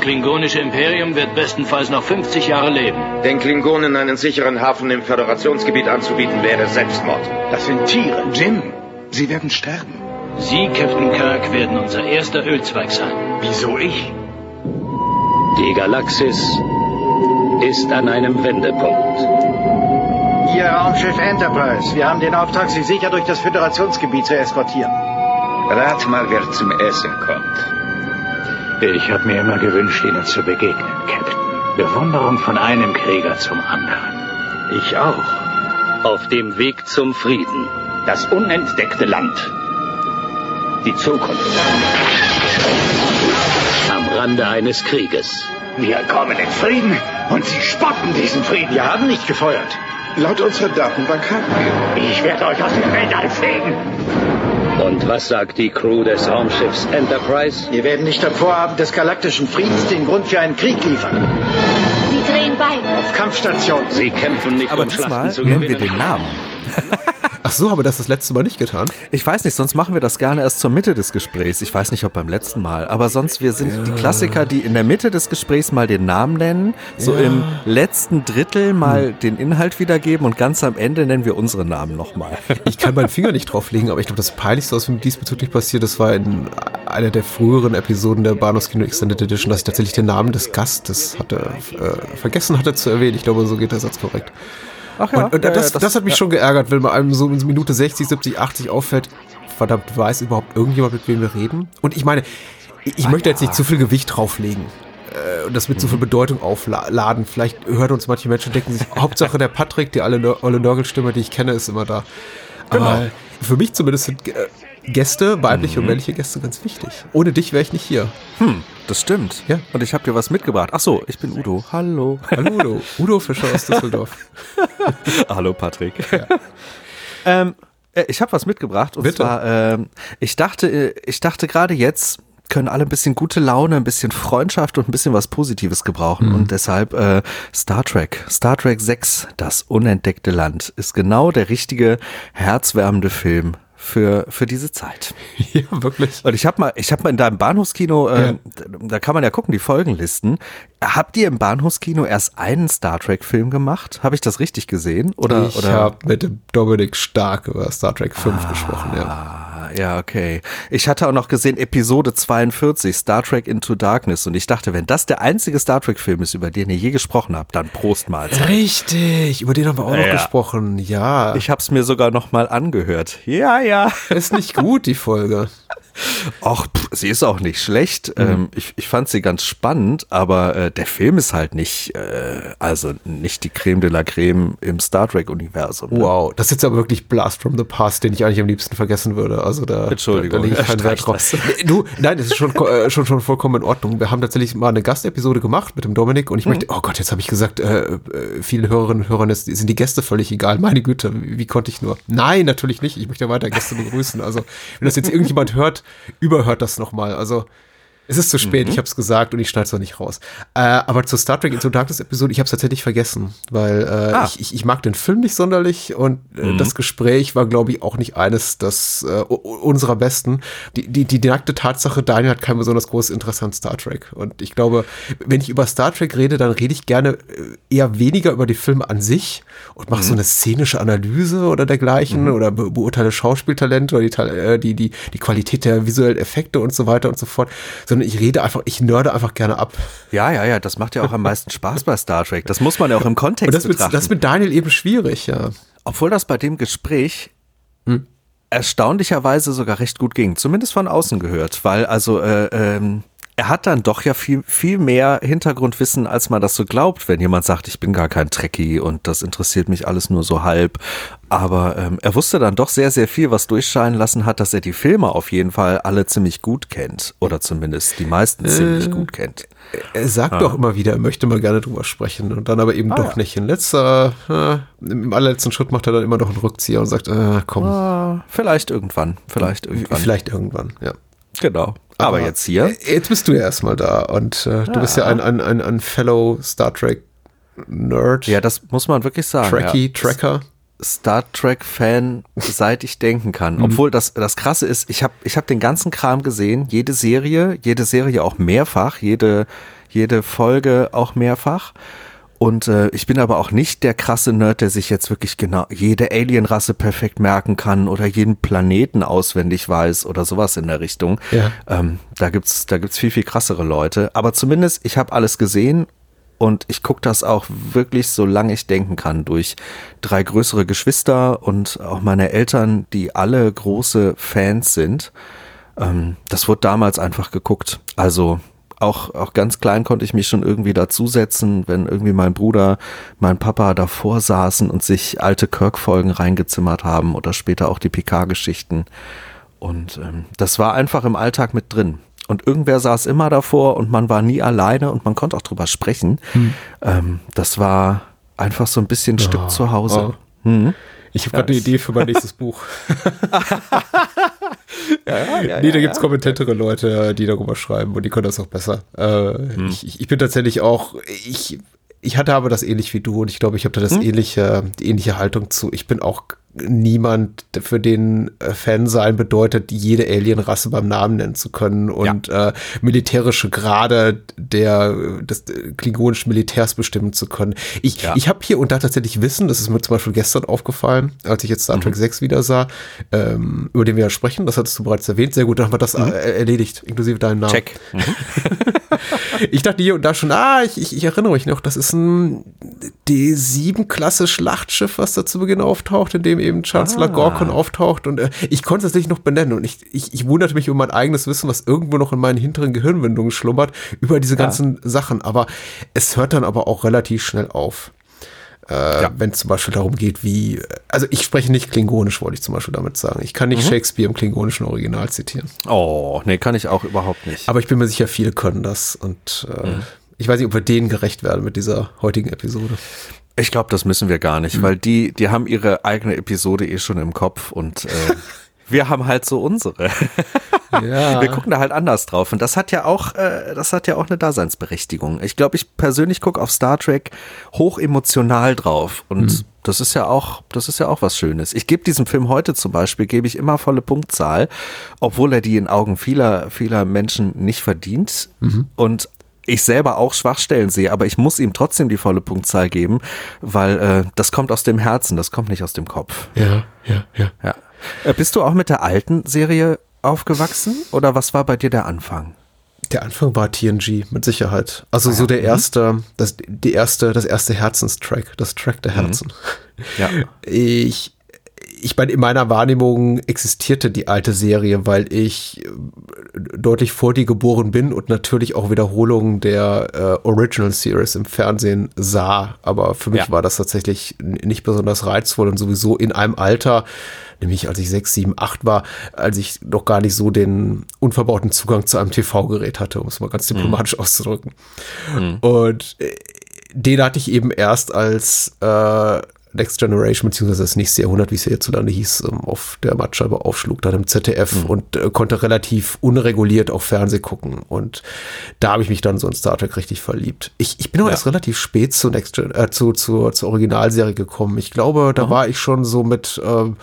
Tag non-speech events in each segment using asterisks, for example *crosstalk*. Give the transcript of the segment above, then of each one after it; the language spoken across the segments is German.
Das klingonische Imperium wird bestenfalls noch 50 Jahre leben. Den Klingonen einen sicheren Hafen im Föderationsgebiet anzubieten, wäre Selbstmord. Das sind Tiere. Jim, sie werden sterben. Sie, Captain Kirk, werden unser erster Ölzweig sein. Wieso ich? Die Galaxis ist an einem Wendepunkt. Ihr Raumschiff Enterprise. Wir haben den Auftrag, Sie sicher durch das Föderationsgebiet zu eskortieren. Rat mal, wer zum Essen kommt. Ich habe mir immer gewünscht, Ihnen zu begegnen, Captain. Bewunderung von einem Krieger zum anderen. Ich auch. Auf dem Weg zum Frieden. Das unentdeckte Land. Die Zukunft. Am Rande eines Krieges. Wir kommen in Frieden und Sie spotten diesen Frieden. Wir haben nicht gefeuert. Laut unserer Datenbank haben wir. Ich werde euch aus dem Weltall fegen. Und was sagt die Crew des Raumschiffs Enterprise? Wir werden nicht am Vorabend des galaktischen Friedens den Grund für einen Krieg liefern. Sie drehen bei. Auf Kampfstation. Sie kämpfen nicht, Aber um Schlachten zu nennen gewinnen. wir den Namen. *laughs* Ach so, haben wir das das letzte Mal nicht getan? Ich weiß nicht, sonst machen wir das gerne erst zur Mitte des Gesprächs. Ich weiß nicht, ob beim letzten Mal. Aber sonst, wir sind die Klassiker, die in der Mitte des Gesprächs mal den Namen nennen, so im letzten Drittel mal den Inhalt wiedergeben und ganz am Ende nennen wir unsere Namen nochmal. Ich kann meinen Finger nicht drauflegen, aber ich glaube, das Peinlichste, was mir diesbezüglich passiert, das war in einer der früheren Episoden der Bahnhofskino Extended Edition, dass ich tatsächlich den Namen des Gastes hatte, äh, vergessen hatte zu erwähnen. Ich glaube, so geht der Satz korrekt. Ach Und, und ja, das, ja, das, hat mich schon geärgert, wenn bei einem so in Minute 60, 70, 80 auffällt, verdammt, weiß überhaupt irgendjemand, mit wem wir reden? Und ich meine, ich, ich möchte jetzt nicht zu viel Gewicht drauflegen äh, und das mit zu viel Bedeutung aufladen. Vielleicht hören uns manche Menschen und denken sich, *laughs* Hauptsache der Patrick, die alle olle Nörgelstimme, die ich kenne, ist immer da. Aber für mich zumindest sind äh, Gäste, weibliche und männliche Gäste, ganz wichtig. Ohne dich wäre ich nicht hier. Hm, das stimmt. Ja. Und ich habe dir was mitgebracht. Ach so, ich bin Udo. Hallo. Hallo Udo. *laughs* Udo Fischer aus Düsseldorf. *laughs* Hallo Patrick. ähm, äh, ich habe was mitgebracht und Bitte. zwar, ähm, ich dachte, äh, ich dachte gerade jetzt können alle ein bisschen gute Laune, ein bisschen Freundschaft und ein bisschen was Positives gebrauchen und deshalb äh, Star Trek, Star Trek 6, das unentdeckte Land, ist genau der richtige herzwärmende Film für für diese Zeit. *laughs* ja, wirklich. Und ich habe mal, ich habe mal in deinem Bahnhofskino, äh, Ja. da kann man ja gucken, die Folgenlisten. Habt ihr im Bahnhofskino erst einen Star Trek Film gemacht? Habe ich das richtig gesehen? Oder ich habe mit dem Dominik Stark über Star Trek 5 gesprochen, ja. Ah, ja, okay. Ich hatte auch noch gesehen Episode 42, Star Trek Into Darkness. Und ich dachte, wenn das der einzige Star Trek-Film ist, über den ihr je gesprochen habt, dann Prost Mahlzeit. Richtig, über den haben wir auch noch Ja. gesprochen. Ja, Ich hab's mir sogar noch mal angehört. Ja, ja. ist nicht gut, die Folge. Ach, pff, sie ist auch nicht schlecht. Ähm, ich, ich fand sie ganz spannend, aber äh, der Film ist halt nicht, äh, also nicht die Creme de la Creme im Star Trek-Universum. ne? Wow, das ist jetzt aber wirklich Blast from the Past, den ich eigentlich am liebsten vergessen würde. Also da, Entschuldigung, da, da lege ich keinen Wert drauf. das. Du, nein, das ist schon, äh, schon, schon vollkommen in Ordnung. Wir haben tatsächlich mal eine Gastepisode gemacht mit dem Dominik und ich möchte, oh Gott, jetzt habe ich gesagt, äh, äh, vielen Hörerinnen und Hörern ist, sind die Gäste völlig egal. Meine Güte, wie, wie konnte ich nur? Nein, natürlich nicht. Ich möchte weiter Gäste begrüßen. Also, wenn das jetzt irgendjemand hört, überhört das nochmal. Also, es ist zu spät, ich habe es gesagt und ich schneide es noch nicht raus. Äh, aber zur Star Trek Into Darkness Episode, ich habe es tatsächlich vergessen, weil äh, Ah. ich, ich, ich mag den Film nicht sonderlich und äh, das Gespräch war, glaube ich, auch nicht eines das äh, unserer besten. Die, die, die nackte Tatsache, Daniel hat kein besonders großes Interesse an Star Trek. Und ich glaube, wenn ich über Star Trek rede, dann rede ich gerne äh, eher weniger über die Filme an sich und mache so eine szenische Analyse oder dergleichen oder be beurteile Schauspieltalente oder die, äh, die, die, die Qualität der visuellen Effekte und so weiter und so fort, sondern ich rede einfach, ich nörde einfach gerne ab. Ja, ja, ja, das macht ja auch am meisten Spaß bei Star Trek. Das muss man ja auch im Kontext Und das mit, betrachten. das mit Daniel eben schwierig, ja. Obwohl das bei dem Gespräch Hm? erstaunlicherweise sogar recht gut ging. Zumindest von außen gehört, weil also äh, ähm, er hat dann doch ja viel, viel mehr Hintergrundwissen, als man das so glaubt, wenn jemand sagt, ich bin gar kein Trekkie und das interessiert mich alles nur so halb. Aber ähm, er wusste dann doch sehr, sehr viel, was durchscheinen lassen hat, dass er die Filme auf jeden Fall alle ziemlich gut kennt. Oder zumindest die meisten ziemlich gut kennt. Er sagt doch immer wieder, er möchte mal gerne drüber sprechen und dann aber eben doch nicht. In letzter, äh, im allerletzten Schritt macht er dann immer noch einen Rückzieher und sagt, äh, komm, Ah, vielleicht irgendwann, vielleicht irgendwann. vielleicht irgendwann, ja. Genau. Aber, jetzt hier. Jetzt bist du ja erstmal da und äh, du bist ja ein, ein, ein, ein Fellow Star Trek Nerd, Ja, das muss man wirklich sagen. Trekkie, ja. Tracker. Star Trek-Fan, *laughs* seit ich denken kann. Mhm. Obwohl das, das Krasse ist, ich habe ich hab den ganzen Kram gesehen, jede Serie, jede Serie auch mehrfach, jede, jede Folge auch mehrfach. Und äh, ich bin aber auch nicht der krasse Nerd, der sich jetzt wirklich genau jede Alienrasse perfekt merken kann oder jeden Planeten auswendig weiß oder sowas in der Richtung. Ja. Ähm, da gibt's da gibt's viel viel krassere Leute. Aber zumindest ich habe alles gesehen und ich gucke das auch wirklich so lange ich denken kann durch drei größere Geschwister und auch meine Eltern, die alle große Fans sind. Ähm, das wurde damals einfach geguckt. Also auch, auch ganz klein konnte ich mich schon irgendwie dazusetzen, wenn irgendwie mein Bruder, mein Papa davor saßen und sich alte Kirk-Folgen reingezimmert haben oder später auch die PK-Geschichten. Und ähm, das war einfach im Alltag mit drin. Und irgendwer saß immer davor und man war nie alleine und man konnte auch drüber sprechen. Ähm, das war einfach so ein bisschen Oh, Stück zu Hause. oh. Mhm. Ich habe gerade eine Idee für mein nächstes Buch. *laughs* nee, da gibt's kompetentere Leute, die darüber schreiben und die können das auch besser. Äh, ich, ich- ich bin tatsächlich auch, ich, ich hatte aber das ähnlich wie du und ich glaube, ich habe da das ähnliche, die ähnliche Haltung zu. Ich bin auch niemand, für den äh, Fan sein bedeutet, jede Alienrasse beim Namen nennen zu können und äh, militärische Grade der des äh, klingonischen Militärs bestimmen zu können. Ich, Ja. ich habe hier und da tatsächlich Wissen, das ist mir zum Beispiel gestern aufgefallen, als ich jetzt Star Trek 6 wieder sah, ähm, über den wir ja sprechen, das hattest du bereits erwähnt. Sehr gut, dann haben wir das äh, erledigt, inklusive deinen Namen. Check. *laughs* Ich dachte hier und da schon, ah, ich, ich, ich erinnere mich noch, das ist ein D7-Klasse-Schlachtschiff, was da zu Beginn auftaucht, in dem eben Chancellor Ah. Gorkon auftaucht und äh, ich konnte es nicht noch benennen und ich, ich, ich wunderte mich über mein eigenes Wissen, was irgendwo noch in meinen hinteren Gehirnwindungen schlummert, über diese ganzen Sachen, aber es hört dann aber auch relativ schnell auf. Äh, Wenn es zum Beispiel darum geht, wie, also ich spreche nicht klingonisch, wollte ich zum Beispiel damit sagen. Ich kann nicht Shakespeare im klingonischen Original zitieren. Oh, nee, kann ich auch überhaupt nicht. Aber ich bin mir sicher, viele können das. Und äh, ich weiß nicht, ob wir denen gerecht werden mit dieser heutigen Episode. Ich glaube, das müssen wir gar nicht, weil die, die haben ihre eigene Episode eh schon im Kopf und äh, *laughs* wir haben halt so unsere. *laughs* Ja. Wir gucken da halt anders drauf und das hat ja auch, äh, das hat ja auch eine Daseinsberechtigung. Ich glaube, ich persönlich gucke auf Star Trek hoch emotional drauf und das ist ja auch, das ist ja auch was Schönes. Ich gebe diesem Film heute zum Beispiel, gebe ich immer volle Punktzahl, obwohl er die in Augen vieler, vieler Menschen nicht verdient und ich selber auch Schwachstellen sehe, aber ich muss ihm trotzdem die volle Punktzahl geben, weil äh, das kommt aus dem Herzen, das kommt nicht aus dem Kopf. Ja, ja, ja. Ja. Äh, bist du auch mit der alten Serie aufgewachsen oder was war bei dir der Anfang? Der Anfang war TNG, mit Sicherheit. Also so der erste, das, die erste, das erste Herzenstrack, das Track der Herzen. Ja. *laughs* Ich, ich meine, in meiner Wahrnehmung existierte die alte Serie, weil ich äh, deutlich vor die geboren bin und natürlich auch Wiederholungen der äh, Original Series im Fernsehen sah. Aber für mich Ja. war das tatsächlich nicht besonders reizvoll und sowieso in einem Alter, nämlich als ich sechs, sieben, acht war, als ich noch gar nicht so den unverbauten Zugang zu einem TV-Gerät hatte, um es mal ganz diplomatisch auszudrücken. Und äh, den hatte ich eben erst als äh, Next Generation, beziehungsweise das nächste Jahrhundert, wie es ja hierzulande hieß, ähm, auf der Mattscheibe aufschlug, dann im ZDF und äh, konnte relativ unreguliert auf Fernseh gucken. Und da habe ich mich dann so in Star Trek richtig verliebt. Ich, ich bin auch Ja. erst relativ spät zu Next Gen, äh, zu, zur, zur Originalserie gekommen. Ich glaube, da war ich schon so mit ähm,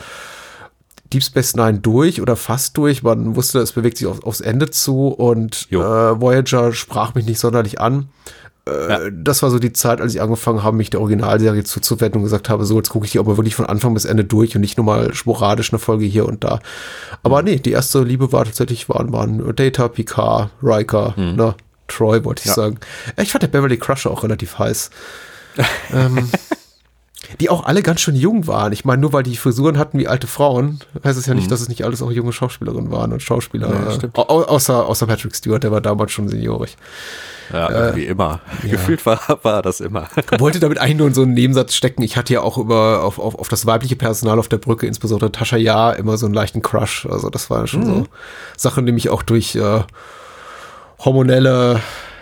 Deep Space Nine durch oder fast durch. Man wusste, es bewegt sich auf, aufs Ende zu und äh, Voyager sprach mich nicht sonderlich an. Äh, Das war so die Zeit, als ich angefangen habe, mich der Originalserie zuzuwenden und gesagt habe, so, jetzt gucke ich die aber wirklich von Anfang bis Ende durch und nicht nur mal sporadisch eine Folge hier und da. Aber nee, die erste Liebe war tatsächlich, waren, waren Data, Picard, Riker, ne, Troy wollte ich Ja. sagen. Ich fand der Beverly Crusher auch relativ heiß. *laughs* ähm, die auch alle ganz schön jung waren. Ich meine, nur weil die Frisuren hatten wie alte Frauen, heißt es ja nicht, dass es nicht alles auch junge Schauspielerinnen waren und Schauspieler. Ja, äh, au außer, außer Patrick Stewart, der war damals schon seniorig. Ja, wie immer. Gefühlt war, war das immer. *laughs* Wollte damit eigentlich nur in so einen Nebensatz stecken. Ich hatte ja auch über auf, auf, auf das weibliche Personal auf der Brücke, insbesondere Tascha Ja, immer so einen leichten Crush. Also das war schon so Sachen, die mich auch durch äh, hormonelle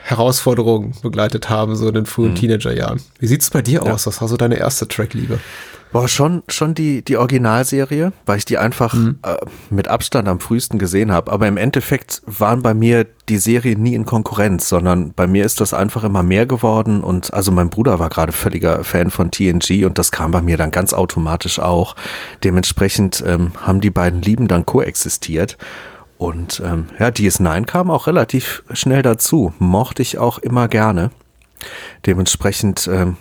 Herausforderungen begleitet haben, so in den frühen Mhm. Teenagerjahren. Wie sieht's bei dir aus? Was war so deine erste Track-Liebe? Boah, schon, schon die, die Originalserie, weil ich die einfach äh, mit Abstand am frühesten gesehen habe. Aber im Endeffekt waren bei mir die Serien nie in Konkurrenz, sondern bei mir ist das einfach immer mehr geworden. Und also mein Bruder war gerade völliger Fan von TNG und das kam bei mir dann ganz automatisch auch. Dementsprechend ähm, haben die beiden Lieben dann koexistiert. Und ähm, ja, DS9 kam auch relativ schnell dazu. Mochte ich auch immer gerne. Dementsprechend ähm,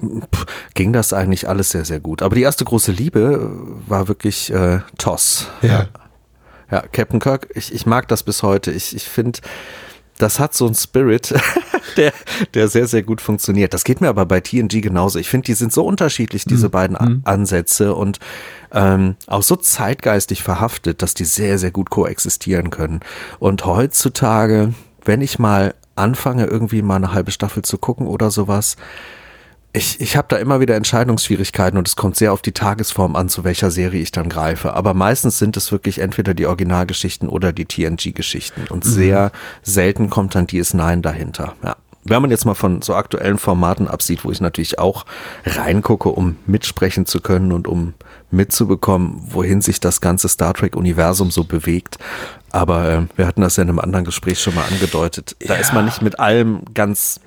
pff, ging das eigentlich alles sehr, sehr gut. Aber die erste große Liebe äh, war wirklich äh, Toss. Ja. Ja, Captain Kirk, ich, ich mag das bis heute. Ich, ich finde, das hat so einen Spirit, *laughs* der, der sehr, sehr gut funktioniert. Das geht mir aber bei TNG genauso. Ich finde, die sind so unterschiedlich, diese beiden A- Ansätze und ähm, auch so zeitgeistig verhaftet, dass die sehr, sehr gut koexistieren können. Und heutzutage, wenn ich mal anfange, irgendwie mal eine halbe Staffel zu gucken oder sowas, ich, ich habe da immer wieder Entscheidungsschwierigkeiten und es kommt sehr auf die Tagesform an, zu welcher Serie ich dann greife. Aber meistens sind es wirklich entweder die Originalgeschichten oder die TNG-Geschichten. Und sehr selten kommt dann DS9 dahinter. Ja. Wenn man jetzt mal von so aktuellen Formaten absieht, wo ich natürlich auch reingucke, um mitsprechen zu können und um mitzubekommen, wohin sich das ganze Star Trek-Universum so bewegt. Aber äh, wir hatten das ja in einem anderen Gespräch schon mal angedeutet. Da ist man nicht mit allem ganz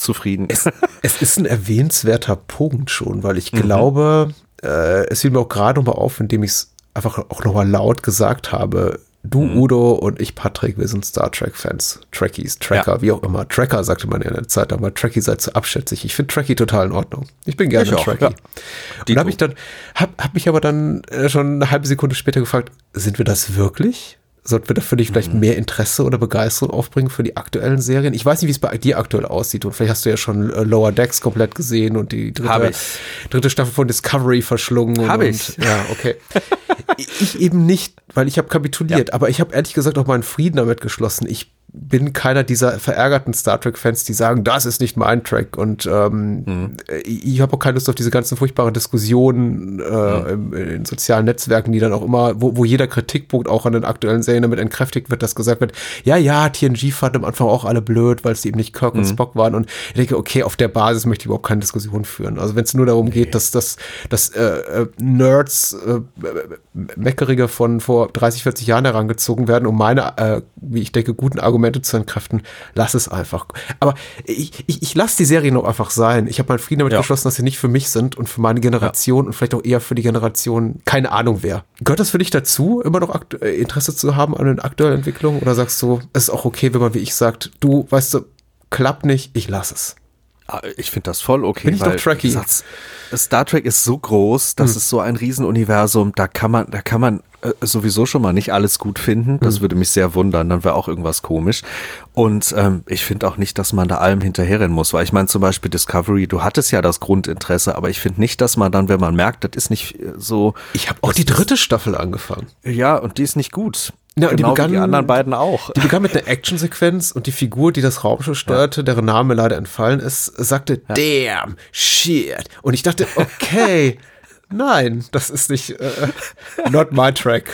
zufrieden. Es, es ist ein erwähnenswerter Punkt schon, weil ich glaube, äh, es fiel mir auch gerade nochmal auf, indem ich es einfach auch nochmal laut gesagt habe. Du, Udo und ich, Patrick, wir sind Star Trek-Fans. Trekkies, Tracker, Ja. wie auch immer. Tracker sagte man in der Zeit, aber Trekkie seid zu abschätzig. Ich finde Trekkie total in Ordnung. Ich bin gerne Trekkie. ja. Und habe ich dann, hab, hab mich aber dann äh, schon eine halbe Sekunde später gefragt, sind wir das wirklich? Sollten wir dafür nicht vielleicht Mhm. mehr Interesse oder Begeisterung aufbringen für die aktuellen Serien? Ich weiß nicht, wie es bei dir aktuell aussieht und vielleicht hast du ja schon äh, Lower Decks komplett gesehen und die dritte, dritte Staffel von Discovery verschlungen. und, Hab und, ich. Ja, okay. *laughs* ich eben nicht, weil ich habe kapituliert, aber ich habe ehrlich gesagt auch meinen Frieden damit geschlossen. Ich bin keiner dieser verärgerten Star Trek-Fans, die sagen, das ist nicht mein Track. Und ähm, Mhm. ich, habe auch keine Lust auf diese ganzen furchtbaren Diskussionen äh, Mhm. in sozialen Netzwerken, die dann auch immer, wo, wo jeder Kritikpunkt auch an den aktuellen Serien damit entkräftigt wird, dass gesagt wird, ja, ja, TNG fand am Anfang auch alle blöd, weil es eben nicht Kirk und Mhm. Spock waren. Und ich denke, okay, auf der Basis möchte ich überhaupt keine Diskussion führen. Also wenn es nur darum geht, dass, dass, dass äh, äh, Nerds, äh, Meckerige von vor 30, 40 Jahren herangezogen werden, um meine, äh, wie ich denke, guten Argumente zu entkräften, lass es einfach. Aber ich, ich, ich lasse die Serie noch einfach sein. Ich habe meinen Frieden damit Ja. geschlossen, dass sie nicht für mich sind und für meine Generation und vielleicht auch eher für die Generation, keine Ahnung wer. Gehört das für dich dazu, immer noch äh, Interesse zu haben an den aktuellen Entwicklungen? Oder sagst du, es ist auch okay, wenn man wie ich sagt, du, weißt du, klappt nicht, ich lass es. Ah, Ich finde das voll okay. Bin ich doch weil, Trekkie. wie gesagt, Star Trek ist so groß, das ist so ein Riesenuniversum, da kann man, da kann man äh, sowieso schon mal nicht alles gut finden. Das würde mich sehr wundern, dann wäre auch irgendwas komisch. Und ähm, ich finde auch nicht, dass man da allem hinterherrennen muss, weil ich meine zum Beispiel Discovery, du hattest ja das Grundinteresse, aber ich finde nicht, dass man dann, wenn man merkt, das ist nicht äh, so, Ich habe auch die dritte Staffel angefangen. ja, und die ist nicht gut. Ja, und die genau wie begann- die anderen beiden auch. Die begann mit einer Actionsequenz und die Figur, die das Raumschiff steuerte, deren Name leider entfallen ist, sagte, damn, shit. Und ich dachte, okay, *laughs* nein, das ist nicht, äh, not my track.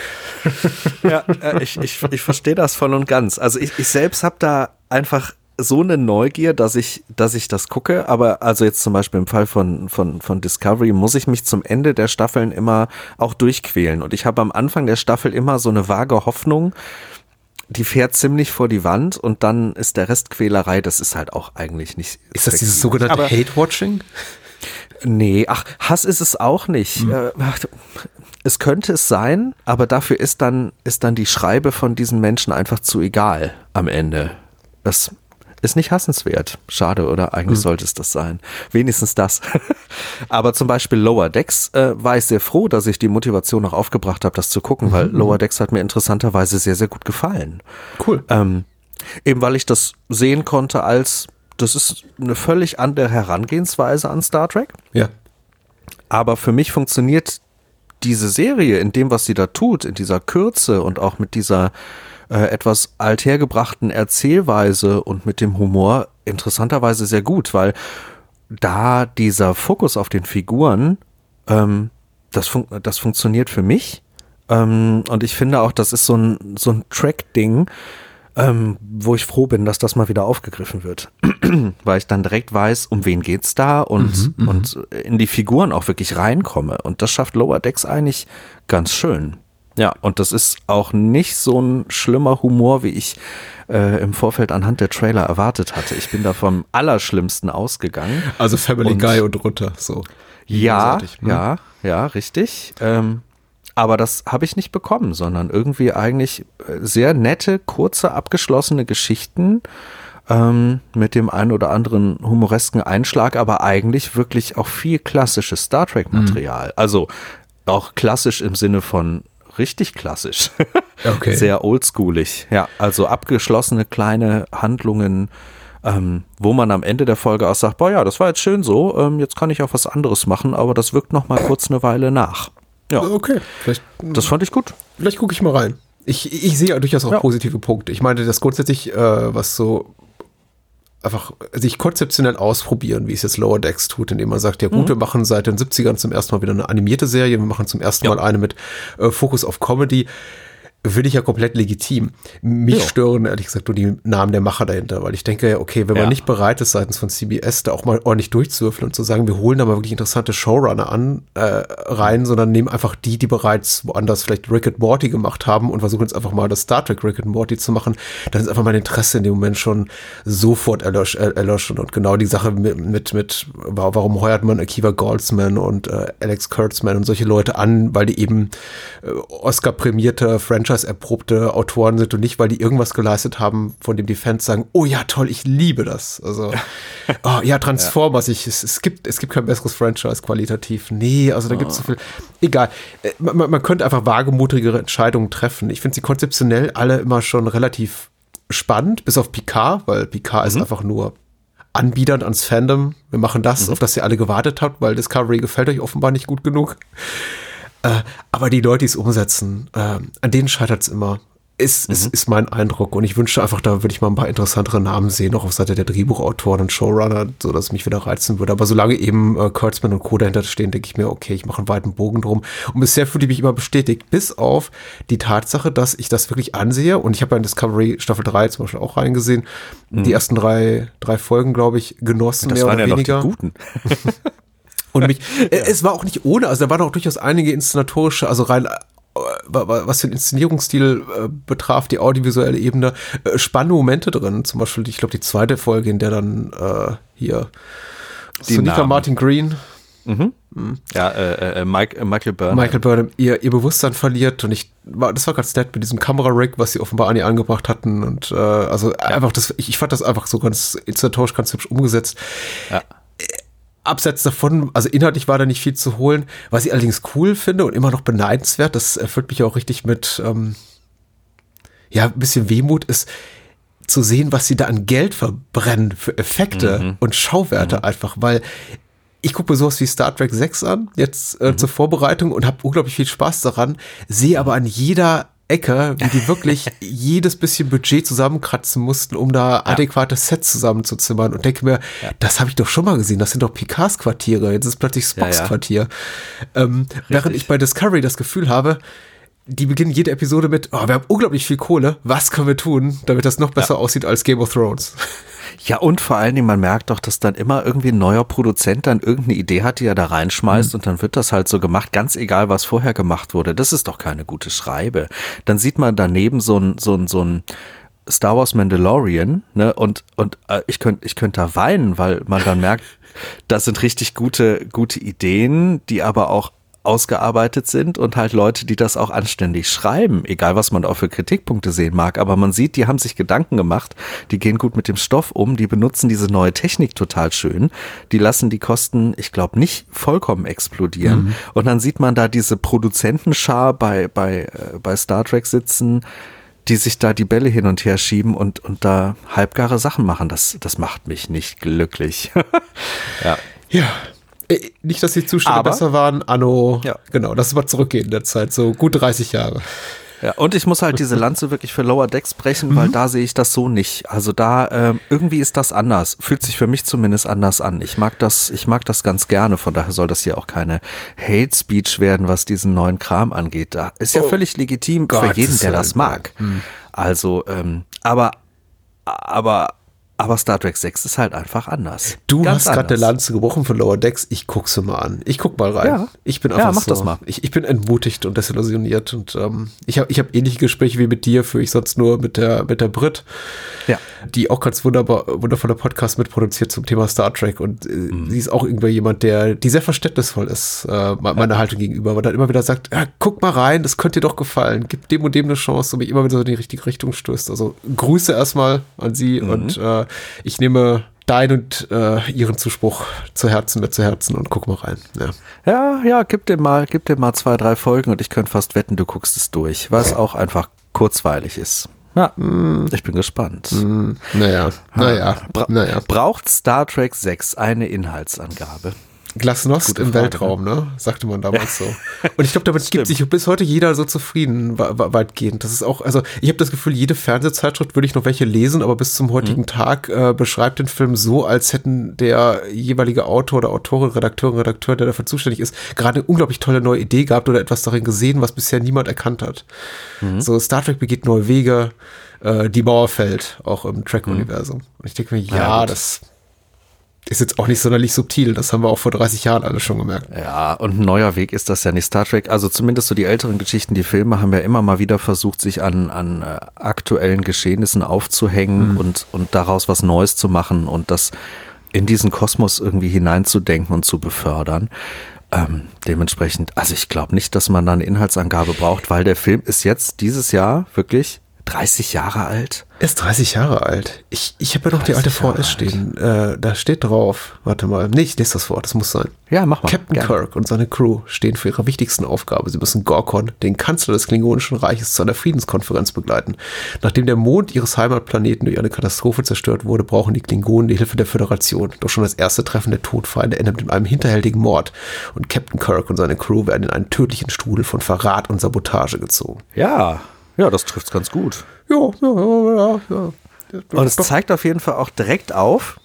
Ja, äh, ich, ich, ich verstehe das voll und ganz. Also ich, ich selbst habe da einfach so eine Neugier, dass ich, dass ich das gucke, aber also jetzt zum Beispiel im Fall von, von, von Discovery muss ich mich zum Ende der Staffeln immer auch durchquälen. Und ich habe am Anfang der Staffel immer so eine vage Hoffnung, die fährt ziemlich vor die Wand und dann ist der Rest Quälerei, das ist halt auch eigentlich nicht. Ist das dieses sogenannte Hate-Watching? Nee, ach, Hass ist es auch nicht. Äh, ach, Es könnte es sein, aber dafür ist dann, ist dann die Schreibe von diesen Menschen einfach zu egal am Ende. Das ist nicht hassenswert. Schade, oder? Eigentlich sollte es das sein. Wenigstens das. *laughs* aber zum Beispiel Lower Decks äh, war ich sehr froh, dass ich die Motivation noch aufgebracht habe, das zu gucken, weil Lower Decks hat mir interessanterweise sehr, sehr gut gefallen. Cool. Ähm, eben weil ich das sehen konnte als, das ist eine völlig andere Herangehensweise an Star Trek. Ja. Aber für mich funktioniert diese Serie in dem, was sie da tut, in dieser Kürze und auch mit dieser äh, etwas althergebrachten Erzählweise und mit dem Humor interessanterweise sehr gut, weil da dieser Fokus auf den Figuren, ähm, das, fun das funktioniert für mich. Ähm, und ich finde auch, das ist so ein, so ein Track-Ding, ähm, wo ich froh bin, dass das mal wieder aufgegriffen wird, *clears throat* weil ich dann direkt weiß, um wen geht's da und, Mhm, und in die Figuren auch wirklich reinkomme. Und das schafft Lower Decks eigentlich ganz schön. Ja, und das ist auch nicht so ein schlimmer Humor, wie ich äh, im Vorfeld anhand der Trailer erwartet hatte. Ich bin da vom Allerschlimmsten ausgegangen. Also Family Und- Guy und runter, so. Ja, ne? ja, ja, richtig. Ähm, aber das habe ich nicht bekommen, sondern irgendwie eigentlich äh, sehr nette, kurze, abgeschlossene Geschichten ähm, mit dem ein oder anderen humoresken Einschlag, aber eigentlich wirklich auch viel klassisches Star Trek-Material. Also auch klassisch im Sinne von richtig klassisch. *laughs* Okay. Sehr oldschoolig. Ja, also abgeschlossene kleine Handlungen, ähm, wo man am Ende der Folge auch sagt, boah ja, das war jetzt schön so, ähm, jetzt kann ich auch was anderes machen, aber das wirkt noch mal kurz eine Weile nach. Ja, Okay, vielleicht, das fand ich gut. vielleicht gucke ich mal rein. Ich, ich sehe ja durchaus auch Ja. positive Punkte. Ich meine, das grundsätzlich, äh, was so einfach sich konzeptionell ausprobieren, wie es jetzt Lower Decks tut, indem man sagt, ja gut, wir machen seit den 70ern zum ersten Mal wieder eine animierte Serie, wir machen zum ersten Ja. Mal eine mit äh, Fokus auf Comedy. Finde ich ja komplett legitim. Mich Ja. stören ehrlich gesagt nur die Namen der Macher dahinter, weil ich denke, ja, okay, wenn man Ja. nicht bereit ist, seitens von CBS da auch mal ordentlich durchzuwürfeln und zu sagen, wir holen da mal wirklich interessante Showrunner an, äh, rein, sondern nehmen einfach die, die bereits woanders vielleicht Rick and Morty gemacht haben und versuchen jetzt einfach mal das Star Trek Rick and Morty zu machen, dann ist einfach mein Interesse in dem Moment schon sofort erlosch, äh, erloschen. Und genau die Sache mit, mit, mit wa- warum heuert man Akiva Goldsman und äh, Alex Kurtzman und solche Leute an, weil die eben äh, Oscar-prämierte, Franchise-erprobte Autoren sind und nicht, weil die irgendwas geleistet haben, von dem die Fans sagen, oh ja, toll, ich liebe das. Also, *laughs* oh, ja, Transformers, ich, es, es, gibt, es gibt kein besseres Franchise qualitativ. Nee, also da gibt es so viel. Egal. Äh, Man, man- könnte einfach wagemutigere Entscheidungen treffen. Ich finde sie konzeptionell alle immer schon relativ spannend, bis auf Picard, weil Picard ist einfach nur anbiedernd ans Fandom. Wir machen das, auf das ihr alle gewartet habt, weil Discovery gefällt euch offenbar nicht gut genug. Äh, aber die Leute, die es umsetzen, äh, an denen scheitert es immer. Ist, ist, ist mein Eindruck. Und ich wünsche einfach, da würde ich mal ein paar interessantere Namen sehen, auch auf Seite der Drehbuchautoren und Showrunner, so dass es mich wieder reizen würde. Aber solange eben äh, Kurtzman und Co. dahinter stehen, denke ich mir, okay, ich mache einen weiten Bogen drum. Und bisher fühle ich mich immer bestätigt, bis auf die Tatsache, dass ich das wirklich ansehe. Und ich habe ja in Discovery Staffel 3 zum Beispiel auch reingesehen. Die ersten drei, drei Folgen, glaube ich, genossen, Das mehr waren oder ja noch weniger. die guten. *laughs* Und mich, *laughs* äh, es war auch nicht ohne, also da waren auch durchaus einige inszenatorische, also rein, äh, wa- wa- was den Inszenierungsstil äh, betraf, die audiovisuelle Ebene, äh, spannende Momente drin. Zum Beispiel, ich glaube, die zweite Folge, in der dann äh, hier Die Sonika Namen. Martin Green, Ja, äh, äh, Mike, Michael Burnham. Michael Burnham, ihr, ihr Bewusstsein verliert und ich war, das war ganz nett mit diesem Kamera-Rig, was sie offenbar an ihr angebracht hatten und also einfach das, ich, ich fand das einfach so ganz inszenatorisch ganz hübsch umgesetzt. Ja. Abseits davon, also inhaltlich war da nicht viel zu holen. Was ich allerdings cool finde und immer noch beneidenswert, das erfüllt mich auch richtig mit, ähm, ja, ein bisschen Wehmut, ist zu sehen, was sie da an Geld verbrennen für Effekte und Schauwerte einfach, weil ich gucke mir sowas wie Star Trek 6 an, jetzt äh, zur Vorbereitung und habe unglaublich viel Spaß daran, sehe aber an jeder Ecke, wie die wirklich *laughs* jedes bisschen Budget zusammenkratzen mussten, um da adäquate Sets zusammenzuzimmern. Und denke mir, das habe ich doch schon mal gesehen, das sind doch Picards Quartiere, jetzt ist plötzlich Spocks Ja, ja. Quartier. Ähm, während ich bei Discovery das Gefühl habe, die beginnen jede Episode mit, oh, wir haben unglaublich viel Kohle, was können wir tun, damit das noch besser aussieht als Game of Thrones? Ja, und vor allen Dingen, man merkt doch, dass dann immer irgendwie ein neuer Produzent dann irgendeine Idee hat, die er da reinschmeißt und dann wird das halt so gemacht, ganz egal, was vorher gemacht wurde. Das ist doch keine gute Schreibe. Dann sieht man daneben so ein, so ein, so ein Star Wars Mandalorian, ne, und, und äh, ich könnte ich könnte da weinen, weil man dann merkt, *laughs* das sind richtig gute, gute Ideen, die aber auch ausgearbeitet sind und halt Leute, die das auch anständig schreiben, egal was man auch für Kritikpunkte sehen mag, aber man sieht, die haben sich Gedanken gemacht, die gehen gut mit dem Stoff um, die benutzen diese neue Technik total schön, die lassen die Kosten, ich glaube, nicht vollkommen explodieren und dann sieht man da diese Produzentenschar bei, bei, äh, bei Star Trek sitzen, die sich da die Bälle hin und her schieben und, und da halbgare Sachen machen, das, das macht mich nicht glücklich. *laughs* ja. Ja. Äh, Nicht, dass die Zustände Aber- besser waren, Anno, Ja. genau, das ist mal zurückgehen in der Zeit, so gut 30 Jahre. Ja, und ich muss halt diese Lanze wirklich für Lower Decks brechen, weil da sehe ich das so nicht. Also da ähm, irgendwie ist das anders. Fühlt sich für mich zumindest anders an. Ich mag das, ich mag das ganz gerne. Von daher soll das hier auch keine Hate Speech werden, was diesen neuen Kram angeht. Da ist ja Oh, völlig legitim für Gottes jeden, der das mag. Also, ähm, aber, aber, aber Star Trek 6 ist halt einfach anders. Du Ganz hast gerade eine. Lanze gebrochen von Lower Decks. Ich guck's mir mal an. Ich guck mal rein. Ja. Ich bin Ja, einfach mach so, das mal. Ich, ich bin entmutigt und desillusioniert und ähm, ich habe ich hab ähnliche Gespräche wie mit dir, führe ich sonst nur mit der mit der Brit, Ja. die auch ganz wunderbar wundervoller Podcast mitproduziert zum Thema Star Trek und äh, Mhm. sie ist auch irgendwie jemand, der die sehr verständnisvoll ist äh, me- meiner Haltung gegenüber, aber dann immer wieder sagt, ja, guck mal rein, das könnte dir doch gefallen, gib dem und dem eine Chance und mich immer wieder so in die richtige Richtung stößt. Also Grüße erstmal an sie Mhm. und äh, ich nehme dein und äh, ihren Zuspruch zu Herzen mit zu Herzen und guck mal rein. Ja. Ja, ja, gib dir mal, gib dir mal zwei, drei Folgen und ich könnte fast wetten, du guckst es durch, was auch einfach kurzweilig ist. Ja, ich bin gespannt. Naja, naja, Bra naja. Braucht Star Trek 6 eine Inhaltsangabe? Glasnost im Frage, Weltraum, ne? Sagte man damals so. *laughs* Und ich glaube, damit gibt sich bis heute jeder so zufrieden, weitgehend. Das ist auch, also ich habe das Gefühl, jede Fernsehzeitschrift würde ich noch welche lesen, aber bis zum heutigen Mhm. Tag äh, beschreibt den Film so, als hätten der jeweilige Autor oder Autorin, Redakteurin, Redakteur, der dafür zuständig ist, gerade eine unglaublich tolle neue Idee gehabt oder etwas darin gesehen, was bisher niemand erkannt hat. Mhm. So, Star Trek begeht neue Wege, äh, die Mauer fällt, auch im Trek-Universum. Und ich denke mir, ja, Mhm. Ja, das ist jetzt auch nicht sonderlich subtil. Das haben wir auch vor 30 Jahren alle schon gemerkt. Ja, und ein neuer Weg ist das ja nicht. Star Trek, also zumindest so die älteren Geschichten, die Filme haben ja immer mal wieder versucht, sich an, an äh, aktuellen Geschehnissen aufzuhängen und, und daraus was Neues zu machen und das in diesen Kosmos irgendwie hineinzudenken und zu befördern. Ähm, dementsprechend, also ich glaube nicht, dass man da eine Inhaltsangabe braucht, weil der Film ist jetzt dieses Jahr wirklich 30 Jahre alt. Er ist 30 Jahre alt. Ich, ich habe ja noch die alte 30 Jahre VS stehen. Äh, da steht drauf, warte mal, nee, ich lese das vor, das muss sein. Ja, mach mal. Captain Gerne. Kirk und seine Crew stehen für ihre wichtigsten Aufgabe. Sie müssen Gorkon, den Kanzler des Klingonischen Reiches, zu einer Friedenskonferenz begleiten. Nachdem der Mond ihres Heimatplaneten durch eine Katastrophe zerstört wurde, brauchen die Klingonen die Hilfe der Föderation. Doch schon das erste Treffen der Todfeinde endet in einem hinterhältigen Mord. Und Captain Kirk und seine Crew werden in einen tödlichen Strudel von Verrat und Sabotage gezogen. Ja, ja, das trifft's ganz gut. Ja, ja, ja, ja. Und es zeigt auf jeden Fall auch direkt auf,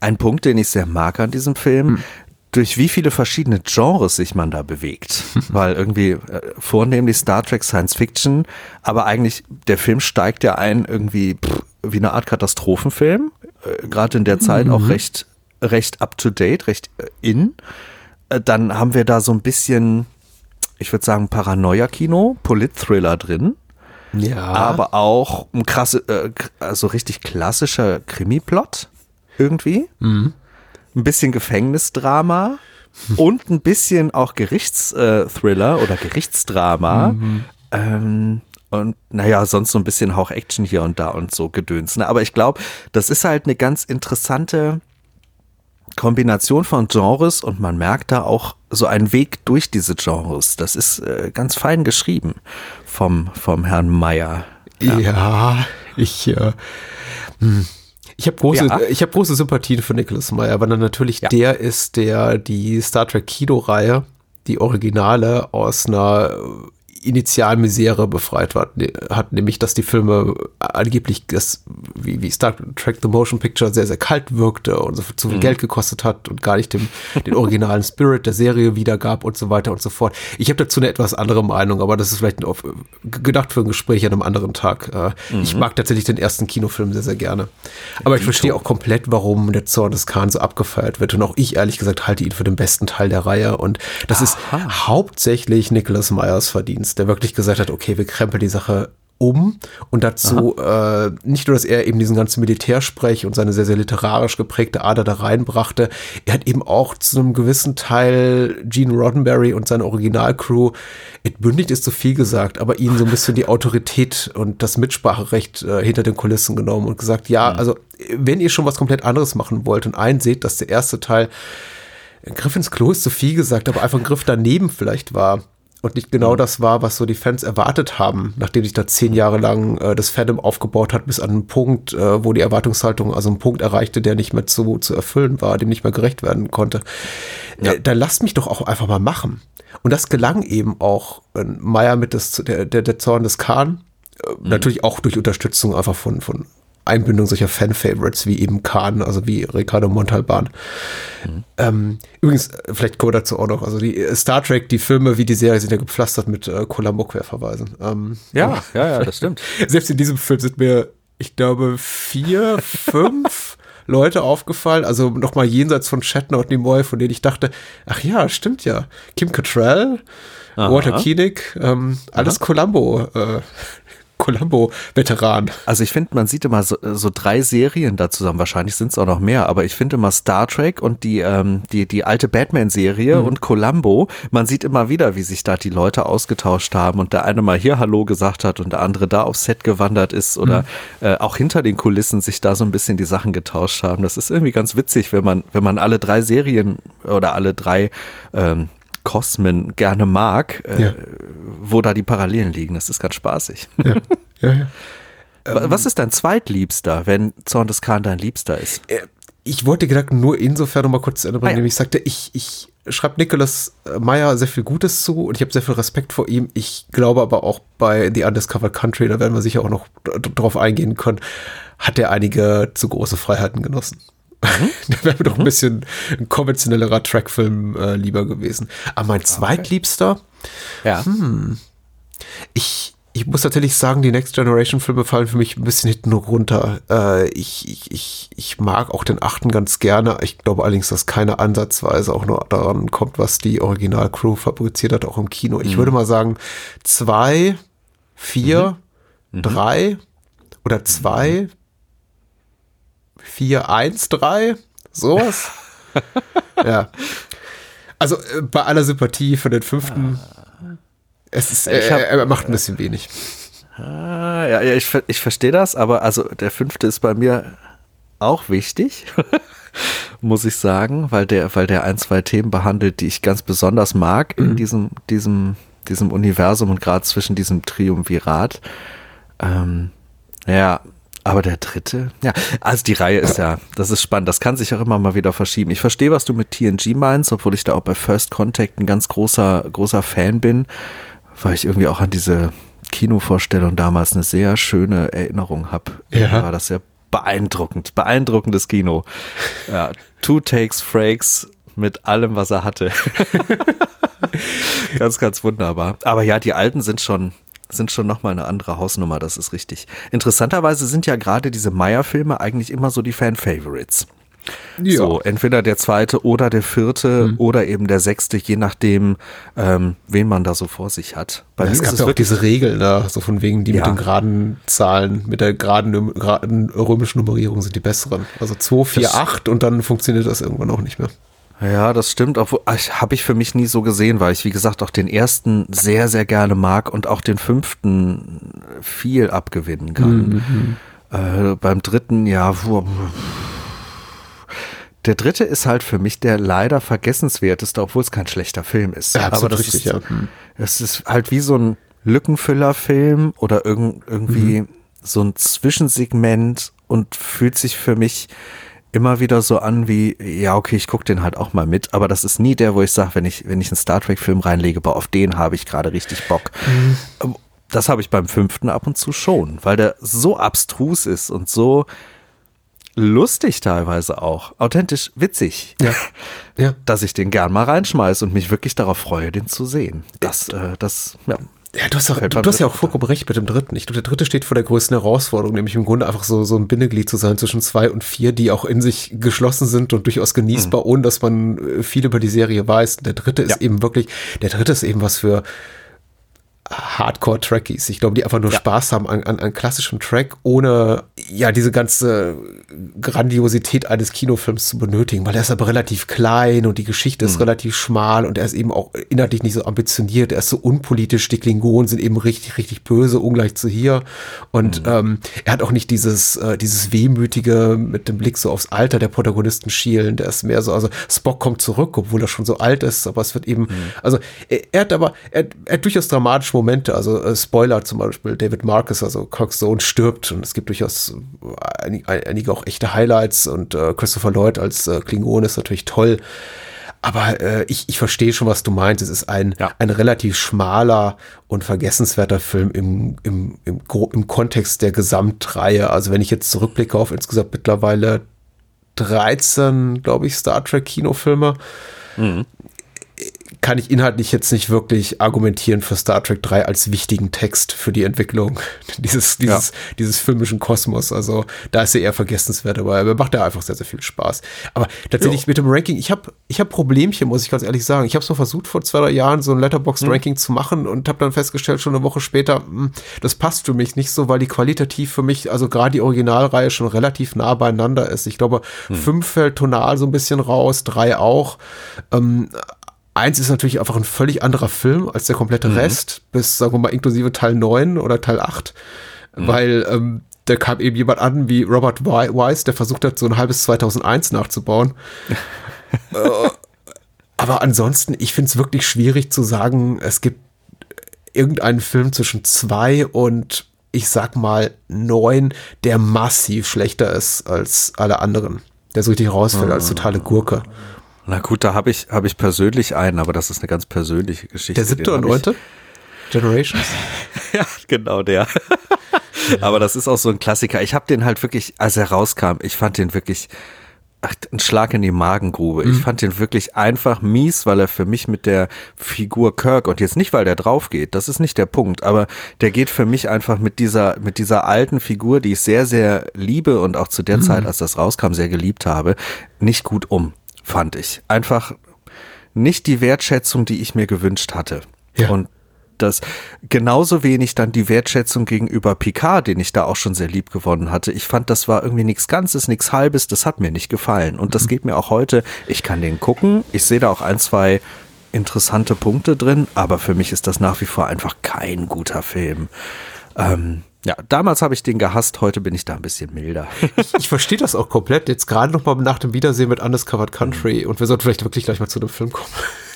ein Punkt, den ich sehr mag an diesem Film, durch wie viele verschiedene Genres sich man da bewegt. *laughs* Weil irgendwie äh, vornehmlich Star Trek Science Fiction, aber eigentlich der Film steigt ja ein irgendwie pff, wie eine Art Katastrophenfilm, äh, gerade in der Zeit auch recht, recht up to date, recht äh, in. Äh, dann haben wir da so ein bisschen, ich würde sagen, Paranoia-Kino, Polit-Thriller drin Ja. aber auch ein krasse, äh, also richtig klassischer Krimi-Plot irgendwie. Ein bisschen Gefängnisdrama und ein bisschen auch Gerichtsthriller oder Gerichtsdrama. Ähm, und naja, sonst so ein bisschen Hauch Action hier und da und so Gedöns. Ne? Aber ich glaube, das ist halt eine ganz interessante Kombination von Genres und man merkt da auch so einen Weg durch diese Genres. Das ist äh, ganz fein geschrieben vom, vom Herrn Meyer. Ja, ich, äh, hm. ich habe große, Ja. ich habe große Sympathien für Nicholas Meyer, weil er natürlich Ja. der ist, der die Star Trek Kino-Reihe, die Originale aus einer Initialmisere befreit hat, ne- hat, nämlich dass die Filme angeblich das, wie, wie Star Trek The Motion Picture sehr, sehr kalt wirkte und so viel, zu viel Geld gekostet hat und gar nicht dem, den originalen Spirit der Serie wiedergab und so weiter und so fort. Ich habe dazu eine etwas andere Meinung, aber das ist vielleicht auf, gedacht für ein Gespräch an einem anderen Tag. Äh, Ich mag tatsächlich den ersten Kinofilm sehr, sehr gerne. Aber ich verstehe auch komplett, warum der Zorn des Khan so abgefeiert wird. Und auch ich, ehrlich gesagt, halte ihn für den besten Teil der Reihe. Und das ist hauptsächlich Nicholas Meyers Verdienst, der wirklich gesagt hat, okay, wir krempeln die Sache um. Und dazu äh, nicht nur, dass er eben diesen ganzen Militärsprech und seine sehr, sehr literarisch geprägte Ader da reinbrachte, er hat eben auch zu einem gewissen Teil Gene Roddenberry und seine Originalcrew, entbündigt ist zu viel gesagt, aber ihnen so ein bisschen die Autorität und das Mitspracherecht äh, hinter den Kulissen genommen und gesagt, ja, also wenn ihr schon was komplett anderes machen wollt und einseht, dass der erste Teil ein Griff ins Klo ist zu viel gesagt, aber einfach ein Griff daneben vielleicht war und nicht genau das war, was so die Fans erwartet haben, nachdem sich da zehn Jahre lang äh, das Fandom aufgebaut hat, bis an einen Punkt, äh, wo die Erwartungshaltung also einen Punkt erreichte, der nicht mehr zu, zu erfüllen war, dem nicht mehr gerecht werden konnte. Äh, dann lasst mich doch auch einfach mal machen. Und das gelang eben auch äh, Meyer mit das, der, der, der Zorn des Khan, äh, natürlich auch durch Unterstützung einfach von, von Einbindung solcher Fan-Favorites wie eben Khan, also wie Ricardo Montalban. Mhm. Ähm, übrigens, vielleicht kommen wir dazu auch noch, also die äh, Star Trek, die Filme wie die Serie sind ja gepflastert mit äh, Columbo-Querverweisen. Ähm, ja, ja, ja, das stimmt. *laughs* Selbst in diesem Film sind mir, ich glaube, vier, *laughs* fünf Leute aufgefallen, also nochmal jenseits von Shatner und Nimoy, von denen ich dachte, ach ja, stimmt ja. Kim Cattrall, Aha. Walter Koenig, ähm, alles Columbo. Äh, Columbo-Veteran. Also ich finde, man sieht immer so, so, drei Serien da zusammen. Wahrscheinlich sind es auch noch mehr, aber ich finde immer Star Trek und die, ähm, die, die alte Batman-Serie mhm. und Columbo. Man sieht immer wieder, wie sich da die Leute ausgetauscht haben und der eine mal hier Hallo gesagt hat und der andere da aufs Set gewandert ist oder mhm. äh, auch hinter den Kulissen sich da so ein bisschen die Sachen getauscht haben. Das ist irgendwie ganz witzig, wenn man, wenn man alle drei Serien oder alle drei ähm, Cosmen gerne mag, äh, ja. wo da die Parallelen liegen. Das ist ganz spaßig. Ja, ja, ja. *laughs* Was ist dein Zweitliebster, wenn Zorn des Khan dein Liebster ist? Äh, ich wollte Gedanken nur insofern noch mal kurz zu Ende bringen, ah, ja. nämlich ich sagte, ich, ich schreibe Nicholas Meyer sehr viel Gutes zu und ich habe sehr viel Respekt vor ihm. Ich glaube aber auch bei The Undiscovered Country, da werden wir sicher auch noch drauf eingehen können, hat er einige zu große Freiheiten genossen. Mhm. *laughs* da wäre mir doch ein mhm. bisschen ein konventionellerer Trackfilm äh, lieber gewesen. Aber mein zweitliebster, ja. Hm, ich, ich muss tatsächlich sagen, die Next Generation Filme fallen für mich ein bisschen hinten runter. Äh, ich, ich, ich, ich mag auch den achten ganz gerne. Ich glaube allerdings, dass keine Ansatzweise auch nur daran kommt, was die Original-Crew fabriziert hat, auch im Kino. Ich mhm. würde mal sagen, zwei, vier, mhm. drei oder zwei, 4-1-3, sowas. *laughs* ja. Also äh, bei aller Sympathie für den fünften, es ist, äh, hab, er macht ein bisschen wenig. Ah, ja, ja, ich, ich verstehe das, aber also der fünfte ist bei mir auch wichtig, *laughs* muss ich sagen, weil der, weil der ein, zwei Themen behandelt, die ich ganz besonders mag mhm. in diesem, diesem, diesem Universum und gerade zwischen diesem Triumvirat. Ähm, ja, aber der dritte, ja, also die Reihe ist ja, das ist spannend, das kann sich auch immer mal wieder verschieben. Ich verstehe, was du mit TNG meinst, obwohl ich da auch bei First Contact ein ganz großer, großer Fan bin, weil ich irgendwie auch an diese Kinovorstellung damals eine sehr schöne Erinnerung habe. Ja. Da war das sehr beeindruckend, beeindruckendes Kino. Ja, Two Takes Frakes mit allem, was er hatte. *laughs* ganz, ganz wunderbar. Aber ja, die alten sind schon, sind schon nochmal eine andere Hausnummer, das ist richtig. Interessanterweise sind ja gerade diese Meyer-Filme eigentlich immer so die Fan-Favorites. Ja. So, entweder der zweite oder der vierte mhm. oder eben der sechste, je nachdem, ähm, wen man da so vor sich hat. Bei ja, es gab ja auch diese Regel da, so von wegen, die ja. mit den geraden Zahlen, mit der geraden, geraden römischen Nummerierung sind die besseren. Also 2, 4, 8 und dann funktioniert das irgendwann auch nicht mehr. Ja, das stimmt. Obwohl, habe ich für mich nie so gesehen, weil ich, wie gesagt, auch den ersten sehr, sehr gerne mag und auch den fünften viel abgewinnen kann. Mhm. Äh, beim dritten, ja, der dritte ist halt für mich der leider vergessenswerteste, obwohl es kein schlechter Film ist. Ja, Aber das richtig, ist, ja. das ist halt wie so ein Lückenfüllerfilm oder irg irgendwie mhm. so ein Zwischensegment und fühlt sich für mich immer wieder so an wie, ja, okay, ich gucke den halt auch mal mit, aber das ist nie der, wo ich sage, wenn ich, wenn ich einen Star Trek-Film reinlege, boah, auf den habe ich gerade richtig Bock. Mhm. Das habe ich beim fünften ab und zu schon, weil der so abstrus ist und so lustig teilweise auch, authentisch witzig, ja. *laughs* Ja. dass ich den gern mal reinschmeiße und mich wirklich darauf freue, den zu sehen. Das, äh, das, ja. Ja, du hast, auch, du, du hast ja auch vollkommen recht mit dem dritten. Ich glaube, der dritte steht vor der größten Herausforderung, nämlich im Grunde einfach so, so ein Bindeglied zu sein zwischen zwei und vier, die auch in sich geschlossen sind und durchaus genießbar, mhm. ohne dass man äh, viel über die Serie weiß. Der dritte ist ja. eben wirklich, der dritte ist eben was für, Hardcore-Trackies. Ich glaube, die einfach nur ja. Spaß haben an, an, an klassischem Track, ohne ja diese ganze Grandiosität eines Kinofilms zu benötigen, weil er ist aber relativ klein und die Geschichte ist mhm. relativ schmal und er ist eben auch inhaltlich nicht so ambitioniert, er ist so unpolitisch, die Klingonen sind eben richtig, richtig böse, ungleich zu hier. Und mhm. ähm, er hat auch nicht dieses, äh, dieses Wehmütige mit dem Blick so aufs Alter der Protagonisten schielen, der ist mehr so, also Spock kommt zurück, obwohl er schon so alt ist, aber es wird eben, mhm. also er, er, hat aber, er, er hat durchaus dramatisch Momente, also äh, Spoiler zum Beispiel, David Marcus, also Kirk's Sohn stirbt und es gibt durchaus einige, einige auch echte Highlights und äh, Christopher Lloyd als äh, Klingon ist natürlich toll. Aber äh, ich, ich verstehe schon, was du meinst. Es ist ein, Ja. ein relativ schmaler und vergessenswerter Film im, im, im, im Kontext der Gesamtreihe. Also wenn ich jetzt zurückblicke auf insgesamt mittlerweile 13, glaube ich, Star Trek Kinofilme, kann ich inhaltlich jetzt nicht wirklich argumentieren für Star Trek 3 als wichtigen Text für die Entwicklung *laughs* dieses, dieses, dieses filmischen Kosmos. Also da ist er eher vergessenswert, aber er macht ja einfach sehr, sehr viel Spaß. Aber tatsächlich mit dem Ranking, ich habe ich hab Problemchen, muss ich ganz ehrlich sagen. Ich habe es mal versucht, vor zwei, drei Jahren so ein Letterboxd-Ranking zu machen und habe dann festgestellt, schon eine Woche später, hm, das passt für mich nicht so, weil die qualitativ für mich, also gerade die Originalreihe schon relativ nah beieinander ist. Ich glaube, fünf fällt tonal so ein bisschen raus, drei auch. Ähm, Eins ist natürlich einfach ein völlig anderer Film als der komplette Rest, bis, sagen wir mal, inklusive Teil 9 oder Teil 8. Weil ähm, da kam eben jemand an wie Robert Wi- Wise, der versucht hat, so ein halbes 2001 nachzubauen. *laughs* äh, aber ansonsten, ich finde es wirklich schwierig zu sagen, es gibt irgendeinen Film zwischen zwei und ich sag mal neun, der massiv schlechter ist als alle anderen. Der so richtig rausfällt als totale Gurke. Na gut, da habe ich, habe ich persönlich einen, aber das ist eine ganz persönliche Geschichte. Der siebte und hab neunte? Generations? *laughs* Ja, genau der. Aber das ist auch so ein Klassiker. Ich habe den halt wirklich, als er rauskam, ich fand den wirklich ach, ein Schlag in die Magengrube. Ich fand den wirklich einfach mies, weil er für mich mit der Figur Kirk und jetzt nicht, weil der drauf geht, das ist nicht der Punkt, aber der geht für mich einfach mit dieser mit dieser alten Figur, die ich sehr sehr liebe und auch zu der Zeit, als das rauskam, sehr geliebt habe, nicht gut um, fand ich. Einfach nicht die Wertschätzung, die ich mir gewünscht hatte. Ja. Und das genauso wenig dann die Wertschätzung gegenüber Picard, den ich da auch schon sehr lieb gewonnen hatte. Ich fand, das war irgendwie nichts Ganzes, nichts Halbes, das hat mir nicht gefallen. Und das geht mir auch heute. Ich kann den gucken. Ich sehe da auch ein, zwei interessante Punkte drin, aber für mich ist das nach wie vor einfach kein guter Film. Ähm, ja, damals habe ich den gehasst, heute bin ich da ein bisschen milder. *laughs* ich, ich verstehe das auch komplett. Jetzt gerade noch mal nach dem Wiedersehen mit Undiscovered Country und wir sollten vielleicht wirklich gleich mal zu dem Film kommen.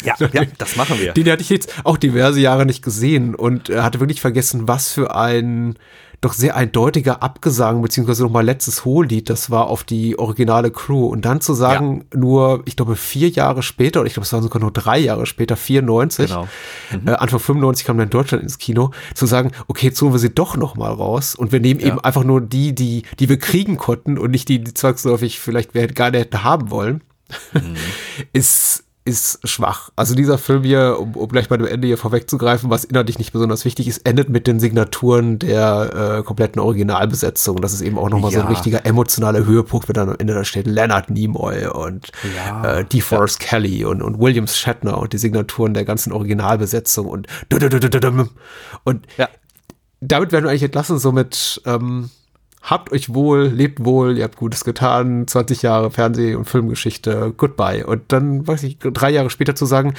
Ja, *laughs* ja, das machen wir. Den hatte ich jetzt auch diverse Jahre nicht gesehen und äh, hatte wirklich vergessen, was für ein doch sehr eindeutiger Abgesang, beziehungsweise nochmal letztes Hohlied, das war auf die originale Crew. Und dann zu sagen, nur, ich glaube, vier Jahre später, oder ich glaube, es waren sogar nur drei Jahre später, 94, Genau. äh, Anfang 95 kam dann Deutschland ins Kino, zu sagen, okay, jetzt holen wir sie doch nochmal raus. Und wir nehmen eben einfach nur die, die, die wir kriegen konnten und nicht die, die zwangsläufig vielleicht wir gar nicht hätten haben wollen, *laughs* ist, ist schwach. Also dieser Film hier, um, um gleich bei dem Ende hier vorwegzugreifen, was inhaltlich nicht besonders wichtig ist, endet mit den Signaturen der äh, kompletten Originalbesetzung. Das ist eben auch nochmal so ein Ja. richtiger emotionaler Höhepunkt, wenn dann am Ende da steht Leonard Nimoy und Ja. äh, DeForest Kelly und, und Williams Shatner und die Signaturen der ganzen Originalbesetzung und und Ja. damit werden wir eigentlich entlassen, so mit ähm, habt euch wohl, lebt wohl, ihr habt Gutes getan, 20 Jahre Fernseh- und Filmgeschichte, goodbye. Und dann, weiß ich, drei Jahre später zu sagen,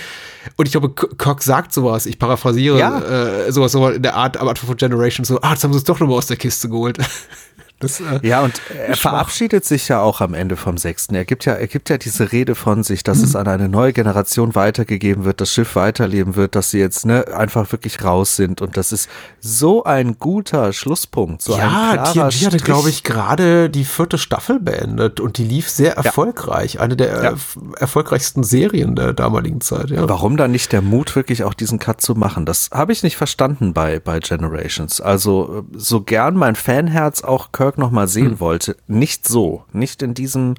und ich glaube, K- Kirk sagt sowas, ich paraphrasiere Ja. äh, sowas so in der Art, am Anfang von Generation, so, ah, jetzt haben sie es doch nochmal aus der Kiste geholt. *laughs* Das, äh, Ja, und er verabschiedet sich ja auch am Ende vom sechsten. Er gibt ja, er gibt ja diese Rede von sich, dass es an eine neue Generation weitergegeben wird, das Schiff weiterleben wird, dass sie jetzt ne, einfach wirklich raus sind. Und das ist so ein guter Schlusspunkt. So ja, TNG hatte, glaube ich, gerade die vierte Staffel beendet und die lief sehr erfolgreich. Eine der Ja. erf- erfolgreichsten Serien der damaligen Zeit. Ja. Warum dann nicht der Mut, wirklich auch diesen Cut zu machen? Das habe ich nicht verstanden bei, bei Generations. Also, äh, so gern mein Fanherz auch Kirk noch mal sehen wollte, nicht so, nicht in diesem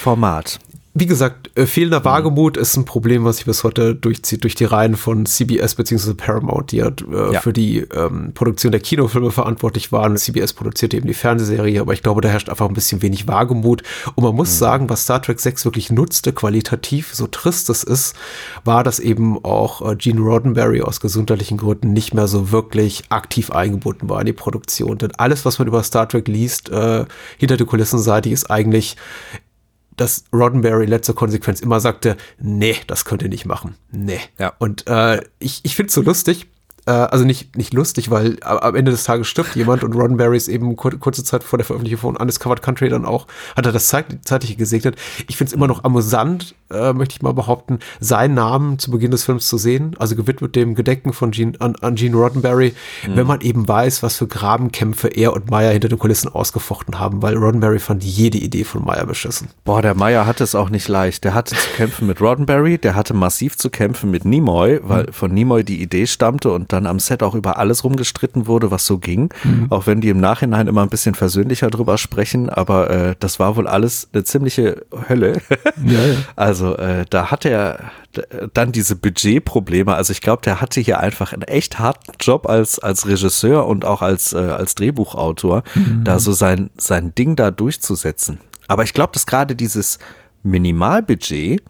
Format. Wie gesagt, äh, fehlender Wagemut ist ein Problem, was sich bis heute durchzieht durch die Reihen von CBS bzw. Paramount, die halt, äh, Ja. für die ähm, Produktion der Kinofilme verantwortlich waren. CBS produzierte eben die Fernsehserie, aber ich glaube, da herrscht einfach ein bisschen wenig Wagemut. Und man muss sagen, was Star Trek 6 wirklich nutzte, qualitativ, so trist es ist, war, dass eben auch äh, Gene Roddenberry aus gesundheitlichen Gründen nicht mehr so wirklich aktiv eingebunden war in die Produktion. Denn alles, was man über Star Trek liest, äh, hinter der Kulissenseite, ist eigentlich dass Roddenberry letzter Konsequenz immer sagte, nee, das könnt ihr nicht machen. Nee. Ja. Und äh, ich, ich finde es so lustig, äh, also nicht, nicht lustig, weil am Ende des Tages stirbt jemand und Roddenberry ist eben kur kurze Zeit vor der Veröffentlichung von Undiscovered Country dann auch, hat er das Zeit zeitliche gesegnet. Ich finde es immer noch amüsant, äh, möchte ich mal behaupten, seinen Namen zu Beginn des Films zu sehen, also gewidmet dem Gedenken von Gene, an, an Gene Roddenberry, mhm. wenn man eben weiß, was für Grabenkämpfe er und Meyer hinter den Kulissen ausgefochten haben, weil Roddenberry fand jede Idee von Meyer beschissen. Boah, der Meyer hatte es auch nicht leicht. Der hatte zu kämpfen mit Roddenberry, der hatte massiv zu kämpfen mit Nimoy, weil mhm. von Nimoy die Idee stammte und dann am Set auch über alles rumgestritten wurde, was so ging. Mhm. Auch wenn die im Nachhinein immer ein bisschen versöhnlicher drüber sprechen, aber äh, das war wohl alles eine ziemliche Hölle. Ja, ja. *laughs* Also äh, da hat er dann diese Budgetprobleme. Also ich glaube, der hatte hier einfach einen echt harten Job als als Regisseur und auch als äh, als Drehbuchautor, mhm. da so sein sein Ding da durchzusetzen. Aber ich glaube, dass gerade dieses Minimalbudget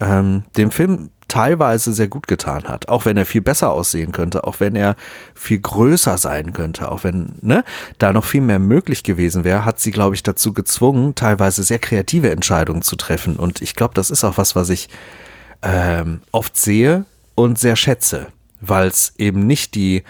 ähm, dem Film teilweise sehr gut getan hat, auch wenn er viel besser aussehen könnte, auch wenn er viel größer sein könnte, auch wenn ne, da noch viel mehr möglich gewesen wäre, hat sie, glaube ich, dazu gezwungen, teilweise sehr kreative Entscheidungen zu treffen. Und ich glaube, das ist auch was, was ich ähm, oft sehe und sehr schätze, weil es eben nicht die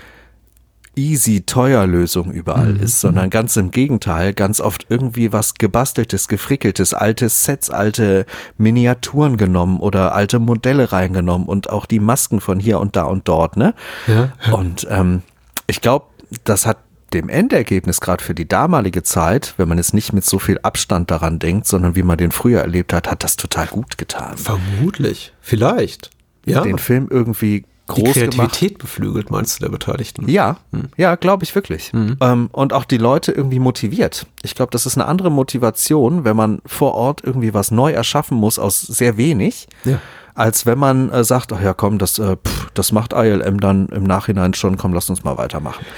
easy teuer Lösung überall mhm. ist, sondern ganz im Gegenteil, ganz oft irgendwie was gebasteltes, gefrickeltes, alte Sets, alte Miniaturen genommen oder alte Modelle reingenommen und auch die Masken von hier und da und dort, ne? Ja. Und ähm, ich glaube, das hat dem Endergebnis gerade für die damalige Zeit, wenn man jetzt nicht mit so viel Abstand daran denkt, sondern wie man den früher erlebt hat, hat das total gut getan. Vermutlich, vielleicht. Ja. Den Film irgendwie groß die Kreativität gemacht. beflügelt, meinst du, der Beteiligten? Ja, hm. ja, glaube ich wirklich. Hm. Ähm, und auch die Leute irgendwie motiviert. Ich glaube, das ist eine andere Motivation, wenn man vor Ort irgendwie was neu erschaffen muss aus sehr wenig. Ja. Als wenn man äh, sagt, ach ja, komm, das, äh, pff, das macht ILM dann im Nachhinein schon, komm, lass uns mal weitermachen. *laughs*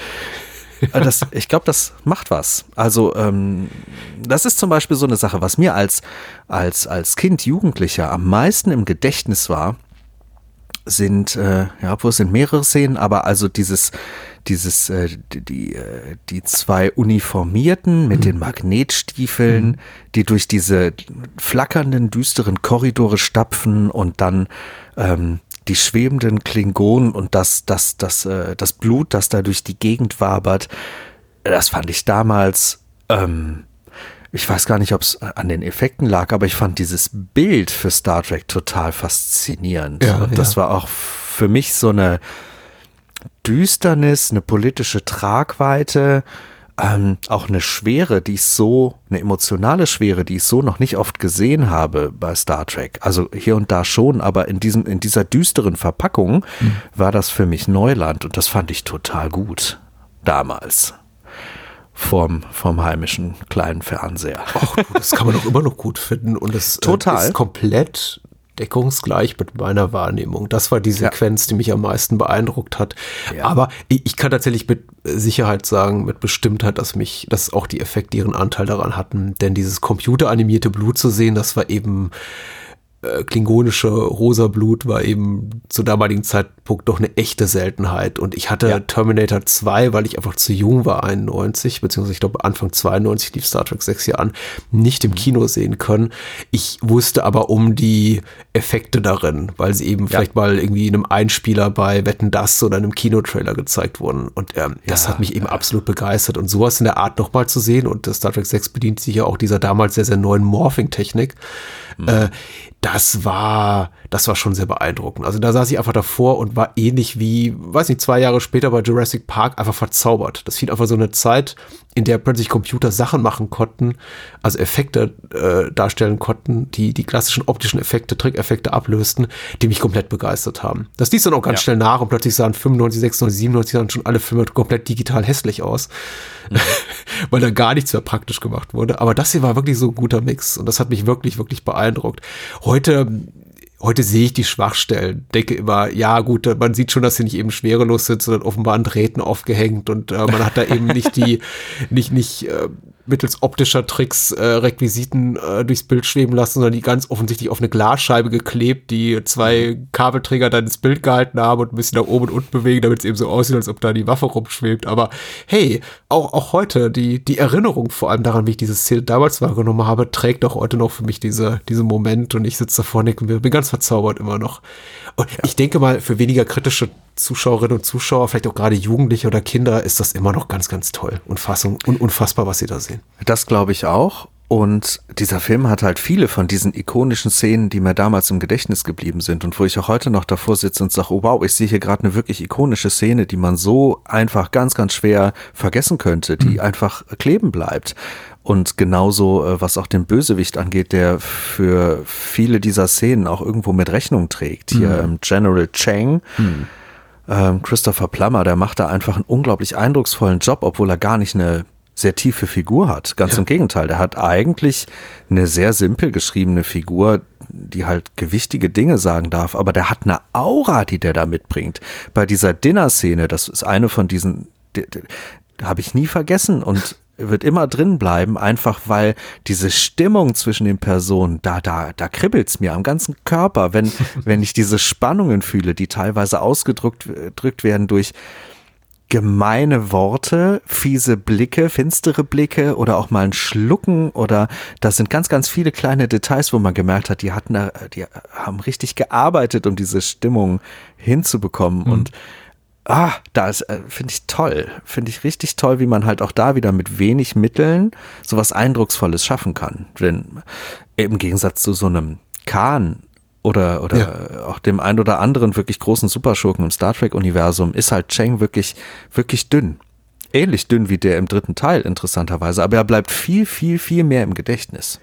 Äh, das, ich glaube, das macht was. Also ähm, das ist zum Beispiel so eine Sache, was mir als als als Kind Jugendlicher am meisten im Gedächtnis war, sind, äh, ja, wo es sind mehrere Szenen, aber also dieses, dieses, äh, die, die, äh, die zwei Uniformierten mit mhm. den Magnetstiefeln, mhm. die durch diese flackernden, düsteren Korridore stapfen und dann ähm, die schwebenden Klingonen und das, das, das, äh, das Blut, das da durch die Gegend wabert, das fand ich damals ähm, ich weiß gar nicht, ob es an den Effekten lag, aber ich fand dieses Bild für Star Trek total faszinierend. Ja, und das ja. war auch für mich so eine Düsternis, eine politische Tragweite, ähm, auch eine Schwere, die ich so, eine emotionale Schwere, die ich so noch nicht oft gesehen habe bei Star Trek. Also hier und da schon, aber in diesem, in dieser düsteren Verpackung mhm. war das für mich Neuland und das fand ich total gut damals vom, vom heimischen kleinen Fernseher. Ach, das kann man doch immer noch gut finden und es äh, ist komplett deckungsgleich mit meiner Wahrnehmung. Das war die Sequenz, ja. die mich am meisten beeindruckt hat. Ja. Aber ich, ich, kann tatsächlich mit Sicherheit sagen, mit Bestimmtheit, dass mich, dass auch die Effekte ihren Anteil daran hatten. Denn dieses computeranimierte Blut zu sehen, das war eben äh, klingonische rosa Blut war eben zu damaligen Zeitpunkt doch eine echte Seltenheit. Und ich hatte ja. Terminator 2, weil ich einfach zu jung war, 91, beziehungsweise ich glaube Anfang 92 lief Star Trek 6 hier an, nicht im Kino sehen können. Ich wusste aber um die Effekte darin, weil sie eben ja. vielleicht mal irgendwie in einem Einspieler bei Wetten Das oder einem Kinotrailer gezeigt wurden. Und ähm, das ja, hat mich eben absolut begeistert. Und sowas in der Art nochmal zu sehen, und Star Trek 6 bedient sich ja auch dieser damals sehr, sehr neuen Morphing-Technik, mhm. äh, das war, das war schon sehr beeindruckend. Also da saß ich einfach davor und war ähnlich wie, weiß nicht, zwei Jahre später bei Jurassic Park einfach verzaubert. Das fiel einfach so eine Zeit, in der plötzlich Computer Sachen machen konnten, also Effekte äh, darstellen konnten, die die klassischen optischen Effekte, Trickeffekte ablösten, die mich komplett begeistert haben. Das ließ dann auch ganz ja. schnell nach und plötzlich sahen 95, 96, 97 dann schon alle Filme komplett digital hässlich aus, mhm. *laughs* weil da gar nichts mehr praktisch gemacht wurde. Aber das hier war wirklich so ein guter Mix und das hat mich wirklich, wirklich beeindruckt. Heute heute sehe ich die Schwachstellen, denke immer, ja gut, man sieht schon, dass sie nicht eben schwerelos sind, sondern offenbar an Drähten aufgehängt und äh, man hat da eben nicht die, *laughs* nicht, nicht äh, mittels optischer Tricks äh, Requisiten äh, durchs Bild schweben lassen, sondern die ganz offensichtlich auf eine Glasscheibe geklebt, die zwei Kabelträger dann ins Bild gehalten haben und ein bisschen nach oben und unten bewegen, damit es eben so aussieht, als ob da die Waffe rumschwebt. Aber hey, auch, auch heute, die, die Erinnerung vor allem daran, wie ich diese Szene damals wahrgenommen habe, trägt auch heute noch für mich diese, diese Moment und ich sitze da vorne und bin ganz verzaubert immer noch. Und ich denke mal, für weniger kritische Zuschauerinnen und Zuschauer, vielleicht auch gerade Jugendliche oder Kinder, ist das immer noch ganz, ganz toll. Unfassung, un unfassbar, was sie da sehen. Das glaube ich auch. Und dieser Film hat halt viele von diesen ikonischen Szenen, die mir damals im Gedächtnis geblieben sind und wo ich auch heute noch davor sitze und sage, oh wow, ich sehe hier gerade eine wirklich ikonische Szene, die man so einfach ganz, ganz schwer vergessen könnte, die mhm. einfach kleben bleibt. Und genauso, äh, was auch den Bösewicht angeht, der für viele dieser Szenen auch irgendwo mit Rechnung trägt. Hier mhm. General Chang. Mhm. Ähm, Christopher Plummer, der macht da einfach einen unglaublich eindrucksvollen Job, obwohl er gar nicht eine sehr tiefe Figur hat. Ganz ja. im Gegenteil, der hat eigentlich eine sehr simpel geschriebene Figur, die halt gewichtige Dinge sagen darf, aber der hat eine Aura, die der da mitbringt. Bei dieser Dinner-Szene, das ist eine von diesen, die, die, habe ich nie vergessen und wird immer drin bleiben, einfach weil diese Stimmung zwischen den Personen, da, da, da kribbelt's mir am ganzen Körper, wenn, *laughs* wenn ich diese Spannungen fühle, die teilweise ausgedrückt drückt werden durch, gemeine Worte, fiese Blicke, finstere Blicke oder auch mal ein Schlucken oder das sind ganz, ganz viele kleine Details, wo man gemerkt hat, die hatten da, die haben richtig gearbeitet, um diese Stimmung hinzubekommen mhm. und ah, das äh, finde ich toll, finde ich richtig toll, wie man halt auch da wieder mit wenig Mitteln sowas Eindrucksvolles schaffen kann. Denn im Gegensatz zu so einem Kahn oder, oder ja. auch dem ein oder anderen wirklich großen Superschurken im Star Trek-Universum ist halt Cheng wirklich, wirklich dünn. Ähnlich dünn wie der im dritten Teil, interessanterweise, aber er bleibt viel, viel, viel mehr im Gedächtnis.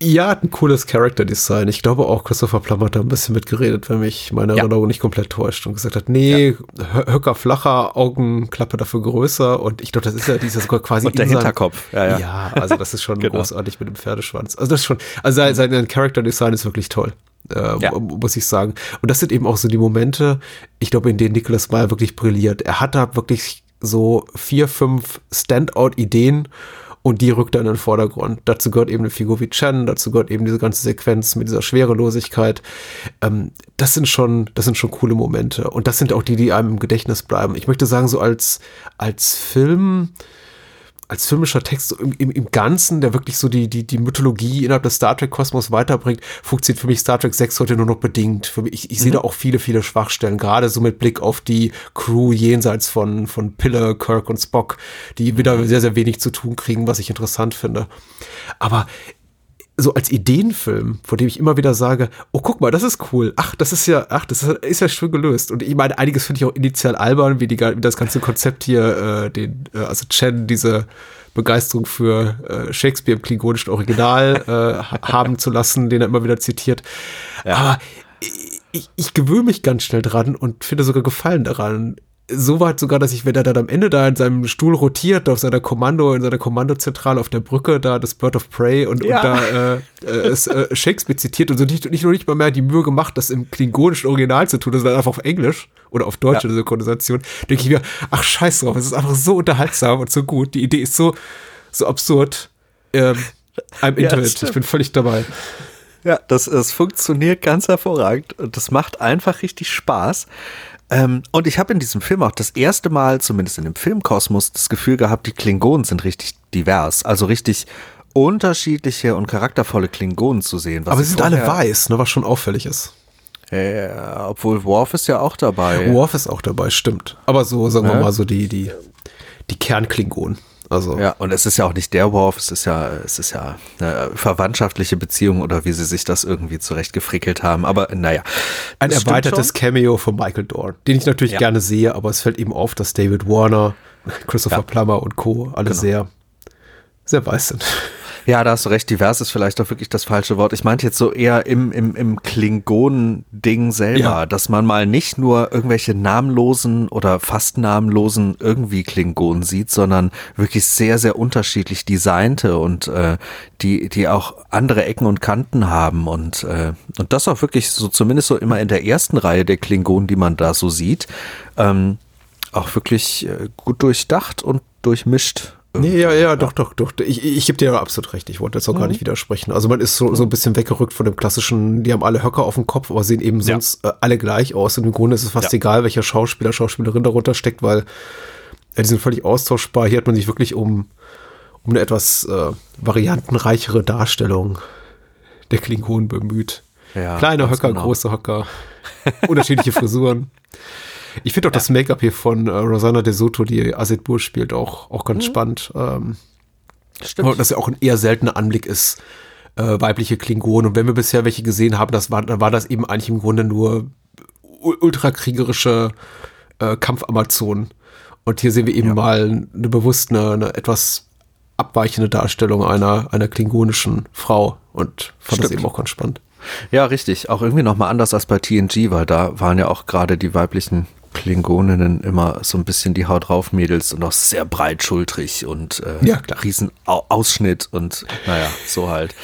Ja, ein cooles Character Design. Ich glaube auch Christopher Plum hat da ein bisschen mitgeredet, wenn mich meine ja. Erinnerung nicht komplett täuscht und gesagt hat, nee, ja. Höcker flacher, Augenklappe dafür größer und ich glaube, das ist ja dieser sogar quasi und der Hinterkopf. Ja, ja. ja, also das ist schon *laughs* genau. großartig mit dem Pferdeschwanz. Also das ist schon, also sein, sein Character Design ist wirklich toll äh, ja. muss ich sagen. Und das sind eben auch so die Momente, ich glaube, in denen Nicholas Meyer wirklich brilliert. Er hat da wirklich so vier, fünf Standout-Ideen und die rückt er in den Vordergrund. Dazu gehört eben eine Figur wie Chen, dazu gehört eben diese ganze Sequenz mit dieser Schwerelosigkeit. Ähm, das sind schon, das sind schon coole Momente. Und das sind auch die, die einem im Gedächtnis bleiben. Ich möchte sagen, so als, als Film, als filmischer Text im, im, im Ganzen, der wirklich so die, die, die Mythologie innerhalb des Star Trek-Kosmos weiterbringt, funktioniert für mich Star Trek 6 heute nur noch bedingt. Für mich, ich, ich mhm. sehe da auch viele, viele Schwachstellen, gerade so mit Blick auf die Crew jenseits von, von Pille, Kirk und Spock, die wieder sehr, sehr wenig zu tun kriegen, was ich interessant finde. Aber so als Ideenfilm, vor dem ich immer wieder sage, oh, guck mal, das ist cool. Ach, das ist ja, ach, das ist, ist ja schön gelöst. Und ich meine, einiges finde ich auch initial albern, wie, die, wie das ganze Konzept hier, äh, den, äh, also Chen, diese Begeisterung für äh, Shakespeare im klingonischen Original äh, haben zu lassen, den er immer wieder zitiert. Ja. Aber ich, ich gewöhne mich ganz schnell dran und finde sogar Gefallen daran, so weit sogar, dass ich, wenn er dann am Ende da in seinem Stuhl rotiert, auf seiner Kommando, in seiner Kommandozentrale auf der Brücke, da das Bird of Prey und, ja. und da äh, äh, ist, äh, Shakespeare zitiert und so nicht, nicht nur nicht mal mehr die Mühe gemacht, das im klingonischen Original zu tun, sondern einfach auf Englisch oder auf deutsche ja. Synchronisation, denke ich mir, ach scheiß drauf, es ist einfach so unterhaltsam und so gut. Die Idee ist so, so absurd. Ähm, I'm into ja, it. Ich bin völlig dabei. Ja, das, das funktioniert ganz hervorragend und das macht einfach richtig Spaß. Ähm, und ich habe in diesem Film auch das erste Mal, zumindest in dem Filmkosmos, das Gefühl gehabt, die Klingonen sind richtig divers. Also richtig unterschiedliche und charaktervolle Klingonen zu sehen. Aber sie sind alle weiß, ne, was schon auffällig ist. Ja, obwohl Worf ist ja auch dabei. Worf ist auch dabei, stimmt. Aber so, sagen ja. wir mal, so die, die, die Kernklingonen. Also. Ja, und es ist ja auch nicht der Worf, es ist ja, es ist ja eine verwandtschaftliche Beziehung oder wie sie sich das irgendwie zurechtgefrickelt haben. Aber naja. Ein erweitertes Cameo von Michael Dorn, den ich natürlich ja. gerne sehe, aber es fällt eben auf, dass David Warner, Christopher ja. Plummer und Co. alle genau. sehr, sehr weiß sind. Ja, da hast du recht, divers ist vielleicht auch wirklich das falsche Wort. Ich meinte jetzt so eher im, im, im Klingonen-Ding selber, ja. dass man mal nicht nur irgendwelche namenlosen oder fast namenlosen irgendwie Klingonen sieht, sondern wirklich sehr, sehr unterschiedlich designte und äh, die, die auch andere Ecken und Kanten haben und, äh, und das auch wirklich so zumindest so immer in der ersten Reihe der Klingonen, die man da so sieht, ähm, auch wirklich äh, gut durchdacht und durchmischt Nee, ja, ja, doch, doch, doch. Ich, ich gebe dir absolut recht. Ich wollte jetzt auch mhm. gar nicht widersprechen. Also man ist so, so ein bisschen weggerückt von dem klassischen, die haben alle Höcker auf dem Kopf, aber sehen eben sonst ja. äh, alle gleich aus. Und im Grunde ist es fast ja. egal, welcher Schauspieler, Schauspielerin darunter steckt, weil ja, die sind völlig austauschbar. Hier hat man sich wirklich um, um eine etwas äh, variantenreichere Darstellung der Klingonen bemüht. Ja, Kleine Höcker, genau. große Höcker, *laughs* unterschiedliche Frisuren. Ich finde auch ja. das Make-up hier von äh, Rosanna De Soto, die Aset Burr spielt, auch, auch ganz mhm. spannend. Ähm, Stimmt. Und das ja auch ein eher seltener Anblick ist, äh, weibliche Klingonen. Und wenn wir bisher welche gesehen haben, das war, dann war das eben eigentlich im Grunde nur ultrakriegerische äh, Kampfamazonen. Und hier sehen wir eben ja. mal eine bewusst eine, eine, etwas abweichende Darstellung einer, einer klingonischen Frau und fand Stimmt. das eben auch ganz spannend. Ja, richtig. Auch irgendwie nochmal anders als bei TNG, weil da waren ja auch gerade die weiblichen Klingoninnen immer so ein bisschen die Haut drauf Mädels und auch sehr breitschultrig und äh, ja, klar. riesen Ausschnitt und naja, so halt.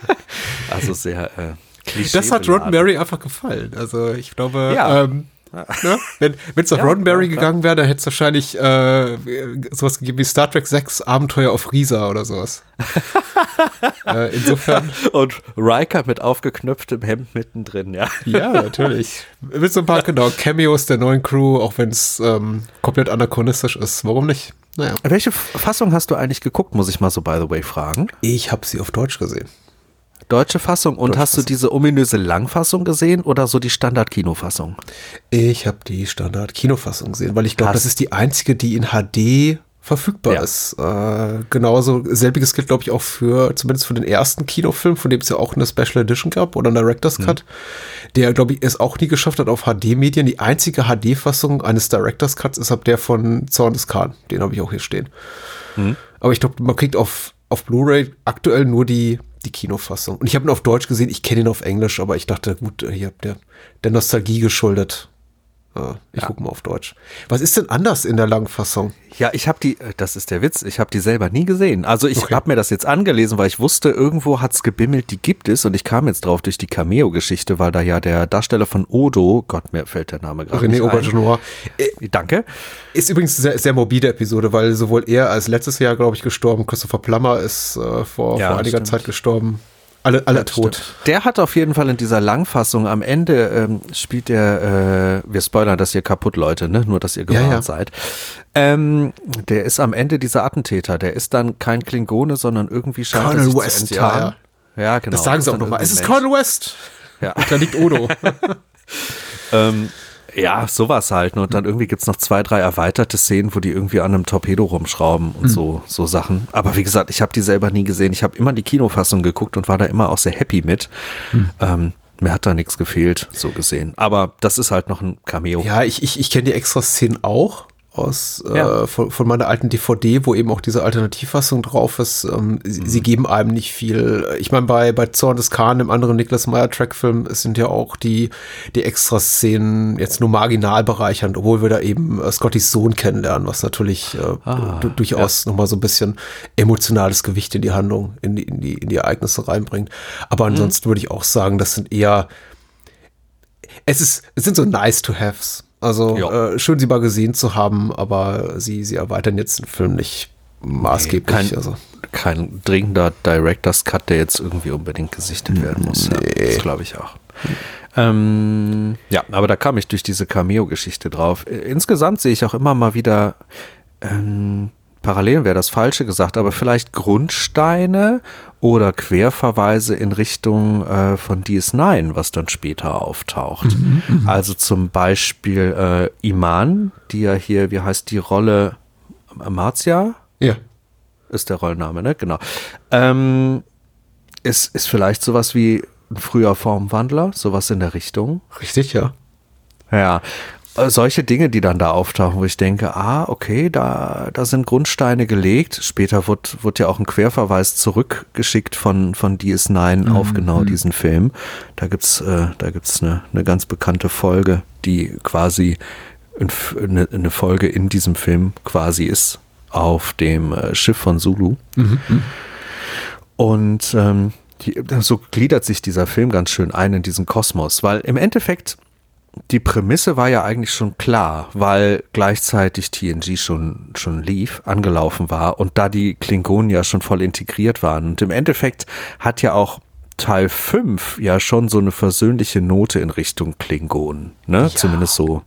*laughs* also sehr äh, Das hat Roddenberry einfach gefallen. Also ich glaube, ja. ähm, Ne? Wenn es auf ja, Roddenberry ja, gegangen wäre, dann hätte es wahrscheinlich äh, sowas gegeben wie Star Trek 6 Abenteuer auf Risa oder sowas. *laughs* äh, insofern. Und Riker mit aufgeknöpftem Hemd mittendrin, ja. ja, natürlich. Mit so ein paar, genau, Cameos der neuen Crew, auch wenn es ähm, komplett anachronistisch ist. Warum nicht? Naja. Welche Fassung hast du eigentlich geguckt, muss ich mal so by the way fragen? Ich habe sie auf Deutsch gesehen. Deutsche Fassung. Und Deutsche hast du diese ominöse Langfassung gesehen oder so die Standard-Kinofassung? Ich habe die Standard-Kinofassung gesehen, weil ich glaube, das ist die einzige, die in HD verfügbar ja. ist. Äh, genauso, selbiges gilt, glaube ich, auch für, zumindest für den ersten Kinofilm, von dem es ja auch eine Special Edition gab oder einen Director's mhm. Cut, der, glaube ich, es auch nie geschafft hat auf HD-Medien. Die einzige HD-Fassung eines Director's Cuts ist ab der von Zorn des Khan. Den habe ich auch hier stehen. Mhm. Aber ich glaube, man kriegt auf, auf Blu-ray aktuell nur die die Kinofassung. Und ich habe ihn auf Deutsch gesehen, ich kenne ihn auf Englisch, aber ich dachte, gut, hier habt ihr der Nostalgie geschuldet. Ah, ich ja. gucke mal auf Deutsch. Was ist denn anders in der Langfassung? Ja, ich habe die, äh, das ist der Witz, ich habe die selber nie gesehen. Also ich okay. habe mir das jetzt angelesen, weil ich wusste, irgendwo hat's gebimmelt, die gibt es. Und ich kam jetzt drauf durch die Cameo-Geschichte, weil da ja der Darsteller von Odo, Gott, mir fällt der Name gerade René Aubergenois. Äh, Danke. Ist übrigens sehr, sehr morbide Episode, weil sowohl er als letztes Jahr, glaube ich, gestorben, Christopher Plummer ist äh, vor, ja, vor einiger stimmt. Zeit gestorben. Alle, alle ja, tot. Stimmt. Der hat auf jeden Fall in dieser Langfassung am Ende ähm, spielt der, äh, wir spoilern das hier kaputt, Leute, ne? Nur, dass ihr gewarnt ja, ja. seid. Ähm, der ist am Ende dieser Attentäter. Der ist dann kein Klingone, sondern irgendwie scheint Colonel sich West, zu ja, ja. genau. Das sagen sie auch nochmal. Es ist Colonel West. Ja. Und da liegt Odo. *laughs* *laughs* ähm, ja, sowas halt. Und dann irgendwie gibt's noch zwei, drei erweiterte Szenen, wo die irgendwie an einem Torpedo rumschrauben und mhm. so, so Sachen. Aber wie gesagt, ich habe die selber nie gesehen. Ich habe immer die Kinofassung geguckt und war da immer auch sehr happy mit. Mhm. Ähm, mir hat da nichts gefehlt, so gesehen. Aber das ist halt noch ein Cameo. Ja, ich, ich, ich kenne die extra Szenen auch aus äh, ja. äh, von, von meiner alten DVD, wo eben auch diese Alternativfassung drauf ist. Ähm, mhm. sie, sie, geben einem nicht viel. Ich meine, bei, bei Zorn des Khan, im anderen Niklas Meyer Trackfilm, sind ja auch die, die Extraszenen jetzt nur marginal bereichernd, obwohl wir da eben äh, Scottys Sohn kennenlernen, was natürlich äh, ah, durchaus ja. nochmal so ein bisschen emotionales Gewicht in die Handlung, in die, in die, in die Ereignisse reinbringt. Aber mhm. ansonsten mhm. würde ich auch sagen, das sind eher es ist, es sind so nice to haves. Also äh, schön, sie mal gesehen zu haben, aber sie, sie erweitern jetzt den Film nicht maßgeblich. Nee, kein, also. kein dringender Director's Cut, der jetzt irgendwie unbedingt gesichtet werden muss. Nee. Ja, das glaube ich auch. Ähm, ja, aber da kam ich durch diese Cameo-Geschichte drauf. Insgesamt sehe ich auch immer mal wieder ähm, Parallelen wäre das Falsche gesagt, aber vielleicht Grundsteine oder Querverweise in Richtung äh, von DS9, was dann später auftaucht. Mhm, mhm, also zum Beispiel äh, Iman, die ja hier, wie heißt die Rolle? Marzia? Ja. Ist der Rollenname, ne? Genau. Ähm, ist, ist vielleicht sowas wie ein früher Formwandler, sowas in der Richtung. Richtig, ja. Ja, solche Dinge, die dann da auftauchen, wo ich denke, ah, okay, da, da sind Grundsteine gelegt. Später wird, wird ja auch ein Querverweis zurückgeschickt von, von DS9 mhm. auf genau mhm. diesen Film. Da gibt's, äh, da gibt's eine, eine ganz bekannte Folge, die quasi eine, eine Folge in diesem Film quasi ist auf dem äh, Schiff von Zulu. Mhm. mhm. Und ähm, die, so gliedert sich dieser Film ganz schön ein in diesen Kosmos, weil im Endeffekt die Prämisse war ja eigentlich schon klar, weil gleichzeitig TNG schon, schon lief, angelaufen war und da die Klingonen ja schon voll integriert waren. Und im Endeffekt hat ja auch Teil 5 ja schon so eine versöhnliche Note in Richtung Klingonen, ne? Ja. Zumindest so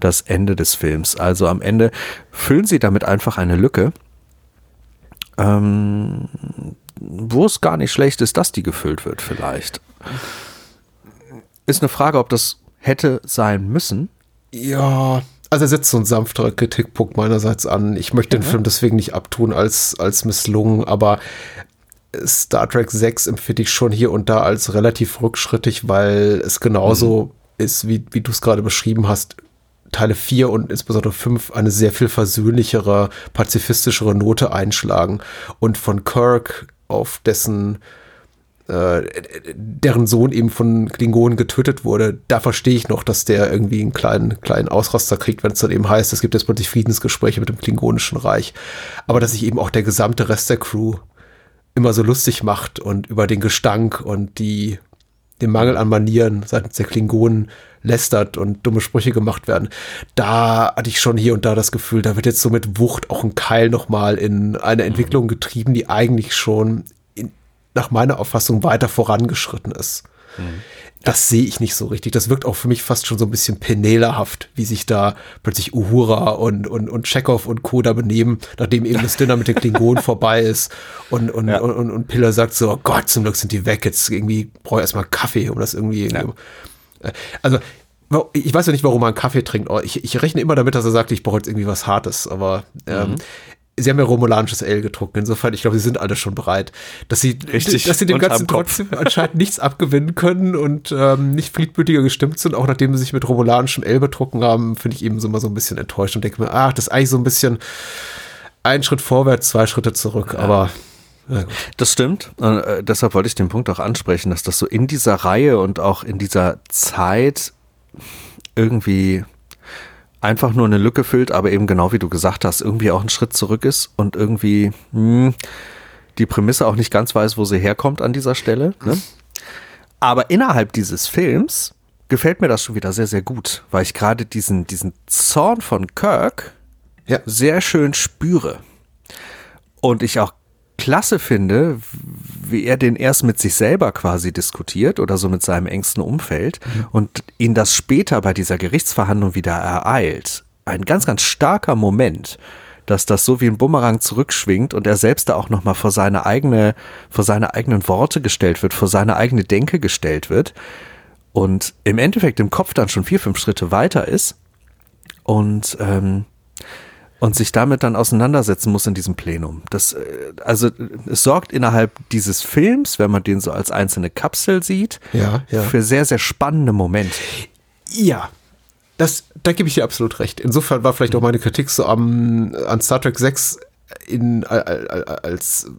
das Ende des Films. Also am Ende füllen sie damit einfach eine Lücke, ähm, wo es gar nicht schlecht ist, dass die gefüllt wird vielleicht. Ist eine Frage, ob das hätte sein müssen. Ja, also er setzt so ein sanfterer Kritikpunkt meinerseits an. Ich möchte den Film deswegen nicht abtun als, als misslungen, aber Star Trek 6 empfinde ich schon hier und da als relativ rückschrittig, weil es genauso mhm. ist, wie, wie du es gerade beschrieben hast. Teile 4 und insbesondere 5 eine sehr viel versöhnlichere, pazifistischere Note einschlagen und von Kirk auf dessen äh, deren Sohn eben von Klingonen getötet wurde, da verstehe ich noch, dass der irgendwie einen kleinen, kleinen Ausraster kriegt, wenn es dann eben heißt, es gibt jetzt plötzlich Friedensgespräche mit dem Klingonischen Reich. Aber dass sich eben auch der gesamte Rest der Crew immer so lustig macht und über den Gestank und die, den Mangel an Manieren seitens der Klingonen lästert und dumme Sprüche gemacht werden. Da hatte ich schon hier und da das Gefühl, da wird jetzt so mit Wucht auch ein Keil nochmal in eine Entwicklung getrieben, die eigentlich schon nach meiner Auffassung weiter vorangeschritten ist. Mhm. Das sehe ich nicht so richtig. Das wirkt auch für mich fast schon so ein bisschen penelahaft, wie sich da plötzlich Uhura und, und, und Chekhov und Co. da benehmen, nachdem eben das Dinner mit den Klingonen *laughs* vorbei ist. Und, und, ja. und, und, und Piller sagt so, oh Gott, zum Glück sind die weg. Jetzt irgendwie brauche ich erstmal Kaffee, um das irgendwie. Ja. Äh, also, ich weiß ja nicht, warum man Kaffee trinkt. Ich, ich rechne immer damit, dass er sagt, ich brauche jetzt irgendwie was Hartes. Aber ähm, mhm sie haben ja romulanisches L getrunken. Insofern, ich glaube, sie sind alle schon bereit, dass sie, Richtig, dass sie dem Ganzen trotzdem anscheinend nichts abgewinnen können und ähm, nicht friedmütiger gestimmt sind, auch nachdem sie sich mit romulanischem L betrunken haben, finde ich eben so mal so ein bisschen enttäuscht und denke mir, ach, das ist eigentlich so ein bisschen ein Schritt vorwärts, zwei Schritte zurück, ja. aber ja, das stimmt. Und, äh, deshalb wollte ich den Punkt auch ansprechen, dass das so in dieser Reihe und auch in dieser Zeit irgendwie einfach nur eine Lücke füllt, aber eben genau wie du gesagt hast, irgendwie auch einen Schritt zurück ist und irgendwie mh, hm, die Prämisse auch nicht ganz weiß, wo sie herkommt an dieser Stelle. Ne? Aber innerhalb dieses Films gefällt mir das schon wieder sehr, sehr gut, weil ich gerade diesen, diesen Zorn von Kirk ja. sehr schön spüre. Und ich auch klasse finde, wie er den erst mit sich selber quasi diskutiert oder so mit seinem engsten Umfeld mhm. und ihn das später bei dieser Gerichtsverhandlung wieder ereilt. Ein ganz, ganz starker Moment, dass das so wie ein Bumerang zurückschwingt und er selbst da auch nochmal vor seine eigene, vor seine eigenen Worte gestellt wird, vor seine eigene Denke gestellt wird und im Endeffekt im Kopf dann schon vier, fünf Schritte weiter ist und ähm, und sich damit dann auseinandersetzen muss in diesem Plenum. Das, äh, also es sorgt innerhalb dieses Films, wenn man den so als einzelne Kapsel sieht, ja, ja. für sehr, sehr spannende Momente. Ja, das, da gebe ich dir absolut recht. Insofern war vielleicht auch meine Kritik so am, an Star Trek 6 in, als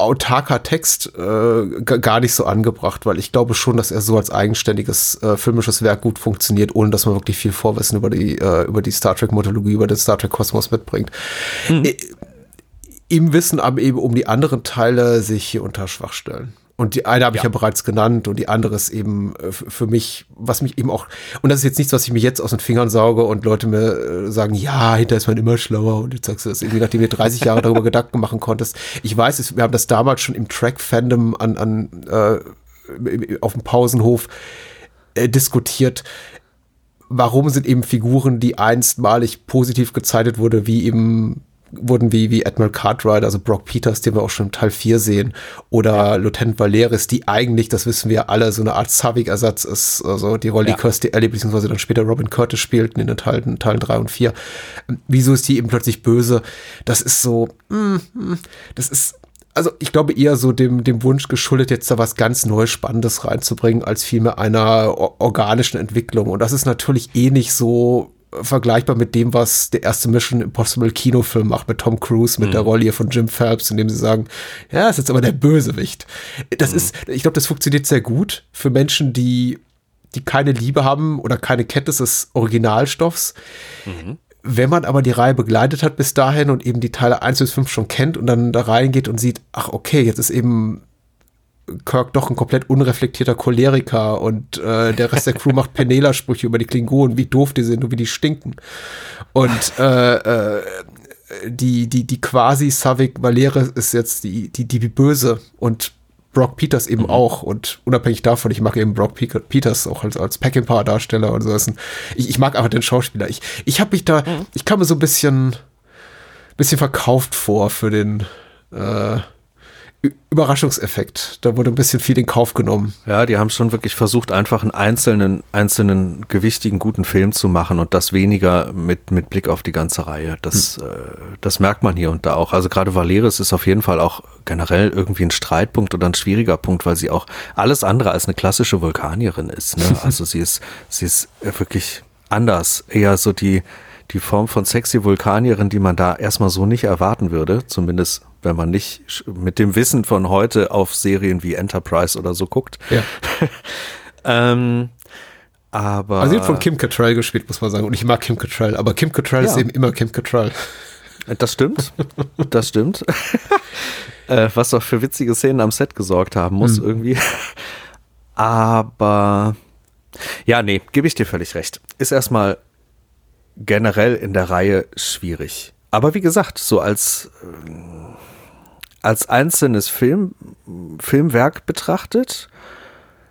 autarker Text äh, gar nicht so angebracht, weil ich glaube schon, dass er so als eigenständiges äh, filmisches Werk gut funktioniert, ohne dass man wirklich viel Vorwissen über die, äh, über die Star Trek-Mythologie, über den Star Trek-Kosmos mitbringt. Mhm. Im Wissen aber eben um die anderen Teile sich hier unter Schwachstellen. Und die eine habe ich ja. ja bereits genannt und die andere ist eben äh, für mich, was mich eben auch, und das ist jetzt nichts, was ich mir jetzt aus den Fingern sauge und Leute mir äh, sagen, ja, hinter ist man immer schlauer und jetzt sagst du das irgendwie, nachdem du 30 Jahre darüber Gedanken machen konntest. Ich weiß, wir haben das damals schon im Track-Fandom an, an äh, auf dem Pausenhof äh, diskutiert warum sind eben Figuren, die einstmalig positiv gezeichnet wurde, wie eben wurden wie, wie Admiral Cartwright, also Brock Peters, den wir auch schon im Teil 4 sehen, oder ja. Lieutenant Valeris, die eigentlich, das wissen wir alle, so eine Art Savik-Ersatz ist, also die Rolle, ja. die Kirsty Alley, beziehungsweise dann später Robin Curtis spielten in den Teilen, Teilen 3 und 4. Wieso ist die eben plötzlich böse? Das ist so, mm, mm, das ist, also ich glaube eher so dem, dem Wunsch geschuldet, jetzt da was ganz Neues, Spannendes reinzubringen, als vielmehr einer organischen Entwicklung. Und das ist natürlich eh nicht so vergleichbar mit dem, was der erste Mission Impossible Kinofilm macht mit Tom Cruise, mit mhm. der Rolle hier von Jim Phelps, in dem sie sagen, ja, ist jetzt aber der Bösewicht. Das mhm. ist, ich glaube, das funktioniert sehr gut für Menschen, die, die keine Liebe haben oder keine Kenntnis des Originalstoffs. Mhm. Wenn man aber die Reihe begleitet hat bis dahin und eben die Teile 1 bis 5 schon kennt und dann da reingeht und sieht, ach okay, jetzt ist eben Kirk doch ein komplett unreflektierter Choleriker und äh, der Rest der Crew macht Penela-Sprüche über die Klingonen, wie doof die sind und wie die stinken. Und äh, äh, die, die, die quasi Savik Valere ist jetzt die, die, die Böse und Brock Peters eben mhm. auch. Und unabhängig davon, ich mag eben Brock Peters auch als, als Peckinpah-Darsteller und so. Ich, ich mag einfach den Schauspieler. Ich, ich habe mich da, mhm. ich kam mir so ein bisschen, bisschen verkauft vor für den, äh, Überraschungseffekt. Da wurde ein bisschen viel in Kauf genommen. Ja, die haben schon wirklich versucht, einfach einen einzelnen, einzelnen gewichtigen, guten Film zu machen und das weniger mit, mit Blick auf die ganze Reihe. Das, hm. äh, das merkt man hier und da auch. Also gerade Valeris ist auf jeden Fall auch generell irgendwie ein Streitpunkt oder ein schwieriger Punkt, weil sie auch alles andere als eine klassische Vulkanierin ist. Ne? *laughs* Also sie ist, sie ist wirklich anders. Eher so die, die Form von sexy Vulkanierin, die man da erstmal so nicht erwarten würde, zumindest wenn man nicht mit dem Wissen von heute auf Serien wie Enterprise oder so guckt. Ja. *laughs* ähm, aber. Also sie wird von Kim Cattrall gespielt, muss man sagen. Und ich mag Kim Cattrall, aber Kim Cattrall ja. ist eben immer Kim Cattrall. Das stimmt. Das stimmt. *laughs* äh, was doch für witzige Szenen am Set gesorgt haben muss, mhm. irgendwie. Aber ja, nee, gebe ich dir völlig recht. Ist erstmal generell in der Reihe schwierig. Aber wie gesagt, so als, äh, als einzelnes Film, Filmwerk betrachtet,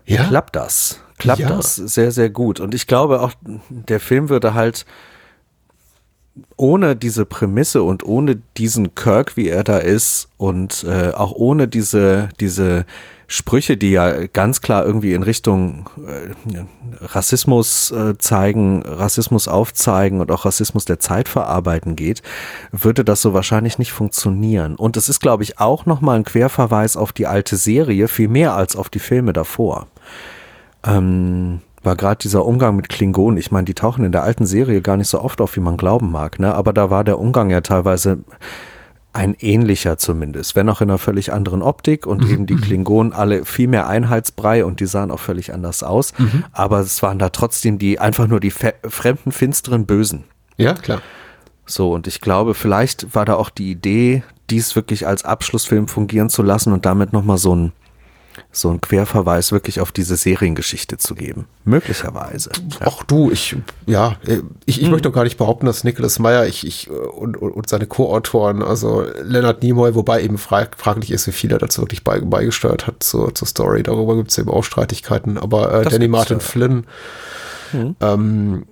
ja? klappt das. Klappt ja. das sehr, sehr gut. Und ich glaube auch, der Film würde halt ohne diese Prämisse und ohne diesen Kirk, wie er da ist, und äh, auch ohne diese, diese Sprüche, die ja ganz klar irgendwie in Richtung äh, Rassismus äh, zeigen, Rassismus aufzeigen und auch Rassismus der Zeit verarbeiten geht, würde das so wahrscheinlich nicht funktionieren. Und es ist, glaube ich, auch nochmal ein Querverweis auf die alte Serie, viel mehr als auf die Filme davor. Ähm, war gerade dieser Umgang mit Klingonen. Ich meine, die tauchen in der alten Serie gar nicht so oft auf, wie man glauben mag, ne? Aber da war der Umgang ja teilweise ein ähnlicher zumindest, wenn auch in einer völlig anderen Optik und mhm. eben die mhm. Klingonen alle viel mehr Einheitsbrei und die sahen auch völlig anders aus. Mhm. Aber es waren da trotzdem die einfach nur die fremden, finsteren Bösen. Ja, klar. So, und ich glaube, vielleicht war da auch die Idee, dies wirklich als Abschlussfilm fungieren zu lassen und damit nochmal so ein so einen Querverweis wirklich auf diese Seriengeschichte zu geben. Möglicherweise. Ach du, ich, ja, ich, ich hm. möchte doch gar nicht behaupten, dass Nicholas Meyer ich, ich, und, und, seine Co-Autoren, also Leonard Nimoy, wobei eben fraglich ist, wie viel er dazu wirklich bei, beigesteuert hat zur, zur Story. Darüber gibt es eben auch Streitigkeiten. Aber äh, Danny Martin ja. Flynn, hm. ähm,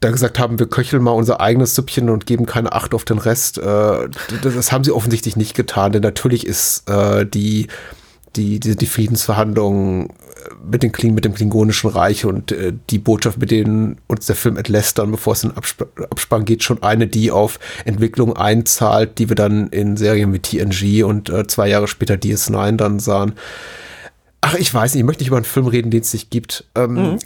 da gesagt haben, wir köcheln mal unser eigenes Süppchen und geben keine Acht auf den Rest. Äh, das, das, haben sie offensichtlich nicht getan, denn natürlich ist äh, die die, die, die Friedensverhandlungen äh, mit, den Kling, mit dem Klingonischen Reich und äh, die Botschaft, mit denen uns der Film entlässt, dann bevor es in Absp Abspann geht, schon eine, die auf Entwicklung einzahlt, die wir dann in Serien wie TNG und äh, zwei Jahre später DS9 dann sahen. Ach, ich weiß nicht, ich möchte nicht über einen Film reden, den es nicht gibt. Ähm, mhm.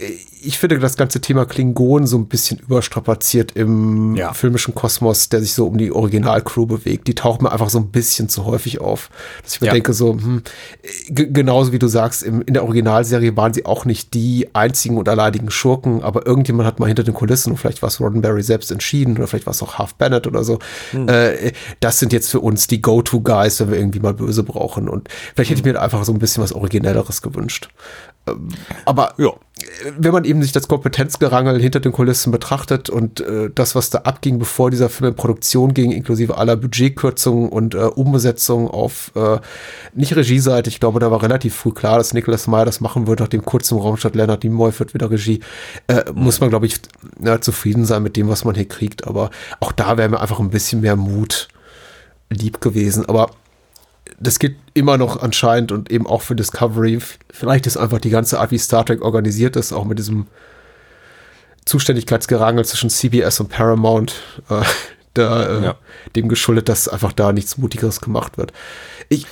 Ich finde das ganze Thema Klingon so ein bisschen überstrapaziert im ja. filmischen Kosmos, der sich so um die Originalcrew bewegt. Die taucht mir einfach so ein bisschen zu häufig auf. Dass ich mir ja. denke, so, hm, genauso wie du sagst, im, in der Originalserie waren sie auch nicht die einzigen und alleinigen Schurken, aber irgendjemand hat mal hinter den Kulissen, und vielleicht war es Roddenberry selbst entschieden, oder vielleicht war es auch Half Bennett oder so. Mhm. Äh, das sind jetzt für uns die Go-To-Guys, wenn wir irgendwie mal böse brauchen. Und vielleicht hätte ich mir einfach so ein bisschen was Originelleres anderes gewünscht. Ähm, aber ja. wenn man eben sich das Kompetenzgerangel hinter den Kulissen betrachtet und äh, das, was da abging, bevor dieser Film in Produktion ging, inklusive aller Budgetkürzungen und äh, Umbesetzungen auf äh, nicht Regieseite, ich glaube, da war relativ früh klar, dass Nicholas Meyer das machen wird, nach dem kurzen Raumstadt Leonard Nimoy wird wieder Regie, äh, mhm. muss man, glaube ich, ja, zufrieden sein mit dem, was man hier kriegt. Aber auch da wäre mir einfach ein bisschen mehr Mut lieb gewesen. Aber das geht immer noch anscheinend und eben auch für Discovery. Vielleicht ist einfach die ganze Art, wie Star Trek organisiert ist, auch mit diesem Zuständigkeitsgerangel zwischen CBS und Paramount, äh, *laughs* da, äh, ja. dem geschuldet, dass einfach da nichts Mutigeres gemacht wird. Ich,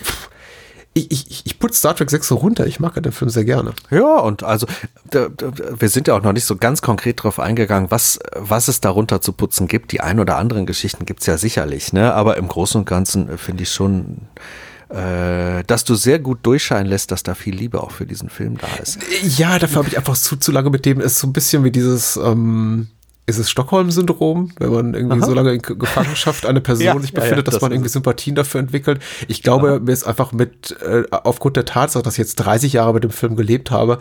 ich, ich, ich putze Star Trek 6 so runter. Ich mag den Film sehr gerne. Ja, und also da, da, wir sind ja auch noch nicht so ganz konkret drauf eingegangen, was, was es darunter zu putzen gibt. Die ein oder anderen Geschichten gibt es ja sicherlich, ne? Aber im Großen und Ganzen äh, finde ich schon äh, dass du sehr gut durchscheinen lässt, dass da viel Liebe auch für diesen Film da ist. Ja, dafür habe ich einfach zu, zu lange mit dem, ist so ein bisschen wie dieses, ähm, ist es Stockholm-Syndrom, wenn man irgendwie Aha. so lange in Gefangenschaft eine Person *laughs* ja, sich befindet, ja, ja, dass das man irgendwie Sympathien dafür entwickelt. Ich glaube, Aha. mir ist einfach mit, äh, aufgrund der Tatsache, dass ich jetzt 30 Jahre mit dem Film gelebt habe,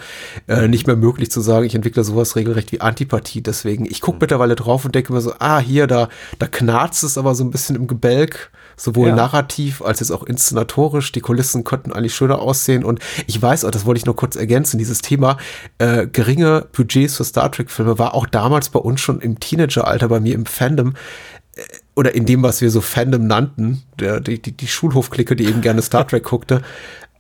äh, nicht mehr möglich zu sagen, ich entwickle sowas regelrecht wie Antipathie. Deswegen, ich gucke mhm. mittlerweile drauf und denke mir so, ah, hier, da, da knarzt es aber so ein bisschen im Gebälk sowohl ja. narrativ als jetzt auch inszenatorisch. Die Kulissen könnten eigentlich schöner aussehen. Und ich weiß, auch, das wollte ich nur kurz ergänzen, dieses Thema äh, geringe Budgets für Star Trek-Filme war auch damals bei uns schon im Teenageralter bei mir im Fandom äh, oder in dem, was wir so Fandom nannten, der, die, die, die Schulhofklicke, die eben gerne Star Trek guckte,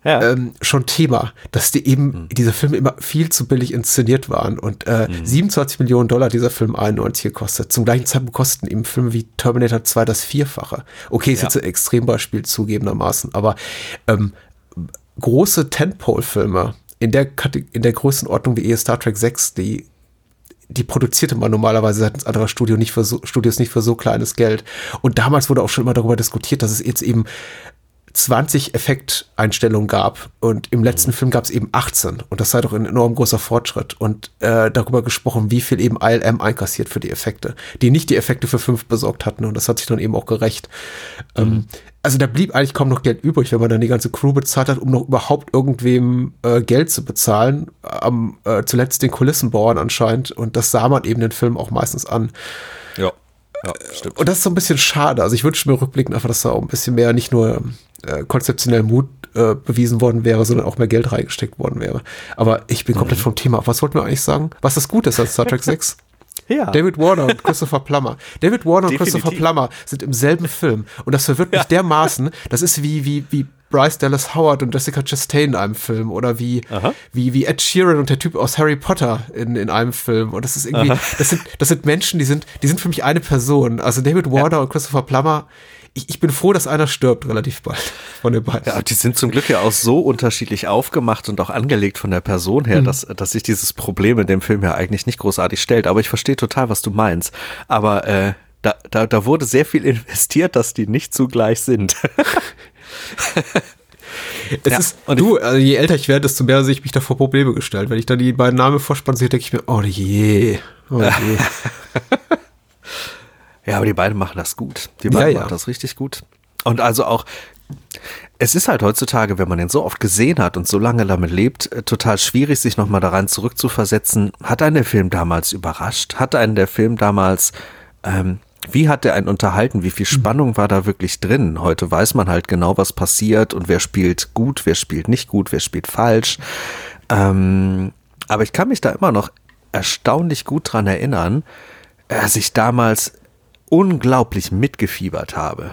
ja. ähm, schon Thema, dass die eben mhm. diese Filme immer viel zu billig inszeniert waren und äh, mhm. 27 Millionen Dollar dieser Film 91 gekostet. Zum gleichen Zeitpunkt kosten eben Filme wie Terminator 2 das Vierfache. Okay, ist ja. jetzt ein Extrembeispiel zugegebenermaßen, aber ähm, große Tentpole-Filme in der, in der Größenordnung wie eh Star Trek 6, die die produzierte man normalerweise seitens anderer Studio nicht für so, Studios nicht für so kleines Geld. Und damals wurde auch schon immer darüber diskutiert, dass es jetzt eben 20 Effekteinstellungen gab und im letzten. Film gab es eben 18 und das sei doch ein enorm großer Fortschritt und äh, darüber gesprochen, wie viel eben ILM einkassiert für die Effekte, die nicht die Effekte für fünf besorgt hatten und das hat sich dann eben auch gerecht. Mhm. Ähm, also da blieb eigentlich kaum noch Geld übrig, wenn man dann die ganze Crew bezahlt hat, um noch überhaupt irgendwem äh, Geld zu bezahlen. Am äh, zuletzt den Kulissenbauern anscheinend und das sah man eben den Film auch meistens an. Ja. Ja, stimmt. Und das ist so ein bisschen schade. Also ich wünsche mir rückblickend einfach, dass da auch ein bisschen mehr nicht nur äh, konzeptionell Mut äh, bewiesen worden wäre, sondern auch mehr Geld reingesteckt worden wäre. Aber ich bin komplett mhm. vom Thema. Was wollten wir eigentlich sagen? Was das Gute ist an Star Trek *laughs* 6? Ja. David Warner und Christopher Plummer. David Warner und Christopher Plummer sind im selben Film. Und das verwirrt mich ja. dermaßen. Das ist wie, wie, wie Bryce Dallas Howard und Jessica Chastain in einem Film oder wie, wie, wie Ed Sheeran und der Typ aus Harry Potter in, in einem Film. Und das ist irgendwie, das sind, das sind Menschen, die sind, die sind für mich eine Person. Also David Warner ja. und Christopher Plummer, ich, ich bin froh, dass einer stirbt relativ bald *laughs* von den beiden. Ja, die sind zum Glück ja auch so unterschiedlich aufgemacht und auch angelegt von der Person her, mhm. dass, dass sich dieses Problem in dem Film ja eigentlich nicht großartig stellt. Aber ich verstehe total, was du meinst. Aber äh, da, da, da wurde sehr viel investiert, dass die nicht zugleich sind. *laughs* Es ja, ist, und du, also je älter ich werde, desto mehr sehe ich mich da vor Probleme gestellt. Wenn ich dann die beiden Namen vorspanne sehe, denke ich mir, oh je, oh je. *laughs* Ja, aber die beiden machen das gut. Die beiden ja, machen das richtig gut. Und also auch, es ist halt heutzutage, wenn man den so oft gesehen hat und so lange damit lebt, äh, total schwierig, sich nochmal daran zurückzuversetzen. Hat einen der Film damals überrascht? Hat einen der Film damals, ähm, wie hat der einen unterhalten? Wie viel hm. Spannung war da wirklich drin? Heute weiß man halt genau, was passiert und wer spielt gut, wer spielt nicht gut, wer spielt falsch. Ähm, aber ich kann mich da immer noch erstaunlich gut dran erinnern, dass ich damals unglaublich mitgefiebert habe.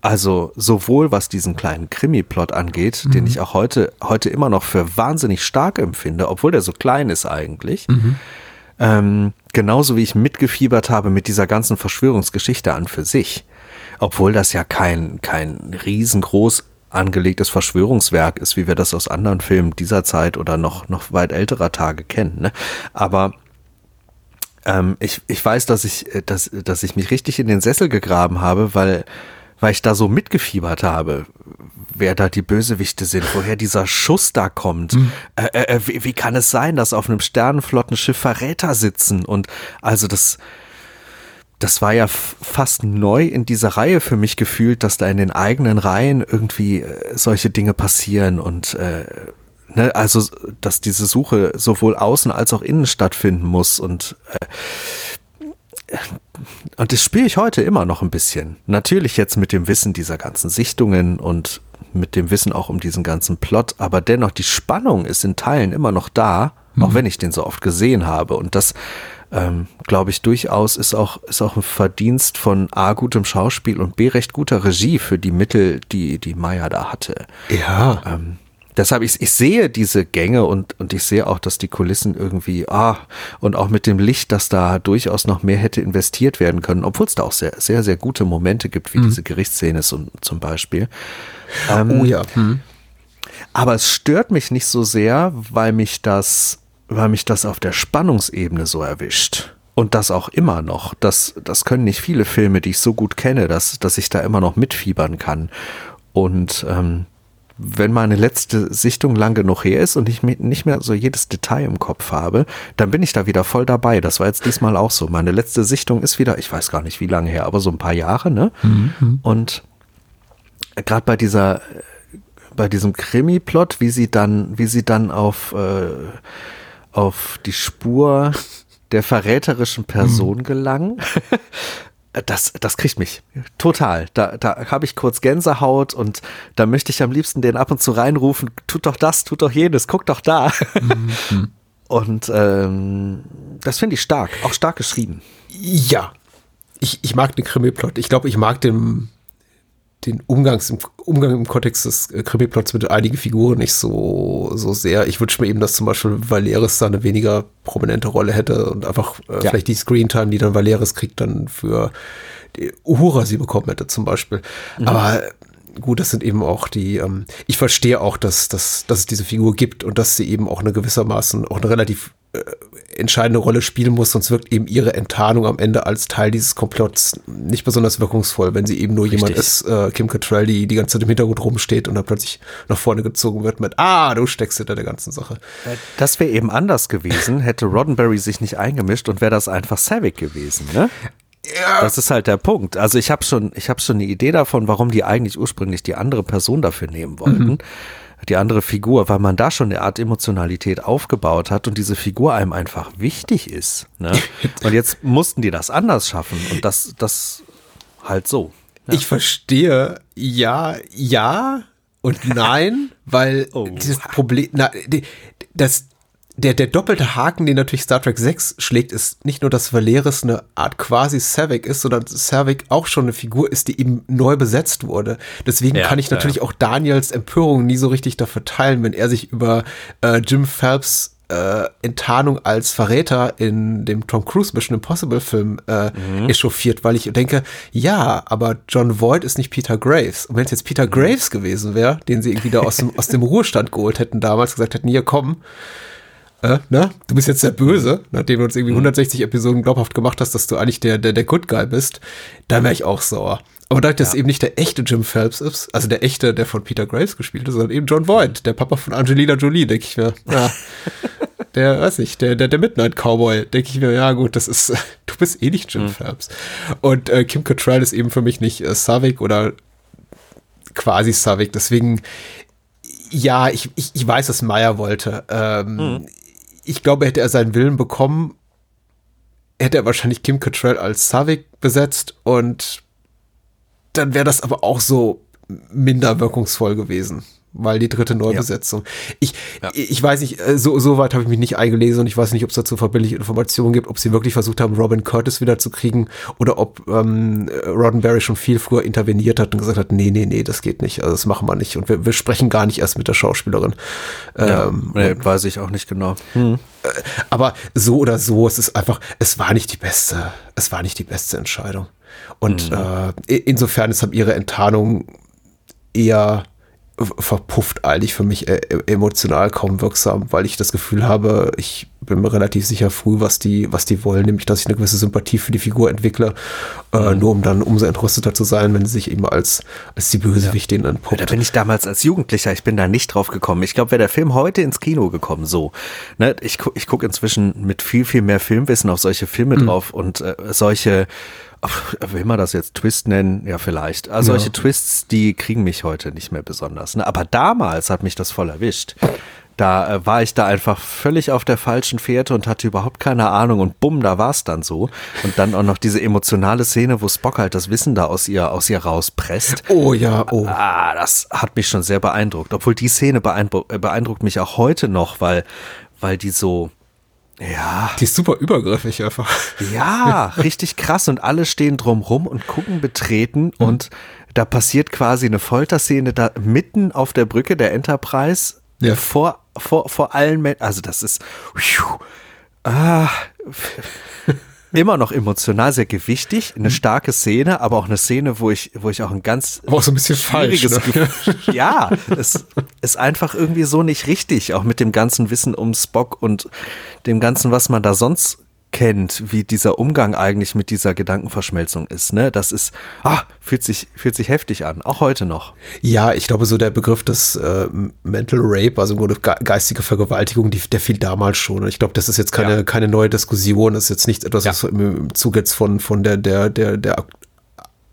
Also sowohl was diesen kleinen Krimi-Plot angeht, mhm. den ich auch heute, heute immer noch für wahnsinnig stark empfinde, obwohl der so klein ist eigentlich. Mhm. Ähm, genauso wie ich mitgefiebert habe mit dieser ganzen Verschwörungsgeschichte an für sich. Obwohl das ja kein, kein riesengroß angelegtes Verschwörungswerk ist, wie wir das aus anderen Filmen dieser Zeit oder noch, noch weit älterer Tage kennen. Ne? Aber ähm, ich, ich weiß, dass ich, äh, dass, dass ich mich richtig in den Sessel gegraben habe, weil, weil ich da so mitgefiebert habe, wer da die Bösewichte sind, woher dieser Schuss da kommt. Mhm. Äh, äh, wie, wie kann es sein, dass auf einem Sternenflottenschiff Verräter sitzen? Und also das, das war ja fast neu in dieser Reihe für mich gefühlt, dass da in den eigenen Reihen irgendwie äh, solche Dinge passieren und äh, Ne, also, dass diese Suche sowohl außen als auch innen stattfinden muss und äh, und das spiele ich heute immer noch ein bisschen. Natürlich jetzt mit dem Wissen dieser ganzen Sichtungen und mit dem Wissen auch um diesen ganzen Plot, aber dennoch die Spannung ist in Teilen immer noch da, mhm. auch wenn ich den so oft gesehen habe. Und das, ähm, glaube ich, durchaus ist auch, ist auch ein Verdienst von A, gutem Schauspiel und B, recht guter Regie für die Mittel, die die Maya da hatte. Ja. Ähm, deshalb, ich, ich sehe diese Gänge und, und ich sehe auch, dass die Kulissen irgendwie, ah, und auch mit dem Licht, dass da durchaus noch mehr hätte investiert werden können, obwohl es da auch sehr, sehr, sehr gute Momente gibt, wie mhm. diese Gerichtsszene zum, zum Beispiel. Ähm, oh ja. Mhm. Aber es stört mich nicht so sehr, weil mich das, weil mich das auf der Spannungsebene so erwischt. Und das auch immer noch. Das, das können nicht viele Filme, die ich so gut kenne, dass, dass ich da immer noch mitfiebern kann. Und ähm, wenn meine letzte Sichtung lang genug her ist und ich nicht mehr so jedes Detail im Kopf habe, dann bin ich da wieder voll dabei. Das war jetzt diesmal auch so. Meine letzte Sichtung ist wieder, ich weiß gar nicht wie lange her, aber so ein paar Jahre, ne? Mhm. Und gerade bei dieser, bei diesem Krimi-Plot, wie sie dann, wie sie dann auf, äh, auf die Spur der verräterischen Person mhm. gelangen. Das, das kriegt mich total. Da, da habe ich kurz Gänsehaut und da möchte ich am liebsten den ab und zu reinrufen, tut doch das, tut doch jenes, guck doch da. Mhm. *laughs* Und ähm, das finde ich stark, auch stark geschrieben. Ja. ich, ich mag den Krimi-Plot. Ich glaube, ich mag den, den Umgangs, im Umgang im Kontext des äh, Krimi-Plots mit einigen Figuren nicht so, so sehr. Ich wünsche mir eben, dass zum Beispiel Valeris da eine weniger prominente Rolle hätte und einfach äh, ja. vielleicht die Screentime, die dann Valeris kriegt, dann für die Uhura sie bekommen hätte zum Beispiel. Mhm. Aber gut, das sind eben auch die, ähm, ich verstehe auch, dass, dass, dass es diese Figur gibt und dass sie eben auch eine gewissermaßen auch eine relativ äh, entscheidende Rolle spielen muss, sonst wirkt eben ihre Enttarnung am Ende als Teil dieses Komplotts nicht besonders wirkungsvoll, wenn sie eben nur Richtig. jemand ist, äh, Kim Cattrall, die die ganze Zeit im Hintergrund rumsteht und dann plötzlich nach vorne gezogen wird mit, ah, du steckst hinter der ganzen Sache. Das wäre eben anders gewesen, hätte Roddenberry sich nicht eingemischt und wäre das einfach Savick gewesen, ne? Ja. Das ist halt der Punkt. Also ich habe schon, ich habe schon eine Idee davon, warum die eigentlich ursprünglich die andere Person dafür nehmen wollten. Mhm. Die andere Figur, weil man da schon eine Art Emotionalität aufgebaut hat und diese Figur einem einfach wichtig ist. Ne? *laughs* Und jetzt mussten die das anders schaffen und das, das halt so. Ja. Ich verstehe, ja, ja und nein, weil oh. dieses Problem, na, das, der, der doppelte Haken, den natürlich Star Trek 6 schlägt, ist nicht nur, dass Valeris eine Art quasi Savick ist, sondern Savick auch schon eine Figur ist, die eben neu besetzt wurde. Deswegen ja, kann ich natürlich ja. auch Daniels Empörung nie so richtig dafür teilen, wenn er sich über äh, Jim Phelps äh, Enttarnung als Verräter in dem Tom Cruise Mission Impossible Film äh, mhm. echauffiert, weil ich denke, ja, aber John Voight ist nicht Peter Graves. Und wenn es jetzt Peter mhm. Graves gewesen wäre, den sie irgendwie da aus dem, aus dem Ruhestand geholt hätten damals, gesagt hätten, hier komm, äh, ne? du bist jetzt der Böse, nachdem du uns irgendwie 160 mhm. Episoden glaubhaft gemacht hast, dass du eigentlich der, der, der Good Guy bist, dann wäre ich auch sauer. Aber da das ja. eben nicht der echte Jim Phelps ist, also der echte, der von Peter Graves gespielt ist, sondern eben John Voight, der Papa von Angelina Jolie, denke ich mir. Ja. *laughs* der, weiß ich, der, der, der Midnight Cowboy, denke ich mir, ja gut, das ist, *laughs* du bist eh nicht Jim mhm. Phelps. Und äh, Kim Cattrall ist eben für mich nicht äh, Savik oder quasi Savik, deswegen, ja, ich, ich, ich weiß, was Meyer wollte. Ähm, mhm ich glaube, hätte er seinen Willen bekommen, hätte er wahrscheinlich Kim Cattrall als Savik besetzt und dann wäre das aber auch so minder wirkungsvoll gewesen weil die dritte Neubesetzung. Ja. Ich, ja. ich weiß nicht, äh, so, so weit habe ich mich nicht eingelesen und ich weiß nicht, ob es dazu verbindliche Informationen gibt, ob sie wirklich versucht haben, Robin Curtis wieder zu kriegen oder ob ähm, Roddenberry schon viel früher interveniert hat und gesagt hat, nee, nee, nee, das geht nicht, also das machen wir nicht und wir, wir sprechen gar nicht erst mit der Schauspielerin. Ja, ähm, nee, weiß ich auch nicht genau. Hm. Äh, aber so oder so, es ist einfach, es war nicht die beste, es war nicht die beste Entscheidung. Und mhm. äh, insofern ist ihre Enttarnung eher verpufft eigentlich für mich äh, emotional kaum wirksam, weil ich das Gefühl habe, ich bin mir relativ sicher früh, was die, was die wollen, nämlich dass ich eine gewisse Sympathie für die Figur entwickle, äh, mhm. nur um dann umso entrüsteter zu sein, wenn sie sich eben als, als die Bösewichtin ja. entpuppt. Da bin ich damals als Jugendlicher, ich bin da nicht drauf gekommen. Ich glaube, wäre der Film heute ins Kino gekommen, so. Ne, ich, ich gucke inzwischen mit viel, viel mehr Filmwissen auf solche Filme mhm. drauf und äh, solche will man das jetzt Twist nennen? Ja, vielleicht. Also ja. solche Twists, die kriegen mich heute nicht mehr besonders. Ne? Aber damals hat mich das voll erwischt. Da äh, war ich da einfach völlig auf der falschen Fährte und hatte überhaupt keine Ahnung und bumm, da war es dann so. Und dann auch noch diese emotionale Szene, wo Spock halt das Wissen da aus ihr, aus ihr rauspresst. Oh ja, oh. Ah, das hat mich schon sehr beeindruckt. Obwohl die Szene beeindruckt, beeindruckt mich auch heute noch, weil, weil die so, ja. Die ist super übergriffig einfach. Ja, richtig krass. Und alle stehen drumrum und gucken betreten. Mhm. Und da passiert quasi eine Folterszene da mitten auf der Brücke der Enterprise. Ja. Vor, vor, vor allen Menschen. Also das ist. Ah, immer noch emotional, sehr gewichtig, eine starke Szene, aber auch eine Szene, wo ich, wo ich auch ein ganz aber auch so ein bisschen falsch, ne? *laughs* ja, es ist einfach irgendwie so nicht richtig, auch mit dem ganzen Wissen um Spock und dem ganzen, was man da sonst kennt, wie dieser Umgang eigentlich mit dieser Gedankenverschmelzung ist. Ne? Das ist, ah, fühlt sich, fühlt sich heftig an, auch heute noch. Ja, ich glaube, so der Begriff des äh, Mental Rape, also im Grunde geistige Vergewaltigung, die, der fiel damals schon. Ich glaube, das ist jetzt keine, ja. keine neue Diskussion, das ist jetzt nicht etwas, ja. was im, im Zug jetzt von, von der, der, der, der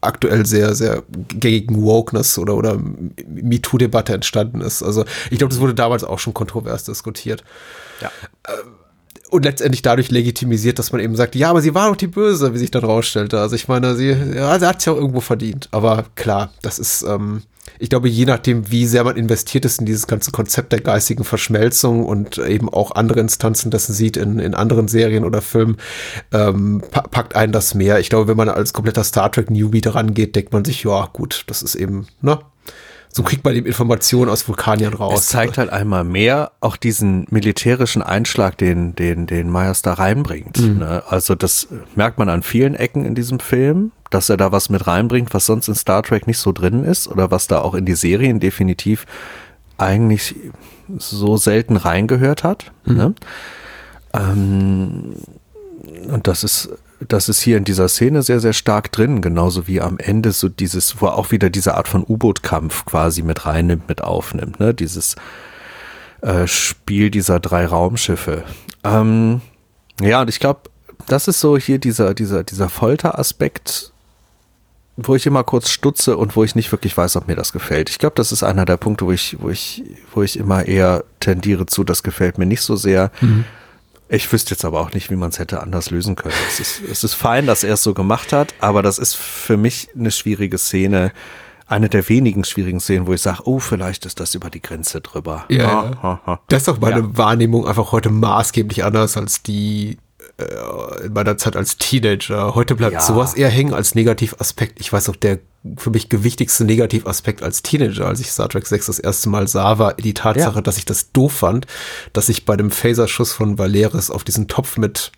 aktuell sehr, sehr gängigen Wokeness oder, oder MeToo-Debatte entstanden ist. Also ich glaube, das wurde damals auch schon kontrovers diskutiert. Ja. Ähm, und letztendlich dadurch legitimisiert, dass man eben sagt, ja, aber sie war doch die Böse, wie sich dann rausstellte. Also ich meine, sie, ja, sie hat es ja auch irgendwo verdient. Aber klar, das ist, ähm, ich glaube, je nachdem, wie sehr man investiert ist in dieses ganze Konzept der geistigen Verschmelzung und eben auch andere Instanzen dessen sieht in, in anderen Serien oder Filmen, ähm, packt einen das mehr. Ich glaube, wenn man als kompletter Star Trek Newbie daran geht, denkt man sich, ja, gut, das ist eben, ne, so kriegt man eben Informationen aus Vulkaniern raus. Es zeigt halt einmal mehr auch diesen militärischen Einschlag, den, den, den Myers da reinbringt. Mhm. Ne? Also das merkt man an vielen Ecken in diesem Film, dass er da was mit reinbringt, was sonst in Star Trek nicht so drin ist oder was da auch in die Serien definitiv eigentlich so selten reingehört hat. Mhm. Ne? Ähm, und das ist das ist hier in dieser Szene sehr, sehr stark drin, genauso wie am Ende so dieses, wo auch wieder diese Art von U-Boot-Kampf quasi mit reinnimmt, mit aufnimmt, ne? Dieses äh, Spiel dieser drei Raumschiffe. Ähm, ja, und ich glaube, das ist so hier dieser, dieser, dieser Folteraspekt, wo ich immer kurz stutze und wo ich nicht wirklich weiß, ob mir das gefällt. Ich glaube, das ist einer der Punkte, wo ich, wo ich, wo ich immer eher tendiere zu, das gefällt mir nicht so sehr. Mhm. Ich wüsste jetzt aber auch nicht, wie man es hätte anders lösen können. Es ist, es ist fein, dass er es so gemacht hat, aber das ist für mich eine schwierige Szene. Eine der wenigen schwierigen Szenen, wo ich sage, oh, vielleicht ist das über die Grenze drüber. Ja, ha, ha, ha. das ist auch meine ja. Wahrnehmung einfach heute maßgeblich anders als die in meiner Zeit als Teenager. Heute bleibt ja. sowas eher hängen als Negativaspekt. Ich weiß auch, der für mich gewichtigste Negativaspekt als Teenager, als ich Star Trek 6 das erste Mal sah, war die Tatsache, ja. dass ich das doof fand, dass ich bei dem Phaserschuss von Valeris auf diesen Topf mit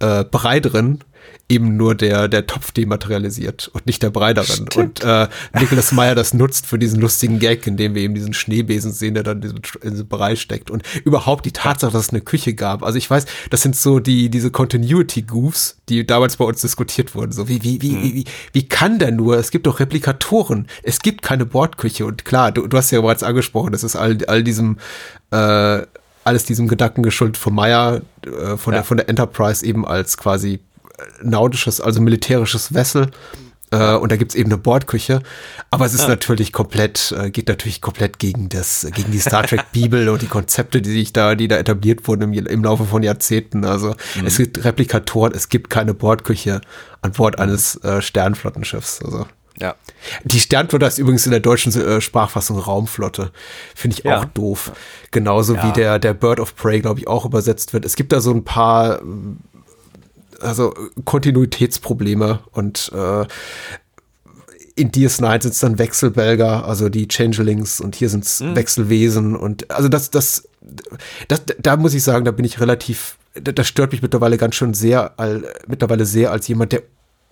äh, Brei drin eben nur der, der Topf dematerialisiert und nicht der Brei darin. Und äh, Nicholas Meyer das nutzt für diesen lustigen Gag, in dem wir eben diesen Schneebesen sehen, der dann in diesem, in diesem Brei steckt. Und überhaupt die Tatsache, dass es eine Küche gab. Also ich weiß, das sind so die, diese Continuity-Goofs, die damals bei uns diskutiert wurden. So, wie, wie, wie, mhm. wie, wie, wie kann der nur? Es gibt doch Replikatoren. Es gibt keine Bordküche. Und klar, du, du hast ja bereits angesprochen, das ist all, all diesem, äh, alles diesem Gedanken geschuldet von Meyer, äh, von, ja. der, von der Enterprise eben als quasi nautisches, also militärisches Wessel. Äh, und da gibt's eben eine Bordküche. Aber es ist ja. natürlich komplett, äh, geht natürlich komplett gegen das, gegen die Star Trek Bibel und die Konzepte, die sich da, die da etabliert wurden im, im Laufe von Jahrzehnten. Also mhm. es gibt Replikatoren, es gibt keine Bordküche an Bord eines äh, Sternflottenschiffs. Also. Ja. Die Sternflotte ist übrigens in der deutschen äh, Sprachfassung Raumflotte. Finde ich ja. auch doof. Genauso ja. wie der, der Bird of Prey, glaube ich, auch übersetzt wird. Es gibt da so ein paar also Kontinuitätsprobleme und äh, in DS9 sind es dann Wechselbelger, also die Changelings und hier sind es mhm. Wechselwesen und also das, das, das, da muss ich sagen, da bin ich relativ, das stört mich mittlerweile ganz schön sehr, all, mittlerweile sehr als jemand, der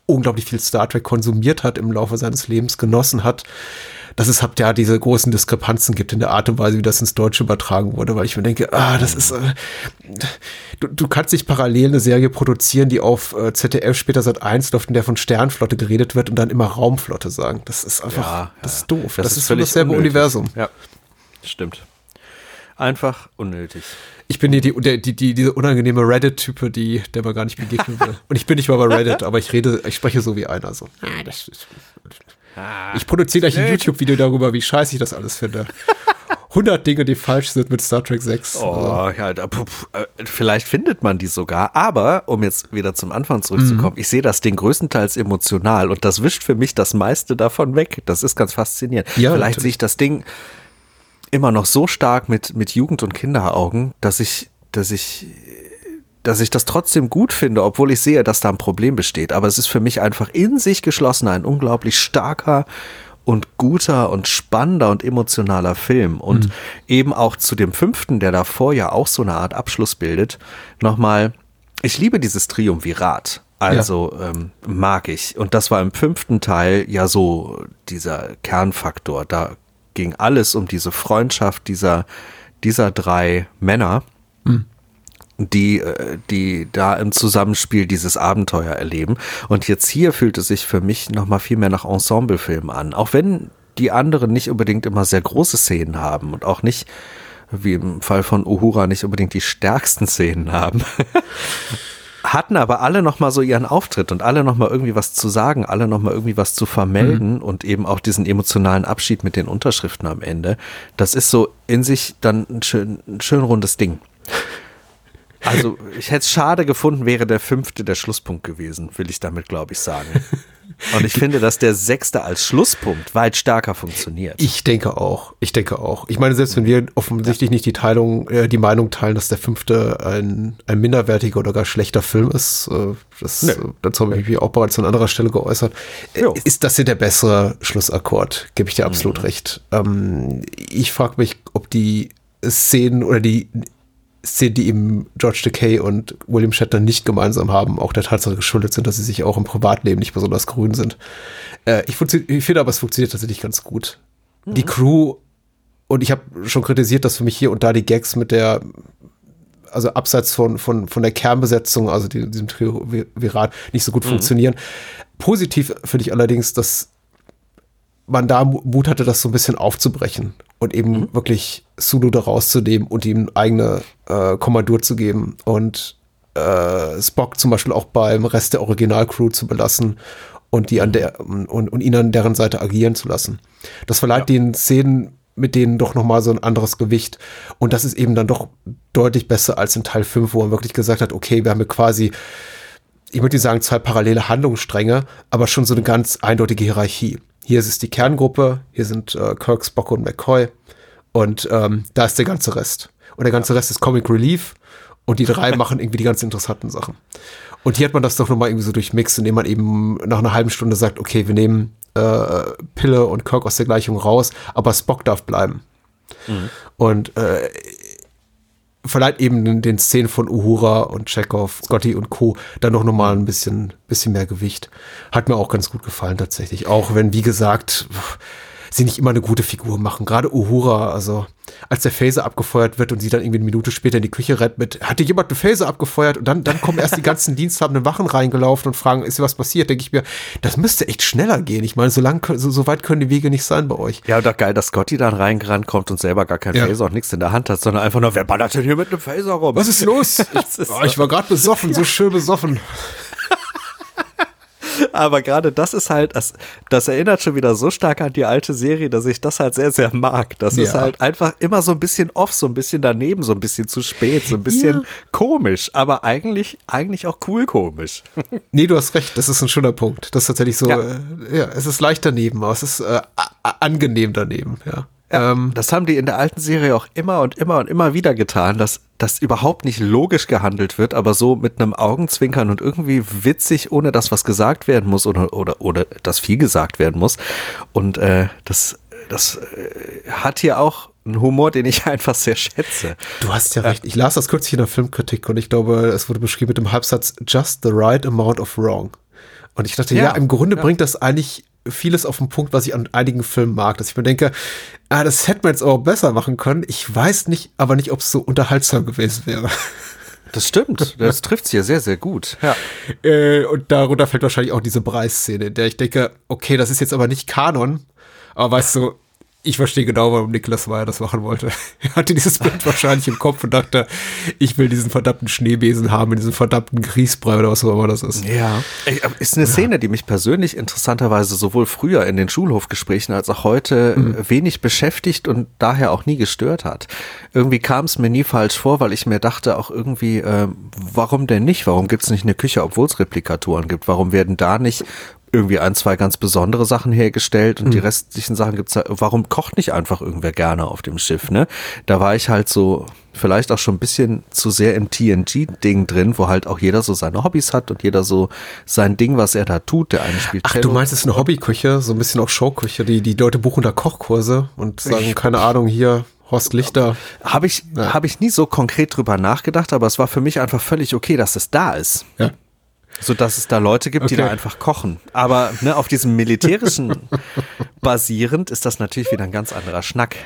unglaublich viel Star Trek konsumiert hat im Laufe seines Lebens, genossen hat, dass es halt ja diese großen Diskrepanzen gibt in der Art und Weise, wie das ins Deutsche übertragen wurde, weil ich mir denke, ah, das ist, äh, du, du kannst nicht parallel eine Serie produzieren, die auf äh, ZDF später seit 1 läuft, in der von Sternflotte geredet wird und dann immer Raumflotte sagen. Das ist einfach, ja, das ist doof. Das, das ist, ist völlig dasselbe unnötig. Universum. Ja, stimmt. Einfach unnötig. Ich bin die, die, die, die diese unangenehme Reddit-Type, die, der man gar nicht begegnen will. *laughs* Und ich bin nicht mal bei Reddit, aber ich rede, ich spreche so wie einer. So. Ah, das ist, ich produziere gleich ein YouTube-Video darüber, wie scheiße ich das alles finde. *laughs* 100 Dinge, die falsch sind mit Star Trek 6. Oh, also. ja, da, äh, vielleicht findet man die sogar. Aber, um jetzt wieder zum Anfang zurückzukommen, mhm. ich sehe das Ding größtenteils emotional und das wischt für mich das meiste davon weg. Das ist ganz faszinierend. Ja, vielleicht sehe ich das Ding immer noch so stark mit, mit Jugend- und Kinderaugen, dass ich, dass ich dass ich das trotzdem gut finde, obwohl ich sehe, dass da ein Problem besteht. Aber es ist für mich einfach in sich geschlossen ein unglaublich starker und guter und spannender und emotionaler Film. Und mhm. eben auch zu dem fünften, der davor ja auch so eine Art Abschluss bildet, nochmal, ich liebe dieses Triumvirat. Also ja. ähm, mag ich. Und das war im fünften Teil ja so dieser Kernfaktor. Da ging alles um diese Freundschaft dieser, dieser drei Männer. Die, äh, die da im Zusammenspiel dieses Abenteuer erleben. Und jetzt hier fühlt es sich für mich nochmal viel mehr nach Ensemblefilm an. Auch wenn die anderen nicht unbedingt immer sehr große Szenen haben und auch nicht, wie im Fall von Uhura, nicht unbedingt die stärksten Szenen haben. *laughs* hatten aber alle nochmal so ihren Auftritt und alle nochmal irgendwie was zu sagen, alle nochmal irgendwie was zu vermelden mhm. und eben auch diesen emotionalen Abschied mit den Unterschriften am Ende. Das ist so in sich dann ein schön, ein schön rundes Ding. Also ich hätte es schade gefunden, wäre der fünfte der Schlusspunkt gewesen, will ich damit, glaube ich, sagen. Und ich finde, dass der sechste als Schlusspunkt weit stärker funktioniert. Ich denke auch. Ich denke auch. Ich meine, selbst wenn wir offensichtlich nicht die Teilung, äh, die Meinung teilen, dass der fünfte ein, ein minderwertiger oder gar schlechter Film ist, äh, das, Nee. äh, dazu habe ich mich auch bereits an anderer Stelle geäußert, äh, Jo. ist das hier der bessere Schlussakkord? Gebe ich dir absolut recht. Ähm, ich frage mich, ob die Szenen oder die Szenen, die eben George Takei und William Shatner nicht gemeinsam haben, auch der Tatsache geschuldet sind, dass sie sich auch im Privatleben nicht besonders grün sind. Äh, ich, ich finde aber, es funktioniert tatsächlich ganz gut. Die Crew, und ich habe schon kritisiert, dass für mich hier und da die Gags mit der, also abseits von, von, von der Kernbesetzung, also die, diesem Triumvirat, nicht so gut funktionieren. Positiv finde ich allerdings, dass man da Mu- Mut hatte, das so ein bisschen aufzubrechen und eben wirklich Sulu da rauszunehmen und ihm eigene äh, Kommandur zu geben und äh, Spock zum Beispiel auch beim Rest der Originalcrew zu belassen und die an der und, und ihn an deren Seite agieren zu lassen. Das verleiht den Szenen mit denen doch nochmal so ein anderes Gewicht. Und das ist eben dann doch deutlich besser als in Teil 5, wo man wirklich gesagt hat, okay, wir haben hier quasi, ich würde sagen, zwei parallele Handlungsstränge, aber schon so eine ganz eindeutige Hierarchie. Hier ist es die Kerngruppe, hier sind äh, Kirk, Spock und McCoy und ähm, da ist der ganze Rest. Und der ganze Rest ist Comic Relief und die drei *laughs* machen irgendwie die ganz interessanten Sachen. Und hier hat man das doch nochmal irgendwie so durchmixt, indem man eben nach einer halben Stunde sagt, okay, wir nehmen äh, Pille und Kirk aus der Gleichung raus, aber Spock darf bleiben. Und äh, verleiht eben den, Szenen von Uhura und Chekhov, Scotty und Co. dann doch nochmal ein bisschen, bisschen mehr Gewicht. Hat mir auch ganz gut gefallen tatsächlich. Auch wenn, wie gesagt, sie nicht immer eine gute Figur machen. Gerade Uhura, also als der Phaser abgefeuert wird und sie dann irgendwie eine Minute später in die Küche rennt mit, hatte jemand einen Phaser abgefeuert? Und dann, dann kommen erst die *laughs* ganzen diensthabenden Wachen reingelaufen und fragen, ist hier was passiert? Denke ich mir, das müsste echt schneller gehen. Ich meine, so lang, so, so weit können die Wege nicht sein bei euch. Ja, und auch geil, dass Scotty dann reingerannt kommt und selber gar kein Ja. Phaser und nichts in der Hand hat, sondern einfach nur, wer ballert denn hier mit einem Phaser rum? Was ist los? *laughs* Ich, ist oh, ich war gerade besoffen, so *laughs* schön besoffen. Aber gerade das ist halt, das, das erinnert schon wieder so stark an die alte Serie, dass ich das halt sehr, sehr mag. Das ist Ja. halt einfach immer so ein bisschen off, so ein bisschen daneben, so ein bisschen zu spät, so ein bisschen komisch, aber eigentlich, eigentlich auch cool komisch. Nee, du hast recht, das ist ein schöner Punkt. Das ist tatsächlich so, Ja. ja, äh, ja es ist leicht daneben, aber es ist äh, angenehm daneben, ja. Ähm, Das haben die in der alten Serie auch immer und immer und immer wieder getan, dass das überhaupt nicht logisch gehandelt wird, aber so mit einem Augenzwinkern und irgendwie witzig, ohne dass was gesagt werden muss oder oder oder dass viel gesagt werden muss. Und äh, das das äh, hat hier auch einen Humor, den ich *laughs* einfach sehr schätze. du hast ja recht. Ich las das kürzlich in der Filmkritik und ich glaube, es wurde beschrieben mit dem Halbsatz just the right amount of wrong. Und ich dachte, ja, Ja, im Grunde ja. bringt das eigentlich vieles auf den Punkt, was ich an einigen Filmen mag, dass ich mir denke, ah, das hätte man jetzt auch besser machen können. Ich weiß nicht, aber nicht, ob es so unterhaltsam gewesen wäre. *laughs* Das stimmt. Das trifft hier sehr, sehr gut. Ja. Äh, und darunter fällt wahrscheinlich auch diese Preis-Szene, in der ich denke, okay, das ist jetzt aber nicht Kanon, aber weißt du, ich verstehe genau, warum Niklas Meyer das machen wollte. *laughs* Er hatte dieses Bild wahrscheinlich im Kopf und dachte, ich will diesen verdammten Schneebesen haben, in diesem verdammten Grießbrei oder was auch immer das ist. Ja. Ist eine Szene, die mich persönlich interessanterweise sowohl früher in den Schulhofgesprächen als auch heute äh, wenig beschäftigt und daher auch nie gestört hat. Irgendwie kam es mir nie falsch vor, weil ich mir dachte auch irgendwie, äh, warum denn nicht? Warum gibt es nicht eine Küche, obwohl es Replikatoren gibt? Warum werden da nicht irgendwie ein, zwei ganz besondere Sachen hergestellt und die restlichen Sachen gibt's da, warum kocht nicht einfach irgendwer gerne auf dem Schiff, ne? Da war ich halt so vielleicht auch schon ein bisschen zu sehr im TNG-Ding drin, wo halt auch jeder so seine Hobbys hat und jeder so sein Ding, was er da tut. Der eine spielt Ach, Cello. du meinst, es ist eine Hobbyküche, so ein bisschen auch Showküche, die, die Leute buchen da Kochkurse und sagen, keine Ahnung, hier, Horst Lichter. Habe ich, Ja. hab ich nie so konkret drüber nachgedacht, aber es war für mich einfach völlig okay, dass es da ist. Ja. So dass es da Leute gibt, die Okay. da einfach kochen. Aber ne, auf diesem militärischen *laughs* basierend ist das natürlich wieder ein ganz anderer Schnack.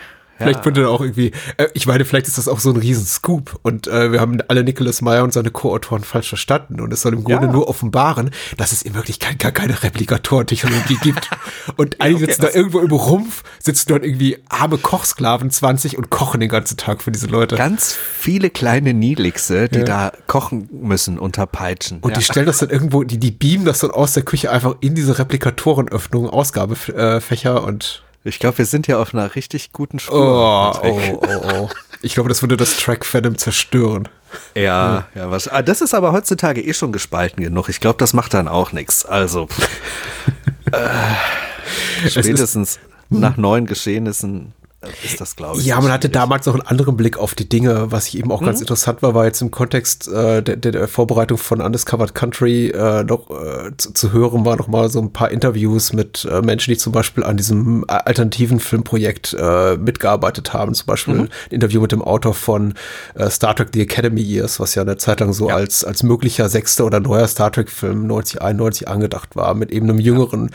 Vielleicht könnte er auch irgendwie, äh, ich meine, vielleicht ist das auch so ein Riesenscoop und äh, wir haben alle Nicholas Meyer und seine Co-Autoren falsch verstanden und es soll im Grunde nur offenbaren, dass es in Wirklichkeit gar keine Replikatoren-Technologie gibt. Und einige okay, sitzen da irgendwo im Rumpf, sitzen dort irgendwie arme Kochsklaven 20 und kochen den ganzen Tag für diese Leute. Ganz viele kleine Nilixe, die da kochen müssen unter Peitschen. und die stellen das dann irgendwo, die, die beamen das dann aus der Küche einfach in diese Replikatorenöffnung, Ausgabefächer und Ich glaube, wir sind ja auf einer richtig guten Spur. oh, oh, oh, oh. Ich glaube, das würde das Track Venom zerstören. Ja, ja, was. Ah, das ist aber heutzutage eh schon gespalten genug. Ich glaube, das macht dann auch nichts. Also äh, *laughs* spätestens nach neuen Geschehnissen ist das, glaube ich. Ja, man hatte damals noch einen anderen Blick auf die Dinge. Was ich eben auch mhm. ganz interessant war, war jetzt im Kontext äh, der, der, Vorbereitung von Undiscovered Country äh, noch äh, zu, zu, hören, war noch mal so ein paar Interviews mit äh, Menschen, die zum Beispiel an diesem alternativen Filmprojekt äh, mitgearbeitet haben. Zum Beispiel mhm. ein Interview mit dem Autor von äh, Star Trek The Academy Years, was ja eine Zeit lang so ja. als, als möglicher sechster oder neuer Star Trek-Film 9091 angedacht war, mit eben einem jüngeren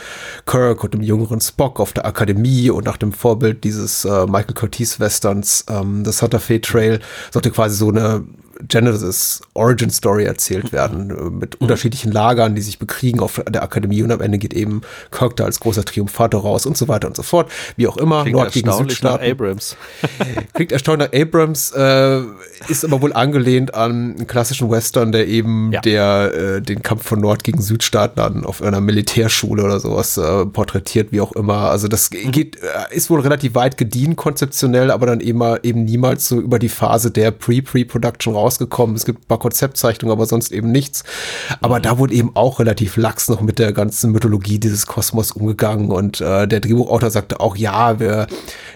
Kirk und einem jüngeren Spock auf der Akademie und nach dem Vorbild dieses äh, Michael Curtis Westerns, ähm, das Santa Fe Trail, sollte quasi so eine Genesis Origin Story erzählt werden, äh, mit mhm. unterschiedlichen Lagern, die sich bekriegen auf der Akademie und am Ende geht eben Kirk da als großer Triumphator raus und so weiter und so fort. Wie auch immer, Klingt Nord gegen Südstaaten. Abrams. *laughs* *laughs* Klingt erstaunlich nach Abrams, äh, ist aber wohl angelehnt an einen klassischen Western, der eben ja. der äh, den Kampf von Nord gegen Südstaaten an auf einer Militärschule oder sowas äh, porträtiert, wie auch immer. Also das mhm. geht, äh, ist wohl relativ weit gediehen konzeptionell, aber dann eben, eben niemals so über die Phase der Pre-Pre-Production raus rausgekommen. Es gibt ein paar Konzeptzeichnungen, aber sonst eben nichts. Aber mhm. da wurde eben auch relativ lax noch mit der ganzen Mythologie dieses Kosmos umgegangen. Und äh, der Drehbuchautor sagte auch, ja, wir,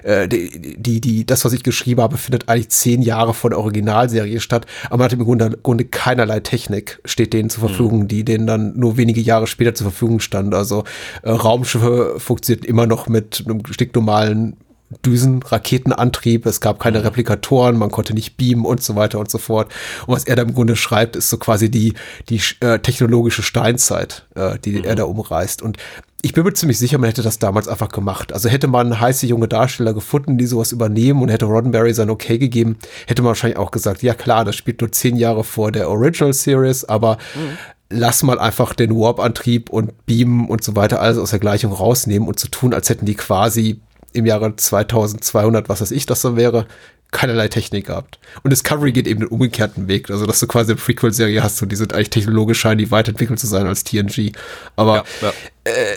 äh, die, die, die, das, was ich geschrieben habe, findet eigentlich zehn Jahre vor der Originalserie statt. Aber man hat im Grunde, Grunde keinerlei Technik steht denen zur Verfügung, mhm. die denen dann nur wenige Jahre später zur Verfügung stand. Also äh, Raumschiffe funktionieren immer noch mit einem stinknormalen Düsenraketenantrieb, es gab keine mhm. Replikatoren, man konnte nicht beamen und so weiter und so fort. Und was er da im Grunde schreibt, ist so quasi die, die äh, technologische Steinzeit, äh, die mhm. er da umreißt. Und ich bin mir ziemlich sicher, man hätte das damals einfach gemacht. Also hätte man heiße junge Darsteller gefunden, die sowas übernehmen und hätte Roddenberry sein Okay gegeben, hätte man wahrscheinlich auch gesagt, ja klar, das spielt nur zehn Jahre vor der Original Series, aber mhm lass mal einfach den Warp-Antrieb und Beamen und so weiter alles aus der Gleichung rausnehmen und zu so tun, als hätten die quasi im Jahre 2200, was weiß ich, das dann wäre, keinerlei Technik gehabt. Und Discovery geht eben den umgekehrten Weg, also dass du quasi eine Prequel-Serie hast und die sind eigentlich technologisch scheinen die weiterentwickelt zu sein als TNG. Aber ja, ja. Äh,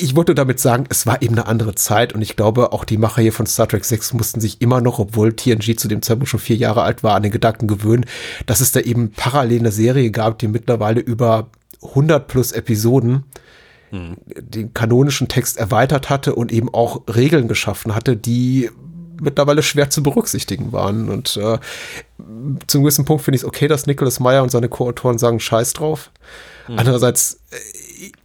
ich wollte damit sagen, es war eben eine andere Zeit und ich glaube, auch die Macher hier von Star Trek 6 mussten sich immer noch, obwohl TNG zu dem Zeitpunkt schon vier Jahre alt war, an den Gedanken gewöhnen, dass es da eben parallel eine Serie gab, die mittlerweile über 100 plus Episoden mhm. den kanonischen Text erweitert hatte und eben auch Regeln geschaffen hatte, die mittlerweile schwer zu berücksichtigen waren. Und äh, zum gewissen Punkt finde ich es okay, dass Nicholas Meyer und seine Co-Autoren sagen Scheiß drauf. Mhm. Andererseits, äh,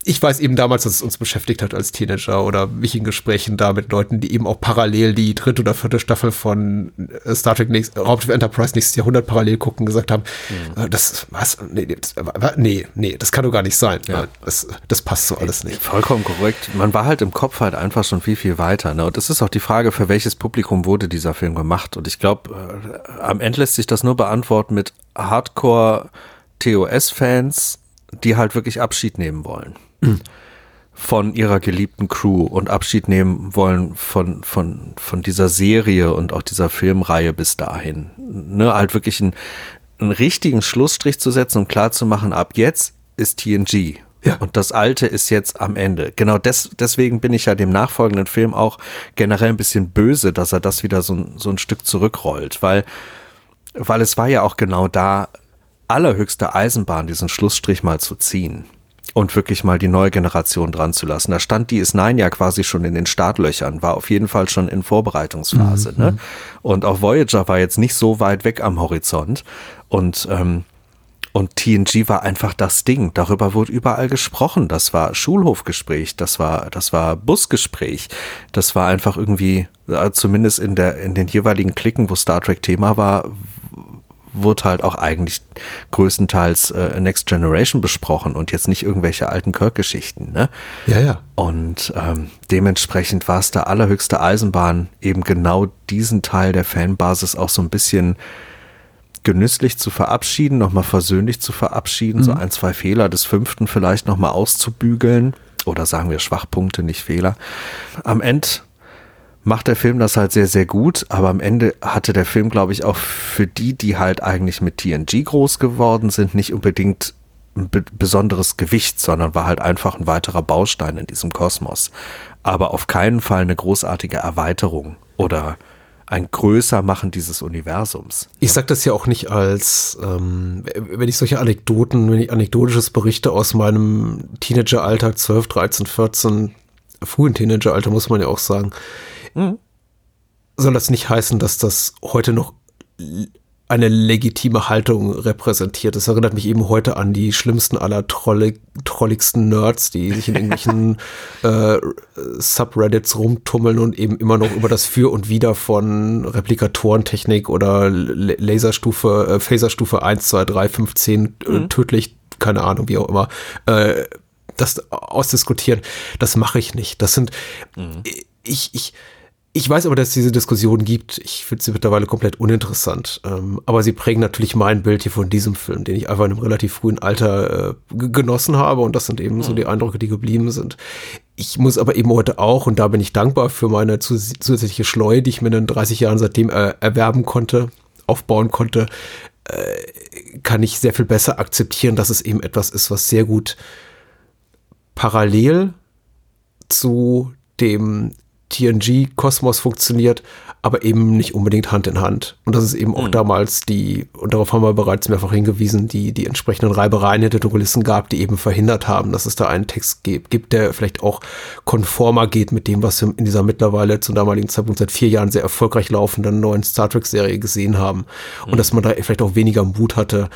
ich weiß eben damals, dass es uns beschäftigt hat als Teenager oder mich in Gesprächen da mit Leuten, die eben auch parallel die dritte oder vierte Staffel von äh, Star Trek nächst, Raumschiff Enterprise nächstes Jahrhundert parallel gucken, gesagt haben, mhm. das, was, nee, das, nee, nee, das kann doch gar nicht sein. Ja. Das, das passt so alles nicht. Vollkommen korrekt. Man war halt im Kopf halt einfach schon viel, viel weiter. Ne? Und das ist auch die Frage, für welches Publikum wurde dieser Film gemacht. Und ich glaube, äh, am Ende lässt sich das nur beantworten mit Hardcore TOS-Fans, die halt wirklich Abschied nehmen wollen. Von ihrer geliebten Crew und Abschied nehmen wollen von, von, von dieser Serie und auch dieser Filmreihe bis dahin. Ne, halt wirklich einen, einen richtigen Schlussstrich zu setzen und klar zu machen, ab jetzt ist TNG. Ja. Und das Alte ist jetzt am Ende. Genau des, deswegen bin ich ja dem nachfolgenden Film auch generell ein bisschen böse, dass er das wieder so, so ein Stück zurückrollt, weil, weil es war ja auch genau da allerhöchste Eisenbahn, diesen Schlussstrich mal zu ziehen und wirklich mal die neue Generation dran zu lassen. Da stand DS9 ja quasi schon in den Startlöchern, war auf jeden Fall schon in Vorbereitungsphase. Mhm. Ne? Und auch Voyager war jetzt nicht so weit weg am Horizont. Und ähm, und TNG war einfach das Ding. Darüber wurde überall gesprochen. Das war Schulhofgespräch, das war, das war Busgespräch. Das war einfach irgendwie, äh, zumindest in der, in den jeweiligen Klicken, wo Star Trek Thema war, wurde halt auch eigentlich größtenteils äh, Next Generation besprochen und jetzt nicht irgendwelche alten Kirk-Geschichten. Ne? Ja, ja. Und ähm, dementsprechend war es der allerhöchste Eisenbahn, eben genau diesen Teil der Fanbasis auch so ein bisschen genüsslich zu verabschieden, nochmal versöhnlich zu verabschieden, mhm. so ein, zwei Fehler des fünften vielleicht nochmal auszubügeln. Oder sagen wir Schwachpunkte, nicht Fehler. Am Ende macht der Film das halt sehr, sehr gut, aber am Ende hatte der Film, glaube ich, auch für die, die halt eigentlich mit TNG groß geworden sind, nicht unbedingt ein besonderes Gewicht, sondern war halt einfach ein weiterer Baustein in diesem Kosmos. Aber auf keinen Fall eine großartige Erweiterung oder ein Größermachen dieses Universums. Ich sage das ja auch nicht als, ähm, wenn ich solche Anekdoten, wenn ich anekdotisches berichte aus meinem Teenageralter, 12, 13, 14, frühen Teenageralter, muss man ja auch sagen, mhm. soll das nicht heißen, dass das heute noch eine legitime Haltung repräsentiert. Das erinnert mich eben heute an die schlimmsten aller trollig, trolligsten Nerds, die sich in irgendwelchen *laughs* äh, Subreddits rumtummeln und eben immer noch über das Für und Wider von Replikatorentechnik oder Laserstufe, äh, Phaserstufe 1, 2, 3, 5, 10 äh, mhm. tödlich, keine Ahnung, wie auch immer, äh, das ausdiskutieren. Das mache ich nicht. Das sind, mhm. ich, ich, ich weiß aber, dass es diese Diskussion gibt. Ich finde sie mittlerweile komplett uninteressant. Ähm, aber sie prägen natürlich mein Bild hier von diesem Film, den ich einfach in einem relativ frühen Alter äh, genossen habe. Und das sind eben mhm. so die Eindrücke, die geblieben sind. Ich muss aber eben heute auch, und da bin ich dankbar für meine zus zusätzliche Schleu, die ich mir in den 30 Jahren seitdem äh, erwerben konnte, aufbauen konnte, äh, kann ich sehr viel besser akzeptieren, dass es eben etwas ist, was sehr gut parallel zu dem TNG-Kosmos funktioniert, aber eben nicht unbedingt Hand in Hand. Und das ist eben auch mhm. damals die, und darauf haben wir bereits mehrfach hingewiesen, die, die entsprechenden Reibereien hinter den Kulissen gab, die eben verhindert haben, dass es da einen Text gibt, gibt, der vielleicht auch konformer geht mit dem, was wir in dieser mittlerweile zum damaligen Zeitpunkt seit vier Jahren sehr erfolgreich laufenden neuen Star Trek-Serie gesehen haben. Und mhm. dass man da vielleicht auch weniger Mut hatte,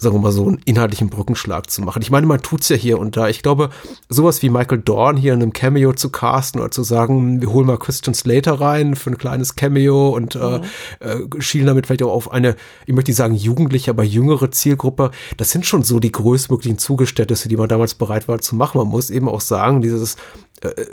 sagen wir mal so, einen inhaltlichen Brückenschlag zu machen. Ich meine, man tut's ja hier und da. Ich glaube, sowas wie Michael Dorn hier in einem Cameo zu casten oder zu sagen, wir holen mal Christian Slater rein für ein kleines Cameo und äh, mhm. äh, schielen damit vielleicht auch auf eine, ich möchte nicht sagen jugendliche, aber jüngere Zielgruppe. Das sind schon so die größtmöglichen Zugeständnisse, die man damals bereit war zu machen. Man muss eben auch sagen, dieses äh,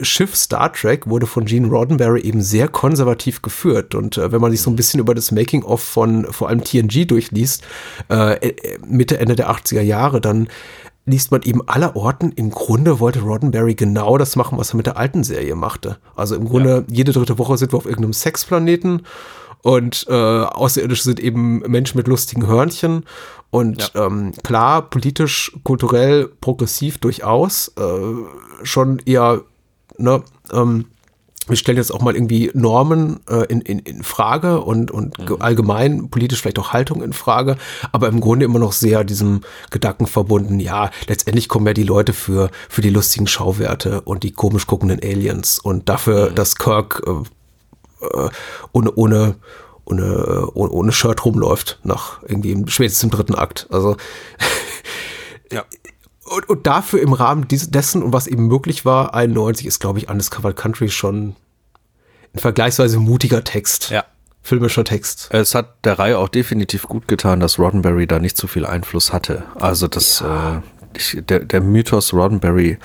Schiff Star Trek wurde von Gene Roddenberry eben sehr konservativ geführt. Und äh, wenn man sich so ein bisschen über das Making-of von vor allem TNG durchliest, äh, äh, Mitte, Ende der 80er Jahre, dann liest man eben aller Orten, im Grunde wollte Roddenberry genau das machen, was er mit der alten Serie machte. Also im Grunde, ja. jede dritte Woche sind wir auf irgendeinem Sexplaneten und äh, Außerirdische sind eben Menschen mit lustigen Hörnchen. Und ja. ähm, klar, politisch, kulturell, progressiv durchaus, äh, schon eher ne, ähm, wir stellen jetzt auch mal irgendwie Normen äh, in, in, in Frage und, und mhm. allgemein politisch vielleicht auch Haltung in Frage, aber im Grunde immer noch sehr diesem Gedanken verbunden, ja, letztendlich kommen ja die Leute für, für die lustigen Schauwerte und die komisch guckenden Aliens und dafür, mhm. dass Kirk äh, äh ohne, ohne, ohne, ohne, ohne Shirt rumläuft, nach irgendwie spätestens im dritten Akt. Also ja *laughs* und, und dafür im Rahmen dessen und was eben möglich war, 91 ist, glaube ich, Undiscovered Country schon ein vergleichsweise mutiger Text. Ja. Filmischer Text. Es hat der Reihe auch definitiv gut getan, dass Roddenberry da nicht so viel Einfluss hatte. Also das, ja. äh, ich, der, der Mythos Roddenberry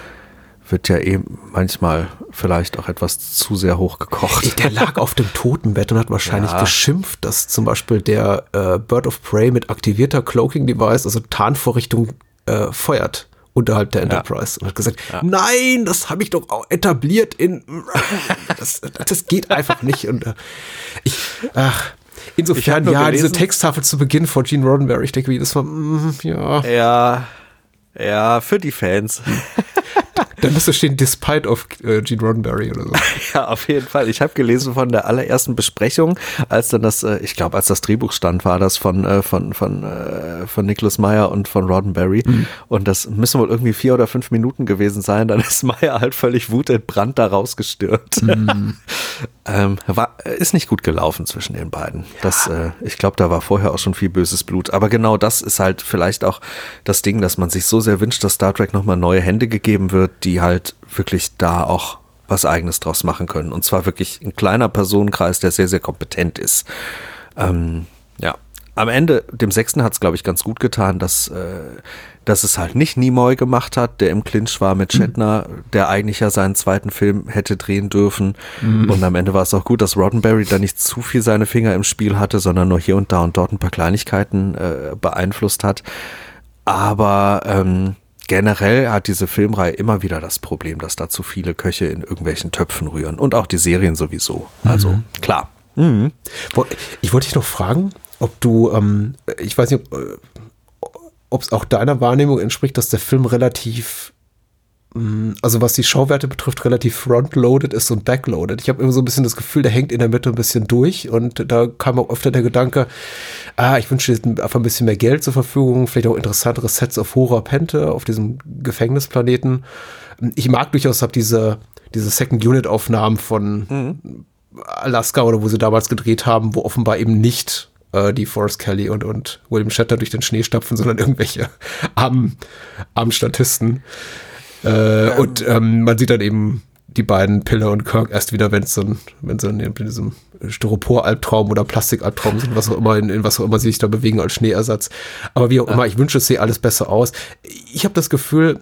wird ja eben manchmal vielleicht auch etwas zu sehr hochgekocht. Der lag auf dem Totenbett und hat wahrscheinlich ja. geschimpft, dass zum Beispiel der äh, Bird of Prey mit aktivierter Cloaking Device, also Tarnvorrichtung, äh, feuert unterhalb der Enterprise ja. und hat gesagt, ja. nein, das habe ich doch auch etabliert in *laughs* das, das geht einfach nicht und äh, ich ach insofern ja gelesen, diese Texttafel zu Beginn von Gene Roddenberry, ich denke, wie das war mm, ja ja ja für die Fans *laughs* Dann müsste stehen, despite of äh, Gene Roddenberry oder so. *laughs* ja, auf jeden Fall. Ich habe gelesen von der allerersten Besprechung, als dann das, äh, ich glaube, als das Drehbuch stand, war das von, äh, von, von, äh, von Nicholas Meyer und von Roddenberry. Mhm. Und das müssen wohl irgendwie vier oder fünf Minuten gewesen sein. Dann ist Meyer halt völlig wutentbrannt da rausgestürzt. Mhm. *laughs* ähm, war, ist nicht gut gelaufen zwischen den beiden. Das, äh, ich glaube, da war vorher auch schon viel böses Blut. Aber genau das ist halt vielleicht auch das Ding, dass man sich so sehr wünscht, dass Star Trek nochmal neue Hände gegeben wird, die die halt wirklich da auch was eigenes draus machen können. Und zwar wirklich ein kleiner Personenkreis, der sehr, sehr kompetent ist. Ähm, ja, am Ende, dem Sechsten hat es, glaube ich, ganz gut getan, dass, äh, dass es halt nicht Nimoy gemacht hat, der im Clinch war mit Shatner, mhm. der eigentlich ja seinen zweiten Film hätte drehen dürfen. Mhm. Und am Ende war es auch gut, dass Roddenberry da nicht zu viel seine Finger im Spiel hatte, sondern nur hier und da und dort ein paar Kleinigkeiten äh, beeinflusst hat. Aber ähm, generell hat diese Filmreihe immer wieder das Problem, dass da zu viele Köche in irgendwelchen Töpfen rühren. Und auch die Serien sowieso. Also mhm. klar. Mhm. Ich wollte dich noch fragen, ob du, ähm, ich weiß nicht, ob es auch deiner Wahrnehmung entspricht, dass der Film relativ mh, also was die Schauwerte betrifft, relativ frontloaded ist und backloaded. Ich habe immer so ein bisschen das Gefühl, der hängt in der Mitte ein bisschen durch und da kam auch öfter der Gedanke, ah, ich wünsche einfach ein bisschen mehr Geld zur Verfügung, vielleicht auch interessantere Sets auf hoher Pente, auf diesem Gefängnisplaneten. Ich mag durchaus hab diese, diese Second Unit Aufnahmen von mhm. Alaska oder wo sie damals gedreht haben, wo offenbar eben nicht äh, die Forrest Kelly und, und William Shatter durch den Schnee stapfen, sondern irgendwelche *laughs* armen, armen Statisten. Äh, ähm. Und ähm, man sieht dann eben die beiden Pille und Kirk erst wieder, wenn es wenn sie in diesem Styropor-Albtraum oder Plastik-Albtraum sind, was auch immer, in, in, was auch immer sie sich da bewegen als Schneeersatz. Aber wie auch immer, ich wünsche, es sehe alles besser aus. Ich habe das Gefühl,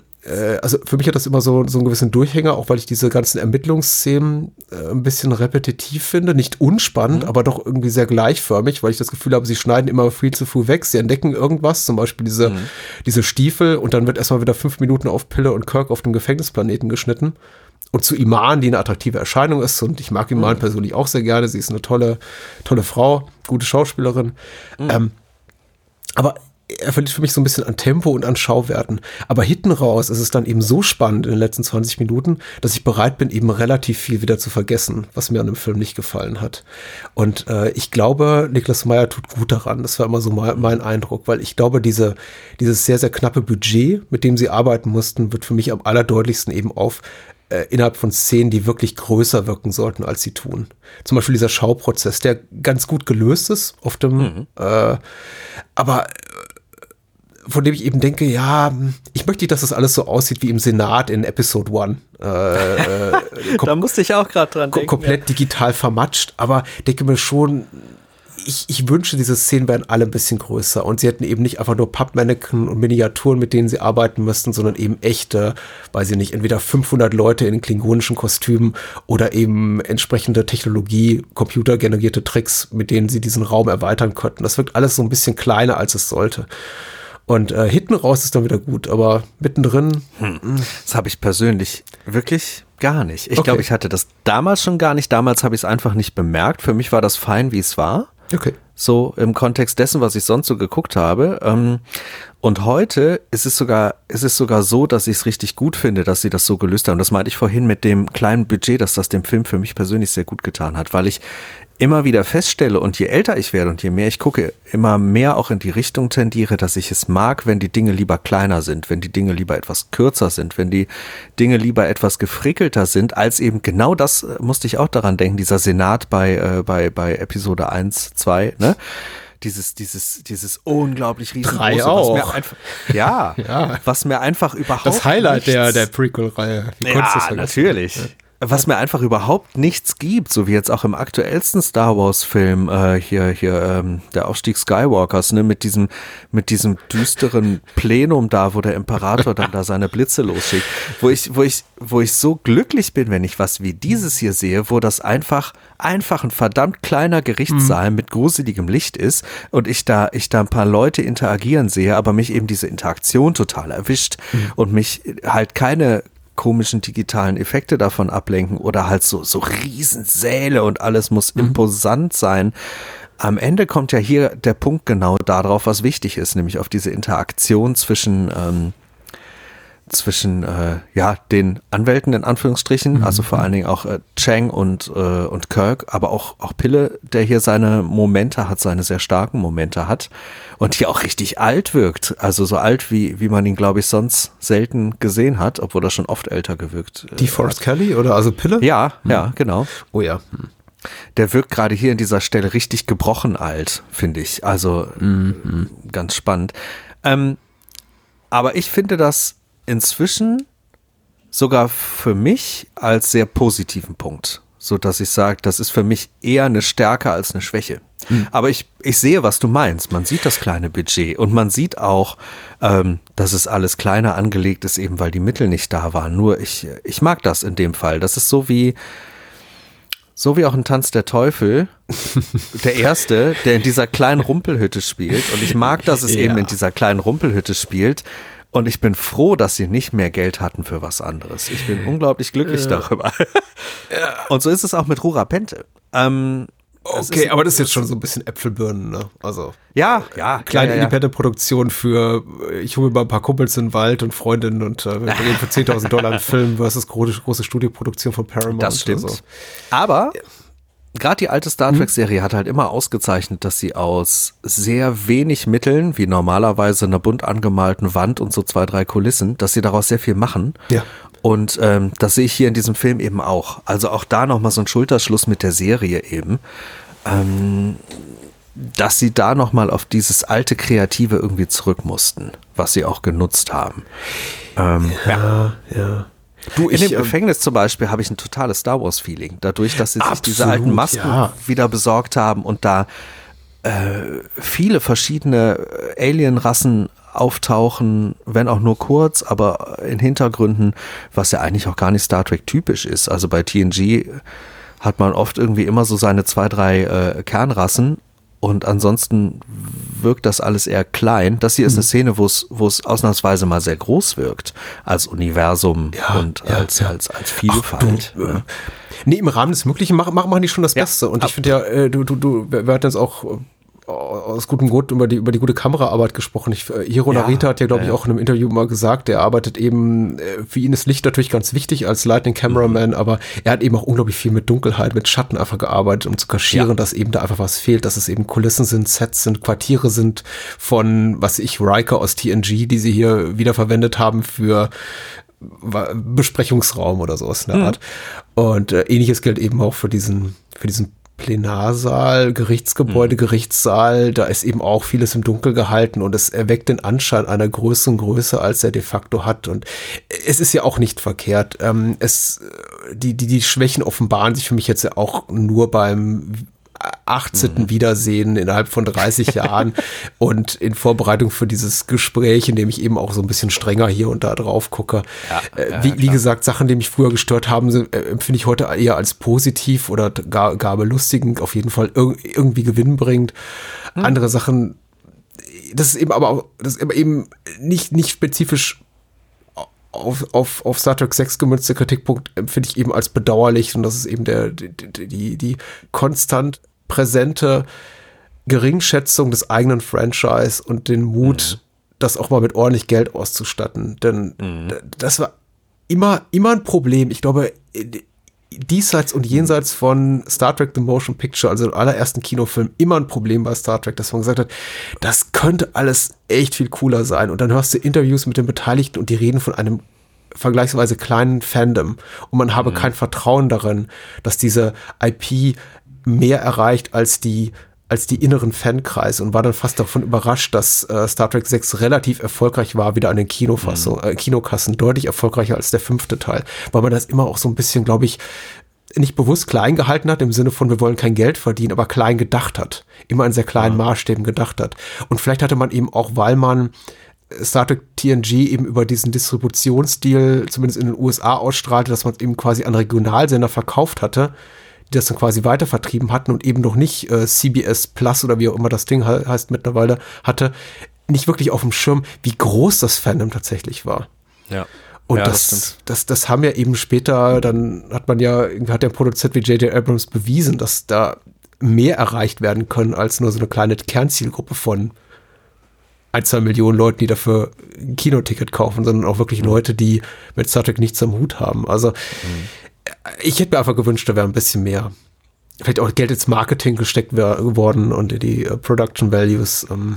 also für mich hat das immer so, so einen gewissen Durchhänger, auch weil ich diese ganzen Ermittlungsszenen äh, ein bisschen repetitiv finde. Nicht unspannend, mhm. aber doch irgendwie sehr gleichförmig, weil ich das Gefühl habe, sie schneiden immer viel zu früh weg. Sie entdecken irgendwas, zum Beispiel diese, mhm. diese Stiefel und dann wird erstmal wieder fünf Minuten auf Pille und Kirk auf dem Gefängnisplaneten geschnitten. Und zu Iman, die eine attraktive Erscheinung ist, und ich mag Iman mhm. persönlich auch sehr gerne. Sie ist eine tolle, tolle Frau, gute Schauspielerin. Mhm. Ähm, aber er verliert für mich so ein bisschen an Tempo und an Schauwerten. Aber hinten raus ist es dann eben so spannend in den letzten 20 Minuten, dass ich bereit bin, eben relativ viel wieder zu vergessen, was mir an dem Film nicht gefallen hat. Und äh, ich glaube, Niklas Meyer tut gut daran. Das war immer so mein, mein Eindruck, weil ich glaube, diese, dieses sehr, sehr knappe Budget, mit dem sie arbeiten mussten, wird für mich am allerdeutlichsten eben auf äh, innerhalb von Szenen, die wirklich größer wirken sollten, als sie tun. Zum Beispiel dieser Schauprozess, der ganz gut gelöst ist auf dem, mhm. äh, aber von dem ich eben denke, ja, ich möchte nicht, dass das alles so aussieht wie im Senat in Episode One. Äh, äh, *laughs* da musste ich auch gerade dran denken. Komplett ja. digital vermatscht, aber denke mir schon, ich, ich wünsche, diese Szenen wären alle ein bisschen größer und sie hätten eben nicht einfach nur Pappmannequin und Miniaturen, mit denen sie arbeiten müssten, sondern eben echte, weiß ich nicht, entweder 500 Leute in klingonischen Kostümen oder eben entsprechende Technologie, computergenerierte Tricks, mit denen sie diesen Raum erweitern könnten. Das wirkt alles so ein bisschen kleiner, als es sollte. Und äh, hinten raus ist dann wieder gut, aber mittendrin. Hm. Das habe ich persönlich wirklich gar nicht. Ich okay. glaube, ich hatte das damals schon gar nicht. Damals habe ich es einfach nicht bemerkt. Für mich war das fein, wie es war. Okay. So im Kontext dessen, was ich sonst so geguckt habe. Ähm, und heute ist es sogar, ist es sogar so, dass ich es richtig gut finde, dass sie das so gelöst haben. Das meinte ich vorhin mit dem kleinen Budget, dass das dem Film für mich persönlich sehr gut getan hat, weil ich immer wieder feststelle und je älter ich werde und je mehr ich gucke, immer mehr auch in die Richtung tendiere, dass ich es mag, wenn die Dinge lieber kleiner sind, wenn die Dinge lieber etwas kürzer sind, wenn die Dinge lieber etwas gefrickelter sind, als eben genau das äh, musste ich auch daran denken, dieser Senat bei, äh, bei, bei Episode 1, 2, ne? dieses, dieses, dieses unglaublich riesengroße, Drei auch. was mir einfach, ja, *laughs* ja, was mir einfach überhaupt das Highlight nichts, der, der Prequel-Reihe. Ja, natürlich. Ja was mir einfach überhaupt nichts gibt, so wie jetzt auch im aktuellsten Star Wars Film äh, hier hier ähm, der Aufstieg Skywalkers, ne, mit diesem mit diesem düsteren *laughs* Plenum da, wo der Imperator dann da seine Blitze losschickt, wo ich wo ich wo ich so glücklich bin, wenn ich was wie dieses hier sehe, wo das einfach einfach ein verdammt kleiner Gerichtssaal mhm. mit gruseligem Licht ist und ich da ich da ein paar Leute interagieren sehe, aber mich eben diese Interaktion total erwischt mhm. und mich halt keine komischen digitalen Effekte davon ablenken oder halt so, so Riesensäle und alles muss mhm. imposant sein. Am Ende kommt ja hier der Punkt genau darauf, was wichtig ist, nämlich auf diese Interaktion zwischen ähm, zwischen äh, ja den Anwälten in Anführungsstrichen, mhm. also vor allen Dingen auch äh, Chang und äh, und Kirk, aber auch auch Pille, der hier seine Momente hat, seine sehr starken Momente hat und hier auch richtig alt wirkt, also so alt wie wie man ihn glaube ich sonst selten gesehen hat, obwohl er schon oft älter gewirkt. Äh, Die Forrest Kelly oder also Pille? Ja, mhm. ja, genau. Oh ja. Mhm. Der wirkt gerade hier in dieser Stelle richtig gebrochen alt, finde ich. Also mhm. ganz spannend. Ähm, aber ich finde das inzwischen sogar für mich als sehr positiven Punkt, so dass ich sage, das ist für mich eher eine Stärke als eine Schwäche. Mhm. Aber ich, ich sehe, was du meinst. Man sieht das kleine Budget und man sieht auch, ähm, dass es alles kleiner angelegt ist, eben weil die Mittel nicht da waren. Nur ich, ich mag das in dem Fall. Das ist so wie, so wie auch ein Tanz der Teufel, *laughs* der erste, der in dieser kleinen Rumpelhütte spielt. Und ich mag, dass es *laughs* ja. eben in dieser kleinen Rumpelhütte spielt, und ich bin froh, dass sie nicht mehr Geld hatten für was anderes. Ich bin unglaublich glücklich ja. darüber. *laughs* Und so ist es auch mit Rura Pente. Ähm, Okay, aber das ist jetzt schon so ein bisschen Äpfelbirnen, ne? Also. Ja, ja. Kleine ja, ja, Independent-Produktion für, äh, ich hole mir mal ein paar Kumpels in den Wald und Freundinnen und äh, wir reden für *laughs* 10.000 Dollar einen Film versus große, große Studioproduktion von Paramount. Das stimmt. Also. Aber gerade die alte Star Trek-Serie hat halt immer ausgezeichnet, dass sie aus sehr wenig Mitteln, wie normalerweise einer bunt angemalten Wand und so zwei, drei Kulissen, dass sie daraus sehr viel machen. Ja. Und ähm, das sehe ich hier in diesem Film eben auch. Also auch da nochmal so ein Schulterschluss mit der Serie eben. Ähm, dass sie da nochmal auf dieses alte Kreative irgendwie zurück mussten, was sie auch genutzt haben. Ähm, Ja, ja. Du, in dem ähm, Gefängnis zum Beispiel habe ich ein totales Star Wars-Feeling. Dadurch, dass sie sich diese alten Masken ja. wieder besorgt haben und da äh, viele verschiedene äh, Alien-Rassen auftauchen, wenn auch nur kurz, aber in Hintergründen, was ja eigentlich auch gar nicht Star Trek typisch ist. Also bei TNG hat man oft irgendwie immer so seine zwei, drei äh, Kernrassen und ansonsten wirkt das alles eher klein. Das hier ist Mhm. eine Szene, wo es, wo es ausnahmsweise mal sehr groß wirkt, als Universum Ja, und ja, als, ja. als, als Vielfalt. du, äh. Nee, im Rahmen des Möglichen machen, machen die schon das. Beste. Und ich finde ja, äh, du, du, du, wir wir hatten jetzt auch äh, aus gutem Grund über die, über die gute Kameraarbeit gesprochen. Ich, äh, Hiro Ja, Narita hat ja, glaube ich, ja. auch in einem Interview mal gesagt, er arbeitet eben, äh, für ihn ist Licht natürlich ganz wichtig als Lightning Cameraman, aber er hat eben auch unglaublich viel mit Dunkelheit, mit Schatten einfach gearbeitet, um zu kaschieren, Ja. dass eben da einfach was fehlt, dass es eben Kulissen sind, Sets sind, Quartiere sind von, was ich, Riker aus TNG, die sie hier wiederverwendet haben für Besprechungsraum oder sowas in der Art. Und äh, ähnliches gilt eben auch für diesen, für diesen Plenarsaal, Gerichtsgebäude, Gerichtssaal. Da ist eben auch vieles im Dunkel gehalten und es erweckt den Anschein einer größeren Größe, als er de facto hat. Und es ist ja auch nicht verkehrt. Ähm, es, äh, die, die, die Schwächen offenbaren sich für mich jetzt ja auch nur beim 18. Wiedersehen innerhalb von 30 *laughs* Jahren und in Vorbereitung für dieses Gespräch, in dem ich eben auch so ein bisschen strenger hier und da drauf gucke. äh, wie, wie gesagt, Sachen, die mich früher gestört haben, sind, äh, empfinde ich heute eher als positiv oder gar, gar belustigend, auf jeden Fall ir irgendwie gewinnbringend. Andere Sachen, das ist eben aber auch, das ist eben nicht, nicht spezifisch auf, auf, auf Star Trek 6 gemünzte Kritikpunkt empfinde ich eben als bedauerlich und das ist eben der, die, die, die konstant präsente Geringschätzung des eigenen Franchise und den Mut, das auch mal mit ordentlich Geld auszustatten. Denn d- das war immer, immer ein Problem. Ich glaube, diesseits und jenseits von Star Trek The Motion Picture, also dem allerersten Kinofilm, immer ein Problem bei Star Trek, dass man gesagt hat, das könnte alles echt viel cooler sein. Und dann hörst du Interviews mit den Beteiligten und die reden von einem vergleichsweise kleinen Fandom und man habe kein Vertrauen darin, dass diese IP mehr erreicht als die als die inneren Fankreise und war dann fast davon überrascht, dass äh, Star Trek 6 relativ erfolgreich war, wieder an den Kinofassung, äh, Kinokassen, deutlich erfolgreicher als der fünfte Teil, weil man das immer auch so ein bisschen, glaube ich, nicht bewusst klein gehalten hat, im Sinne von, wir wollen kein Geld verdienen, aber klein gedacht hat. Immer in sehr kleinen Maßstäben gedacht hat. Und vielleicht hatte man eben auch, weil man Star Trek TNG eben über diesen Distributionsstil, zumindest in den USA, ausstrahlte, dass man es eben quasi an Regionalsender verkauft hatte, die das dann quasi weiter vertrieben hatten und eben noch nicht äh, CBS Plus oder wie auch immer das Ding he heißt mittlerweile hatte, nicht wirklich auf dem Schirm, wie groß das Fandom tatsächlich war. Ja. Und Ja, das das, das, das, haben ja eben später, dann hat man ja, hat der Produzent wie J.J. Abrams bewiesen, dass da mehr erreicht werden können als nur so eine kleine Kernzielgruppe von ein, zwei Millionen Leuten, die dafür ein Kinoticket kaufen, sondern auch wirklich Leute, die mit Star Trek nichts am Hut haben. Also ich hätte mir einfach gewünscht, da wäre ein bisschen mehr, vielleicht auch Geld ins Marketing gesteckt worden und in die äh, Production Values. Ähm.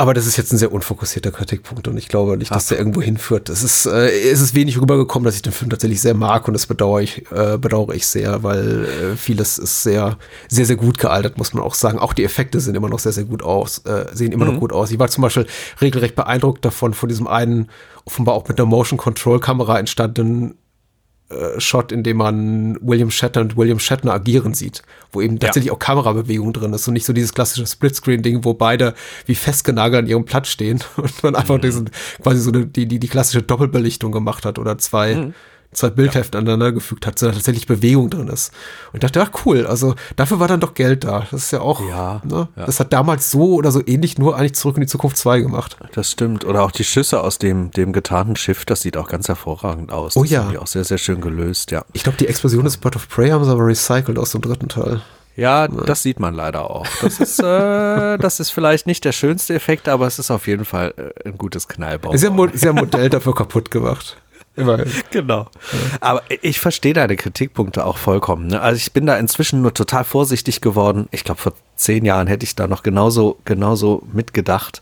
Aber das ist jetzt ein sehr unfokussierter Kritikpunkt und ich glaube nicht, dass der irgendwo hinführt. Es ist, äh, es ist wenig rübergekommen, dass ich den Film tatsächlich sehr mag und das bedauere ich, äh, bedauere ich sehr, weil äh, vieles ist sehr, sehr, sehr gut gealtert, muss man auch sagen. Auch die Effekte sind immer noch sehr, sehr gut aus, äh, sehen immer noch gut aus. Ich war zum Beispiel regelrecht beeindruckt davon, von diesem einen, offenbar auch mit der Motion Control Kamera entstandenen Shot, in dem man William Shatner und William Shatner agieren sieht, wo eben tatsächlich auch Kamerabewegung drin ist und nicht so dieses klassische Splitscreen-Ding, wo beide wie festgenagelt an ihrem Platz stehen *laughs* und man einfach diesen, quasi so eine, die, die, die klassische Doppelbelichtung gemacht hat oder zwei, zwei Bildheften ja. aneinander gefügt hat, so da tatsächlich Bewegung drin ist. Und ich dachte, ach cool, also dafür war dann doch Geld da. Das ist ja auch, ja, ne? ja. das hat damals so oder so ähnlich nur eigentlich zurück in die Zukunft 2 gemacht. Das stimmt. Oder auch die Schüsse aus dem, dem getarnten Schiff, das sieht auch ganz hervorragend aus. Oh das ja. haben die auch sehr, sehr schön gelöst, ja. Ich glaube, die Explosion des Bird of Prey haben sie aber recycelt aus dem dritten Teil. Ja, das sieht man leider auch. Das ist, äh, *laughs* das ist vielleicht nicht der schönste Effekt, aber es ist auf jeden Fall äh, ein gutes Knallbau. Ja, Mo ist ja Modell dafür kaputt gemacht. Immerhin. *laughs* Genau. Aber ich verstehe deine Kritikpunkte auch vollkommen. Ne? Also ich bin da inzwischen nur total vorsichtig geworden. Ich glaube, vor zehn Jahren hätte ich da noch genauso, genauso mitgedacht.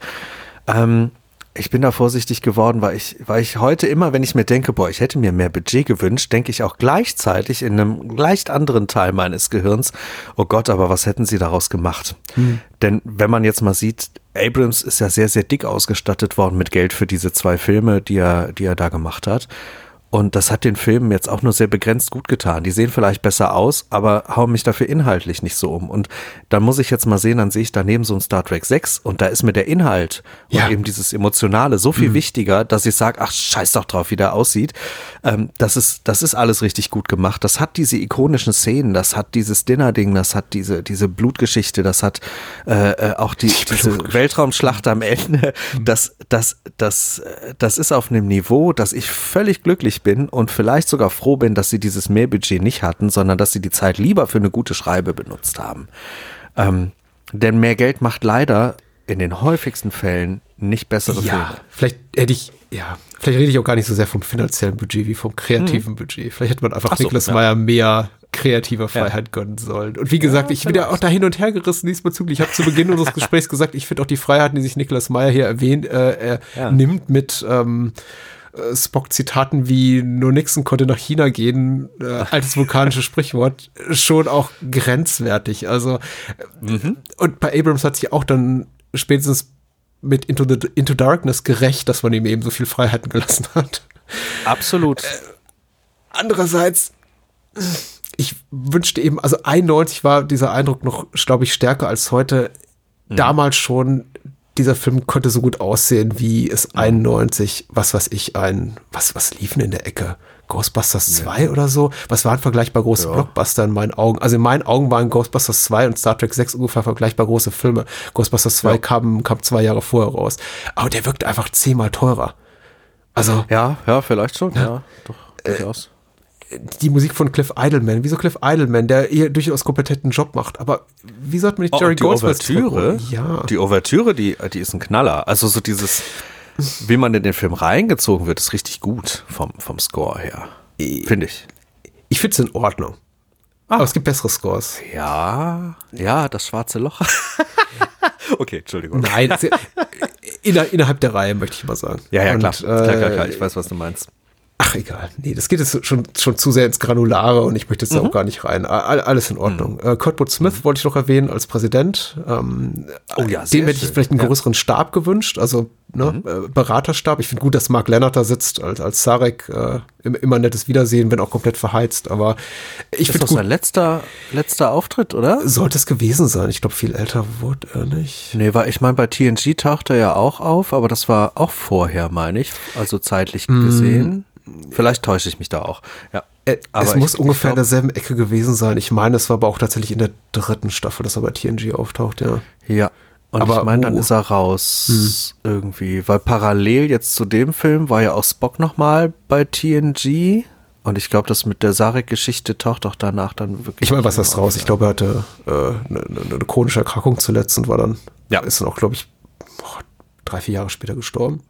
Ähm, ich bin da vorsichtig geworden, weil ich, weil ich heute immer, wenn ich mir denke, boah, ich hätte mir mehr Budget gewünscht, denke ich auch gleichzeitig in einem leicht anderen Teil meines Gehirns, oh Gott, aber was hätten sie daraus gemacht? Hm. Denn wenn man jetzt mal sieht, Abrams ist ja sehr, sehr dick ausgestattet worden mit Geld für diese zwei Filme, die er, die er da gemacht hat. Und das hat den Filmen jetzt auch nur sehr begrenzt gut getan. Die sehen vielleicht besser aus, aber hauen mich dafür inhaltlich nicht so um. Und dann muss ich jetzt mal sehen, dann sehe ich daneben so ein Star Trek 6 und da ist mir der Inhalt ja. und eben dieses Emotionale so viel mhm. wichtiger, dass ich sage, ach, scheiß doch drauf, wie der aussieht. Ähm, das, ist, das ist alles richtig gut gemacht. Das hat diese ikonischen Szenen, das hat dieses Dinner-Ding, das hat diese, diese Blutgeschichte, das hat äh, äh auch die, die diese Weltraumschlacht am Ende. Mhm. Das, das, das, das ist auf einem Niveau, dass ich völlig glücklich bin und vielleicht sogar froh bin, dass sie dieses Mehrbudget nicht hatten, sondern dass sie die Zeit lieber für eine gute Schreibe benutzt haben. Ähm, denn mehr Geld macht leider in den häufigsten Fällen nicht bessere ja, Filme. Vielleicht hätte ich, ja, vielleicht rede ich auch gar nicht so sehr vom finanziellen Budget wie vom kreativen mhm. Budget. Vielleicht hätte man einfach so, Niklas ja. Meyer mehr kreative Freiheit ja. gönnen sollen. Und wie gesagt, ja, ich bin ja auch da hin und her gerissen diesbezüglich. Ich habe zu Beginn unseres Gesprächs gesagt, ich finde auch die Freiheiten, die sich Niklas Meyer hier erwähnt, äh, nimmt mit ähm, äh, Spock-Zitaten wie nur Nixon konnte nach China gehen, äh, *laughs* altes vulkanisches Sprichwort, schon auch grenzwertig. Also, mhm. und bei Abrams hat sich auch dann spätestens mit Into, the, Into Darkness gerecht, dass man ihm eben so viel Freiheiten gelassen hat. Absolut. Äh, andererseits, ich wünschte eben, also 91 war dieser Eindruck noch, glaube ich, stärker als heute. Mhm. Damals schon dieser Film konnte so gut aussehen, wie es 91, was weiß ich, ein, was, was liefen in der Ecke? Ghostbusters 2 ja. oder so? Was waren vergleichbar große ja. Blockbuster in meinen Augen? Also in meinen Augen waren Ghostbusters 2 und Star Trek 6 ungefähr vergleichbar große Filme. Ghostbusters 2 ja. kam, kam zwei Jahre vorher raus. Aber der wirkt einfach zehnmal teurer. Also. Ja, ja, vielleicht schon. Ja, doch, durchaus. Äh, die Musik von Cliff Idleman. Wieso Cliff Idleman, der eher durchaus kompetenten Job macht. Aber wie sollte man nicht oh, Jerry die Ouvertüre, Ja. Die Ouvertüre, die, die ist ein Knaller. Also so dieses, wie man in den Film reingezogen wird, ist richtig gut vom, vom Score her. Finde ich. Ich finde es in Ordnung. Ah. Aber es gibt bessere Scores. Ja, ja, das schwarze Loch. *laughs* okay, Entschuldigung. Nein, *laughs* inner, innerhalb der Reihe möchte ich mal sagen. Ja, ja, klar. Und, klar, klar, klar. Ich weiß, was du meinst. Ach, egal. Nee, das geht jetzt schon, schon zu sehr ins Granulare und ich möchte jetzt mhm. auch gar nicht rein. Alles in Ordnung. Mhm. Äh, Kurtwood Smith mhm. wollte ich noch erwähnen als Präsident. Ähm, oh ja, Dem hätte ich vielleicht einen ja. größeren Stab gewünscht, also ne, mhm. äh, Beraterstab. Ich finde gut, dass Mark Lennart da sitzt als, als Sarek. Äh, immer nettes Wiedersehen, wenn auch komplett verheizt. Aber ich finde Das ist sein letzter, letzter Auftritt, oder? Sollte es gewesen sein. Ich glaube, viel älter wurde er nicht. Nee, war, ich meine, bei TNG tauchte er ja auch auf, aber das war auch vorher, meine ich. Also zeitlich mm. gesehen. Vielleicht täusche ich mich da auch. Ja. Äh, aber es muss ich, ungefähr ich glaub, in derselben Ecke gewesen sein. Ich meine, es war aber auch tatsächlich in der dritten Staffel, dass er bei TNG auftaucht, ja. Ja. Und aber, ich meine, dann oh. ist er raus hm. irgendwie, weil parallel jetzt zu dem Film war ja auch Spock nochmal bei TNG. Und ich glaube, das mit der Sarek-Geschichte taucht auch danach dann wirklich. Ich meine, was heißt raus? Ich glaube, er hatte äh, eine, eine, chronische Erkrankung zuletzt und war dann, ja, ist dann auch, glaube ich, drei, vier Jahre später gestorben.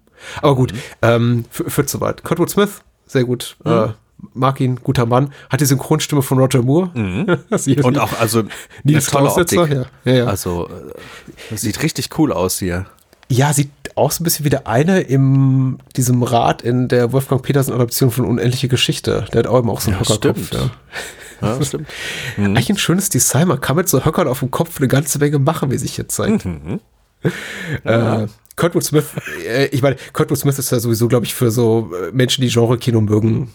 Aber gut, mhm. ähm, führt zu weit. Kurtwood Smith, sehr gut. Mhm. Äh, mag ihn, guter Mann. Hat die Synchronstimme von Roger Moore. Mhm. *laughs* Und auch, also, eine tolle Optik. Ja, ja, ja. Also, äh, sieht richtig cool aus hier. Ja, sieht auch so ein bisschen wie der eine in diesem Rad in der Wolfgang Petersen Adaption von Unendliche Geschichte. Der hat auch immer auch so einen ja, Hockerkopf. Ja. Ja, stimmt. *laughs* Mhm. Eigentlich ein schönes Design. Man kann mit so Höckern auf dem Kopf eine ganze Menge machen, wie sich jetzt zeigt. Mhm. Äh, Kurtwood Smith, äh, ich meine, Kurtwood Smith ist ja sowieso, glaube ich, für so äh, Menschen, die Genre-Kino mögen,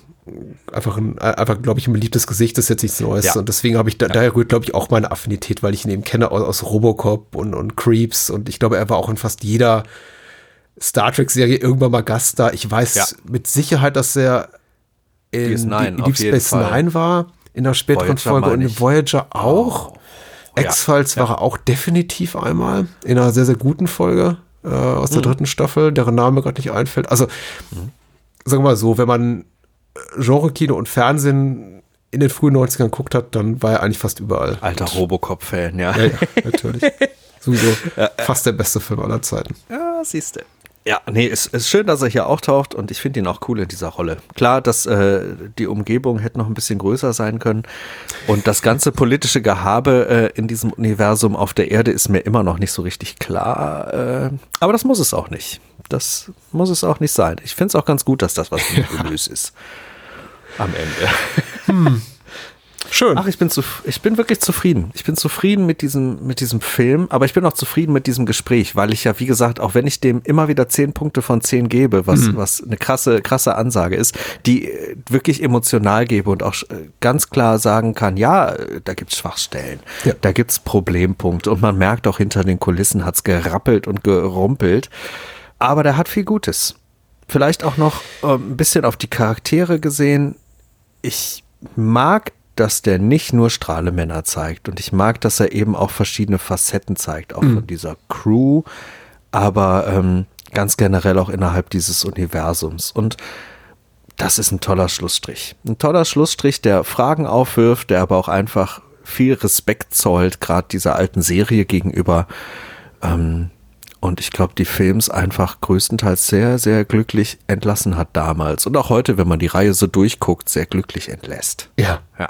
einfach, ein, äh, einfach glaube ich, ein beliebtes Gesicht, das ist jetzt nichts Neues. Ja. Und deswegen habe ich, da, ja. daher rührt, glaube ich, auch meine Affinität, weil ich ihn eben kenne aus, aus Robocop und, und Creeps und ich glaube, er war auch in fast jeder Star Trek-Serie irgendwann mal Gast da. Ich weiß ja. mit Sicherheit, dass er in DS9 Deep Space. Nine war, in der späteren Voyager Folge und in. Voyager auch. Oh. X-Files war er auch definitiv einmal in einer sehr, sehr guten Folge äh, aus Mhm. der dritten Staffel, deren Name gerade nicht einfällt. Also, sagen wir mal so, wenn man äh, Genre-Kino und Fernsehen in den frühen 90ern guckt hat, dann war er eigentlich fast überall. Alter Robocop-Fan, ja. Ja, ja, natürlich. *laughs* Sowieso fast der beste Film aller Zeiten. Ja, siehst du. Ja, nee, es ist schön, dass er hier auftaucht und ich finde ihn auch cool in dieser Rolle. Klar, dass äh, die Umgebung hätte noch ein bisschen größer sein können und das ganze politische Gehabe äh, in diesem Universum auf der Erde ist mir immer noch nicht so richtig klar. Äh, aber das muss es auch nicht. Das muss es auch nicht sein. Ich finde es auch ganz gut, dass das was nebulös *laughs* ist. Am Ende. Schön. Ach, ich bin, zu, ich bin wirklich zufrieden. Ich bin zufrieden mit diesem, mit diesem Film, aber ich bin auch zufrieden mit diesem Gespräch, weil ich ja, wie gesagt, auch wenn ich dem immer wieder zehn Punkte von zehn gebe, was, was eine krasse, krasse Ansage ist, die äh, wirklich emotional gebe und auch äh, ganz klar sagen kann, ja, äh, da gibt's Schwachstellen, Ja. da gibt's Problempunkte und man merkt auch hinter den Kulissen hat's gerappelt und gerumpelt, aber der hat viel Gutes. Vielleicht auch noch ähm, ein bisschen auf die Charaktere gesehen. Ich mag, dass der nicht nur Strahlemänner zeigt und ich mag, dass er eben auch verschiedene Facetten zeigt, auch von dieser Crew, aber ähm, ganz generell auch innerhalb dieses Universums. Und das ist ein toller Schlussstrich. Ein toller Schlussstrich, der Fragen aufwirft, der aber auch einfach viel Respekt zollt, gerade dieser alten Serie gegenüber. Ähm, und ich glaube, die Films einfach größtenteils sehr, sehr glücklich entlassen hat damals. Und auch heute, wenn man die Reihe so durchguckt, sehr glücklich entlässt. Ja, Ja.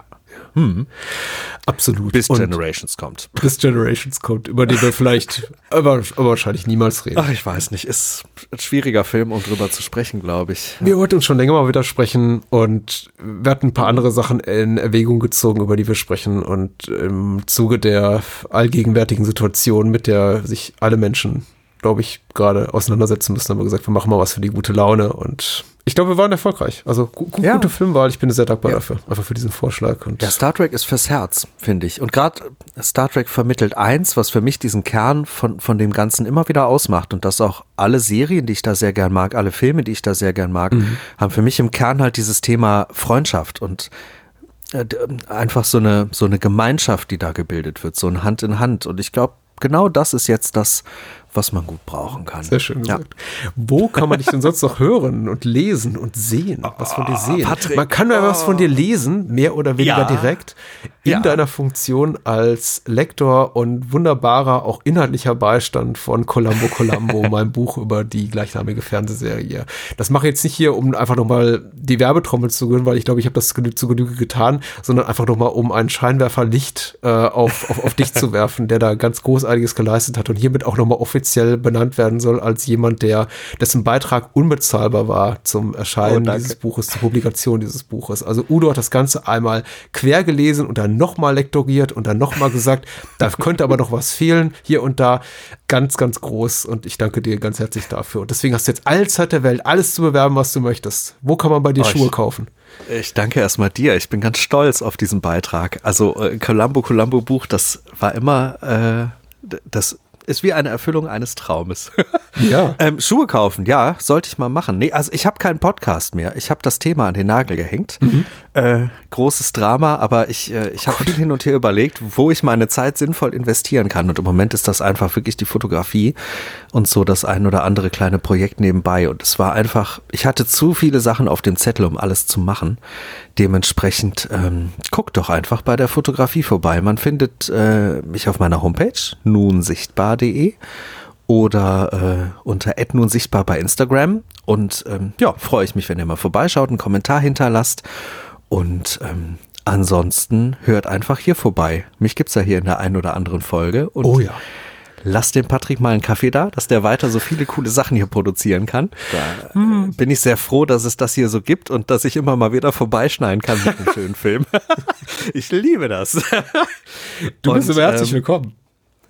Absolut. Bis Und Generations kommt. bis Generations kommt, über den wir vielleicht, *laughs* aber, aber wahrscheinlich niemals reden. Ach, ich weiß nicht. Ist ein schwieriger Film, um drüber zu sprechen, glaube ich. Wir wollten uns schon länger mal widersprechen und wir hatten ein paar andere Sachen in Erwägung gezogen, über die wir sprechen. Und im Zuge der allgegenwärtigen Situation, mit der sich alle Menschen, glaube ich, gerade auseinandersetzen müssen, haben wir gesagt, wir machen mal was für die gute Laune. Und ich glaube, wir waren erfolgreich. Also gu gu Ja. gute Filmwahl. Ich bin sehr dankbar Ja. dafür, einfach für diesen Vorschlag. Und Ja, Star Trek ist fürs Herz, finde ich. Und gerade Star Trek vermittelt eins, was für mich diesen Kern von, von dem Ganzen immer wieder ausmacht. Und das auch alle Serien, die ich da sehr gern mag, alle Filme, die ich da sehr gern mag, haben für mich im Kern halt dieses Thema Freundschaft und äh, d- einfach so eine, so eine Gemeinschaft, die da gebildet wird, so ein Hand in Hand. Und ich glaube, genau das ist jetzt das, was man gut brauchen kann. Sehr schön Ja. gesagt. Wo kann man dich denn sonst noch hören und lesen und sehen, *laughs* was von dir sehen? Patrick, man kann ja was von dir lesen, mehr oder weniger Ja. direkt, in Ja. deiner Funktion als Lektor und wunderbarer, auch inhaltlicher Beistand von Columbo Columbo, *laughs* meinem Buch über die gleichnamige Fernsehserie. Das mache ich jetzt nicht hier, um einfach nochmal die Werbetrommel zu rühren, weil ich glaube, ich habe das zu Genüge getan, sondern einfach nochmal, um einen Scheinwerfer Licht äh, auf, auf, auf dich zu *laughs* werfen, der da ganz Großartiges geleistet hat und hiermit auch nochmal offiziell benannt werden soll als jemand, der dessen Beitrag unbezahlbar war zum Erscheinen Oh, dieses Buches, zur Publikation dieses Buches. Also Udo hat das Ganze einmal quer gelesen und dann nochmal lektoriert und dann nochmal gesagt, *laughs* da könnte aber noch was fehlen, hier und da. Ganz, ganz groß und ich danke dir ganz herzlich dafür. Und deswegen hast du jetzt alle Zeit der Welt, alles zu bewerben, was du möchtest. Wo kann man bei dir Oh, Schuhe kaufen? Ich danke erstmal dir. Ich bin ganz stolz auf diesen Beitrag. Also äh, Columbo Columbo Buch, das war immer, äh, das ist wie eine Erfüllung eines Traumes. *laughs* Ja. ähm, Schuhe kaufen, ja, sollte ich mal machen. Nee, also ich habe keinen Podcast mehr. Ich habe das Thema an den Nagel gehängt. Äh, großes Drama, aber ich, äh, ich habe viel hin und her überlegt, wo ich meine Zeit sinnvoll investieren kann. Und im Moment ist das einfach wirklich die Fotografie und so das ein oder andere kleine Projekt nebenbei. Und es war einfach, ich hatte zu viele Sachen auf dem Zettel, um alles zu machen. Dementsprechend ähm, guckt doch einfach bei der Fotografie vorbei. Man findet äh, mich auf meiner Homepage nunsichtbar.de oder äh, unter nun sichtbar bei Instagram. Und ähm, ja, freue ich mich, wenn ihr mal vorbeischaut, einen Kommentar hinterlasst. Und ähm, ansonsten hört einfach hier vorbei. Mich gibt's ja hier in der einen oder anderen Folge. Und Oh ja. Lasst dem Patrick mal einen Kaffee da, dass der weiter so viele coole Sachen hier produzieren kann. Da äh, bin ich sehr froh, dass es das hier so gibt und dass ich immer mal wieder vorbeischneiden kann mit einem schönen Film. *laughs* ich liebe das. Du bist Und, immer herzlich ähm, willkommen.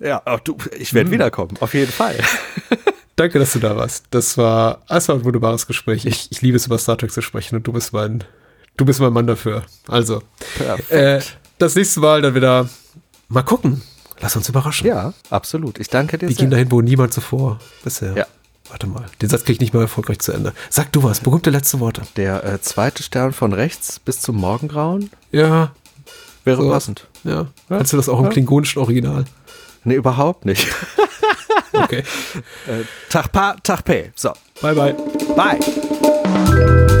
Ja, auch du, ich werde wiederkommen, auf jeden Fall. *laughs* Danke, dass du da warst. Das war, das war ein wunderbares Gespräch. Ich, ich liebe es, über Star Trek zu sprechen und du bist mein, du bist mein Mann dafür. Also, äh, das nächste Mal dann wieder mal gucken. Lass uns überraschen. Ja, absolut. Ich danke dir Wir sehr. gehen dahin, wo niemand zuvor bisher Ja. Warte mal, den Satz kriege ich nicht mehr erfolgreich zu Ende. Sag du was, berühmte letzte Worte. Der äh, zweite Stern von rechts bis zum Morgengrauen Ja, wäre So. passend. ja. Kannst du das auch im klingonischen Original? Nee, überhaupt nicht. *laughs* Okay. äh, Tag Pa, Tag Pe. So, bye, bye. bye.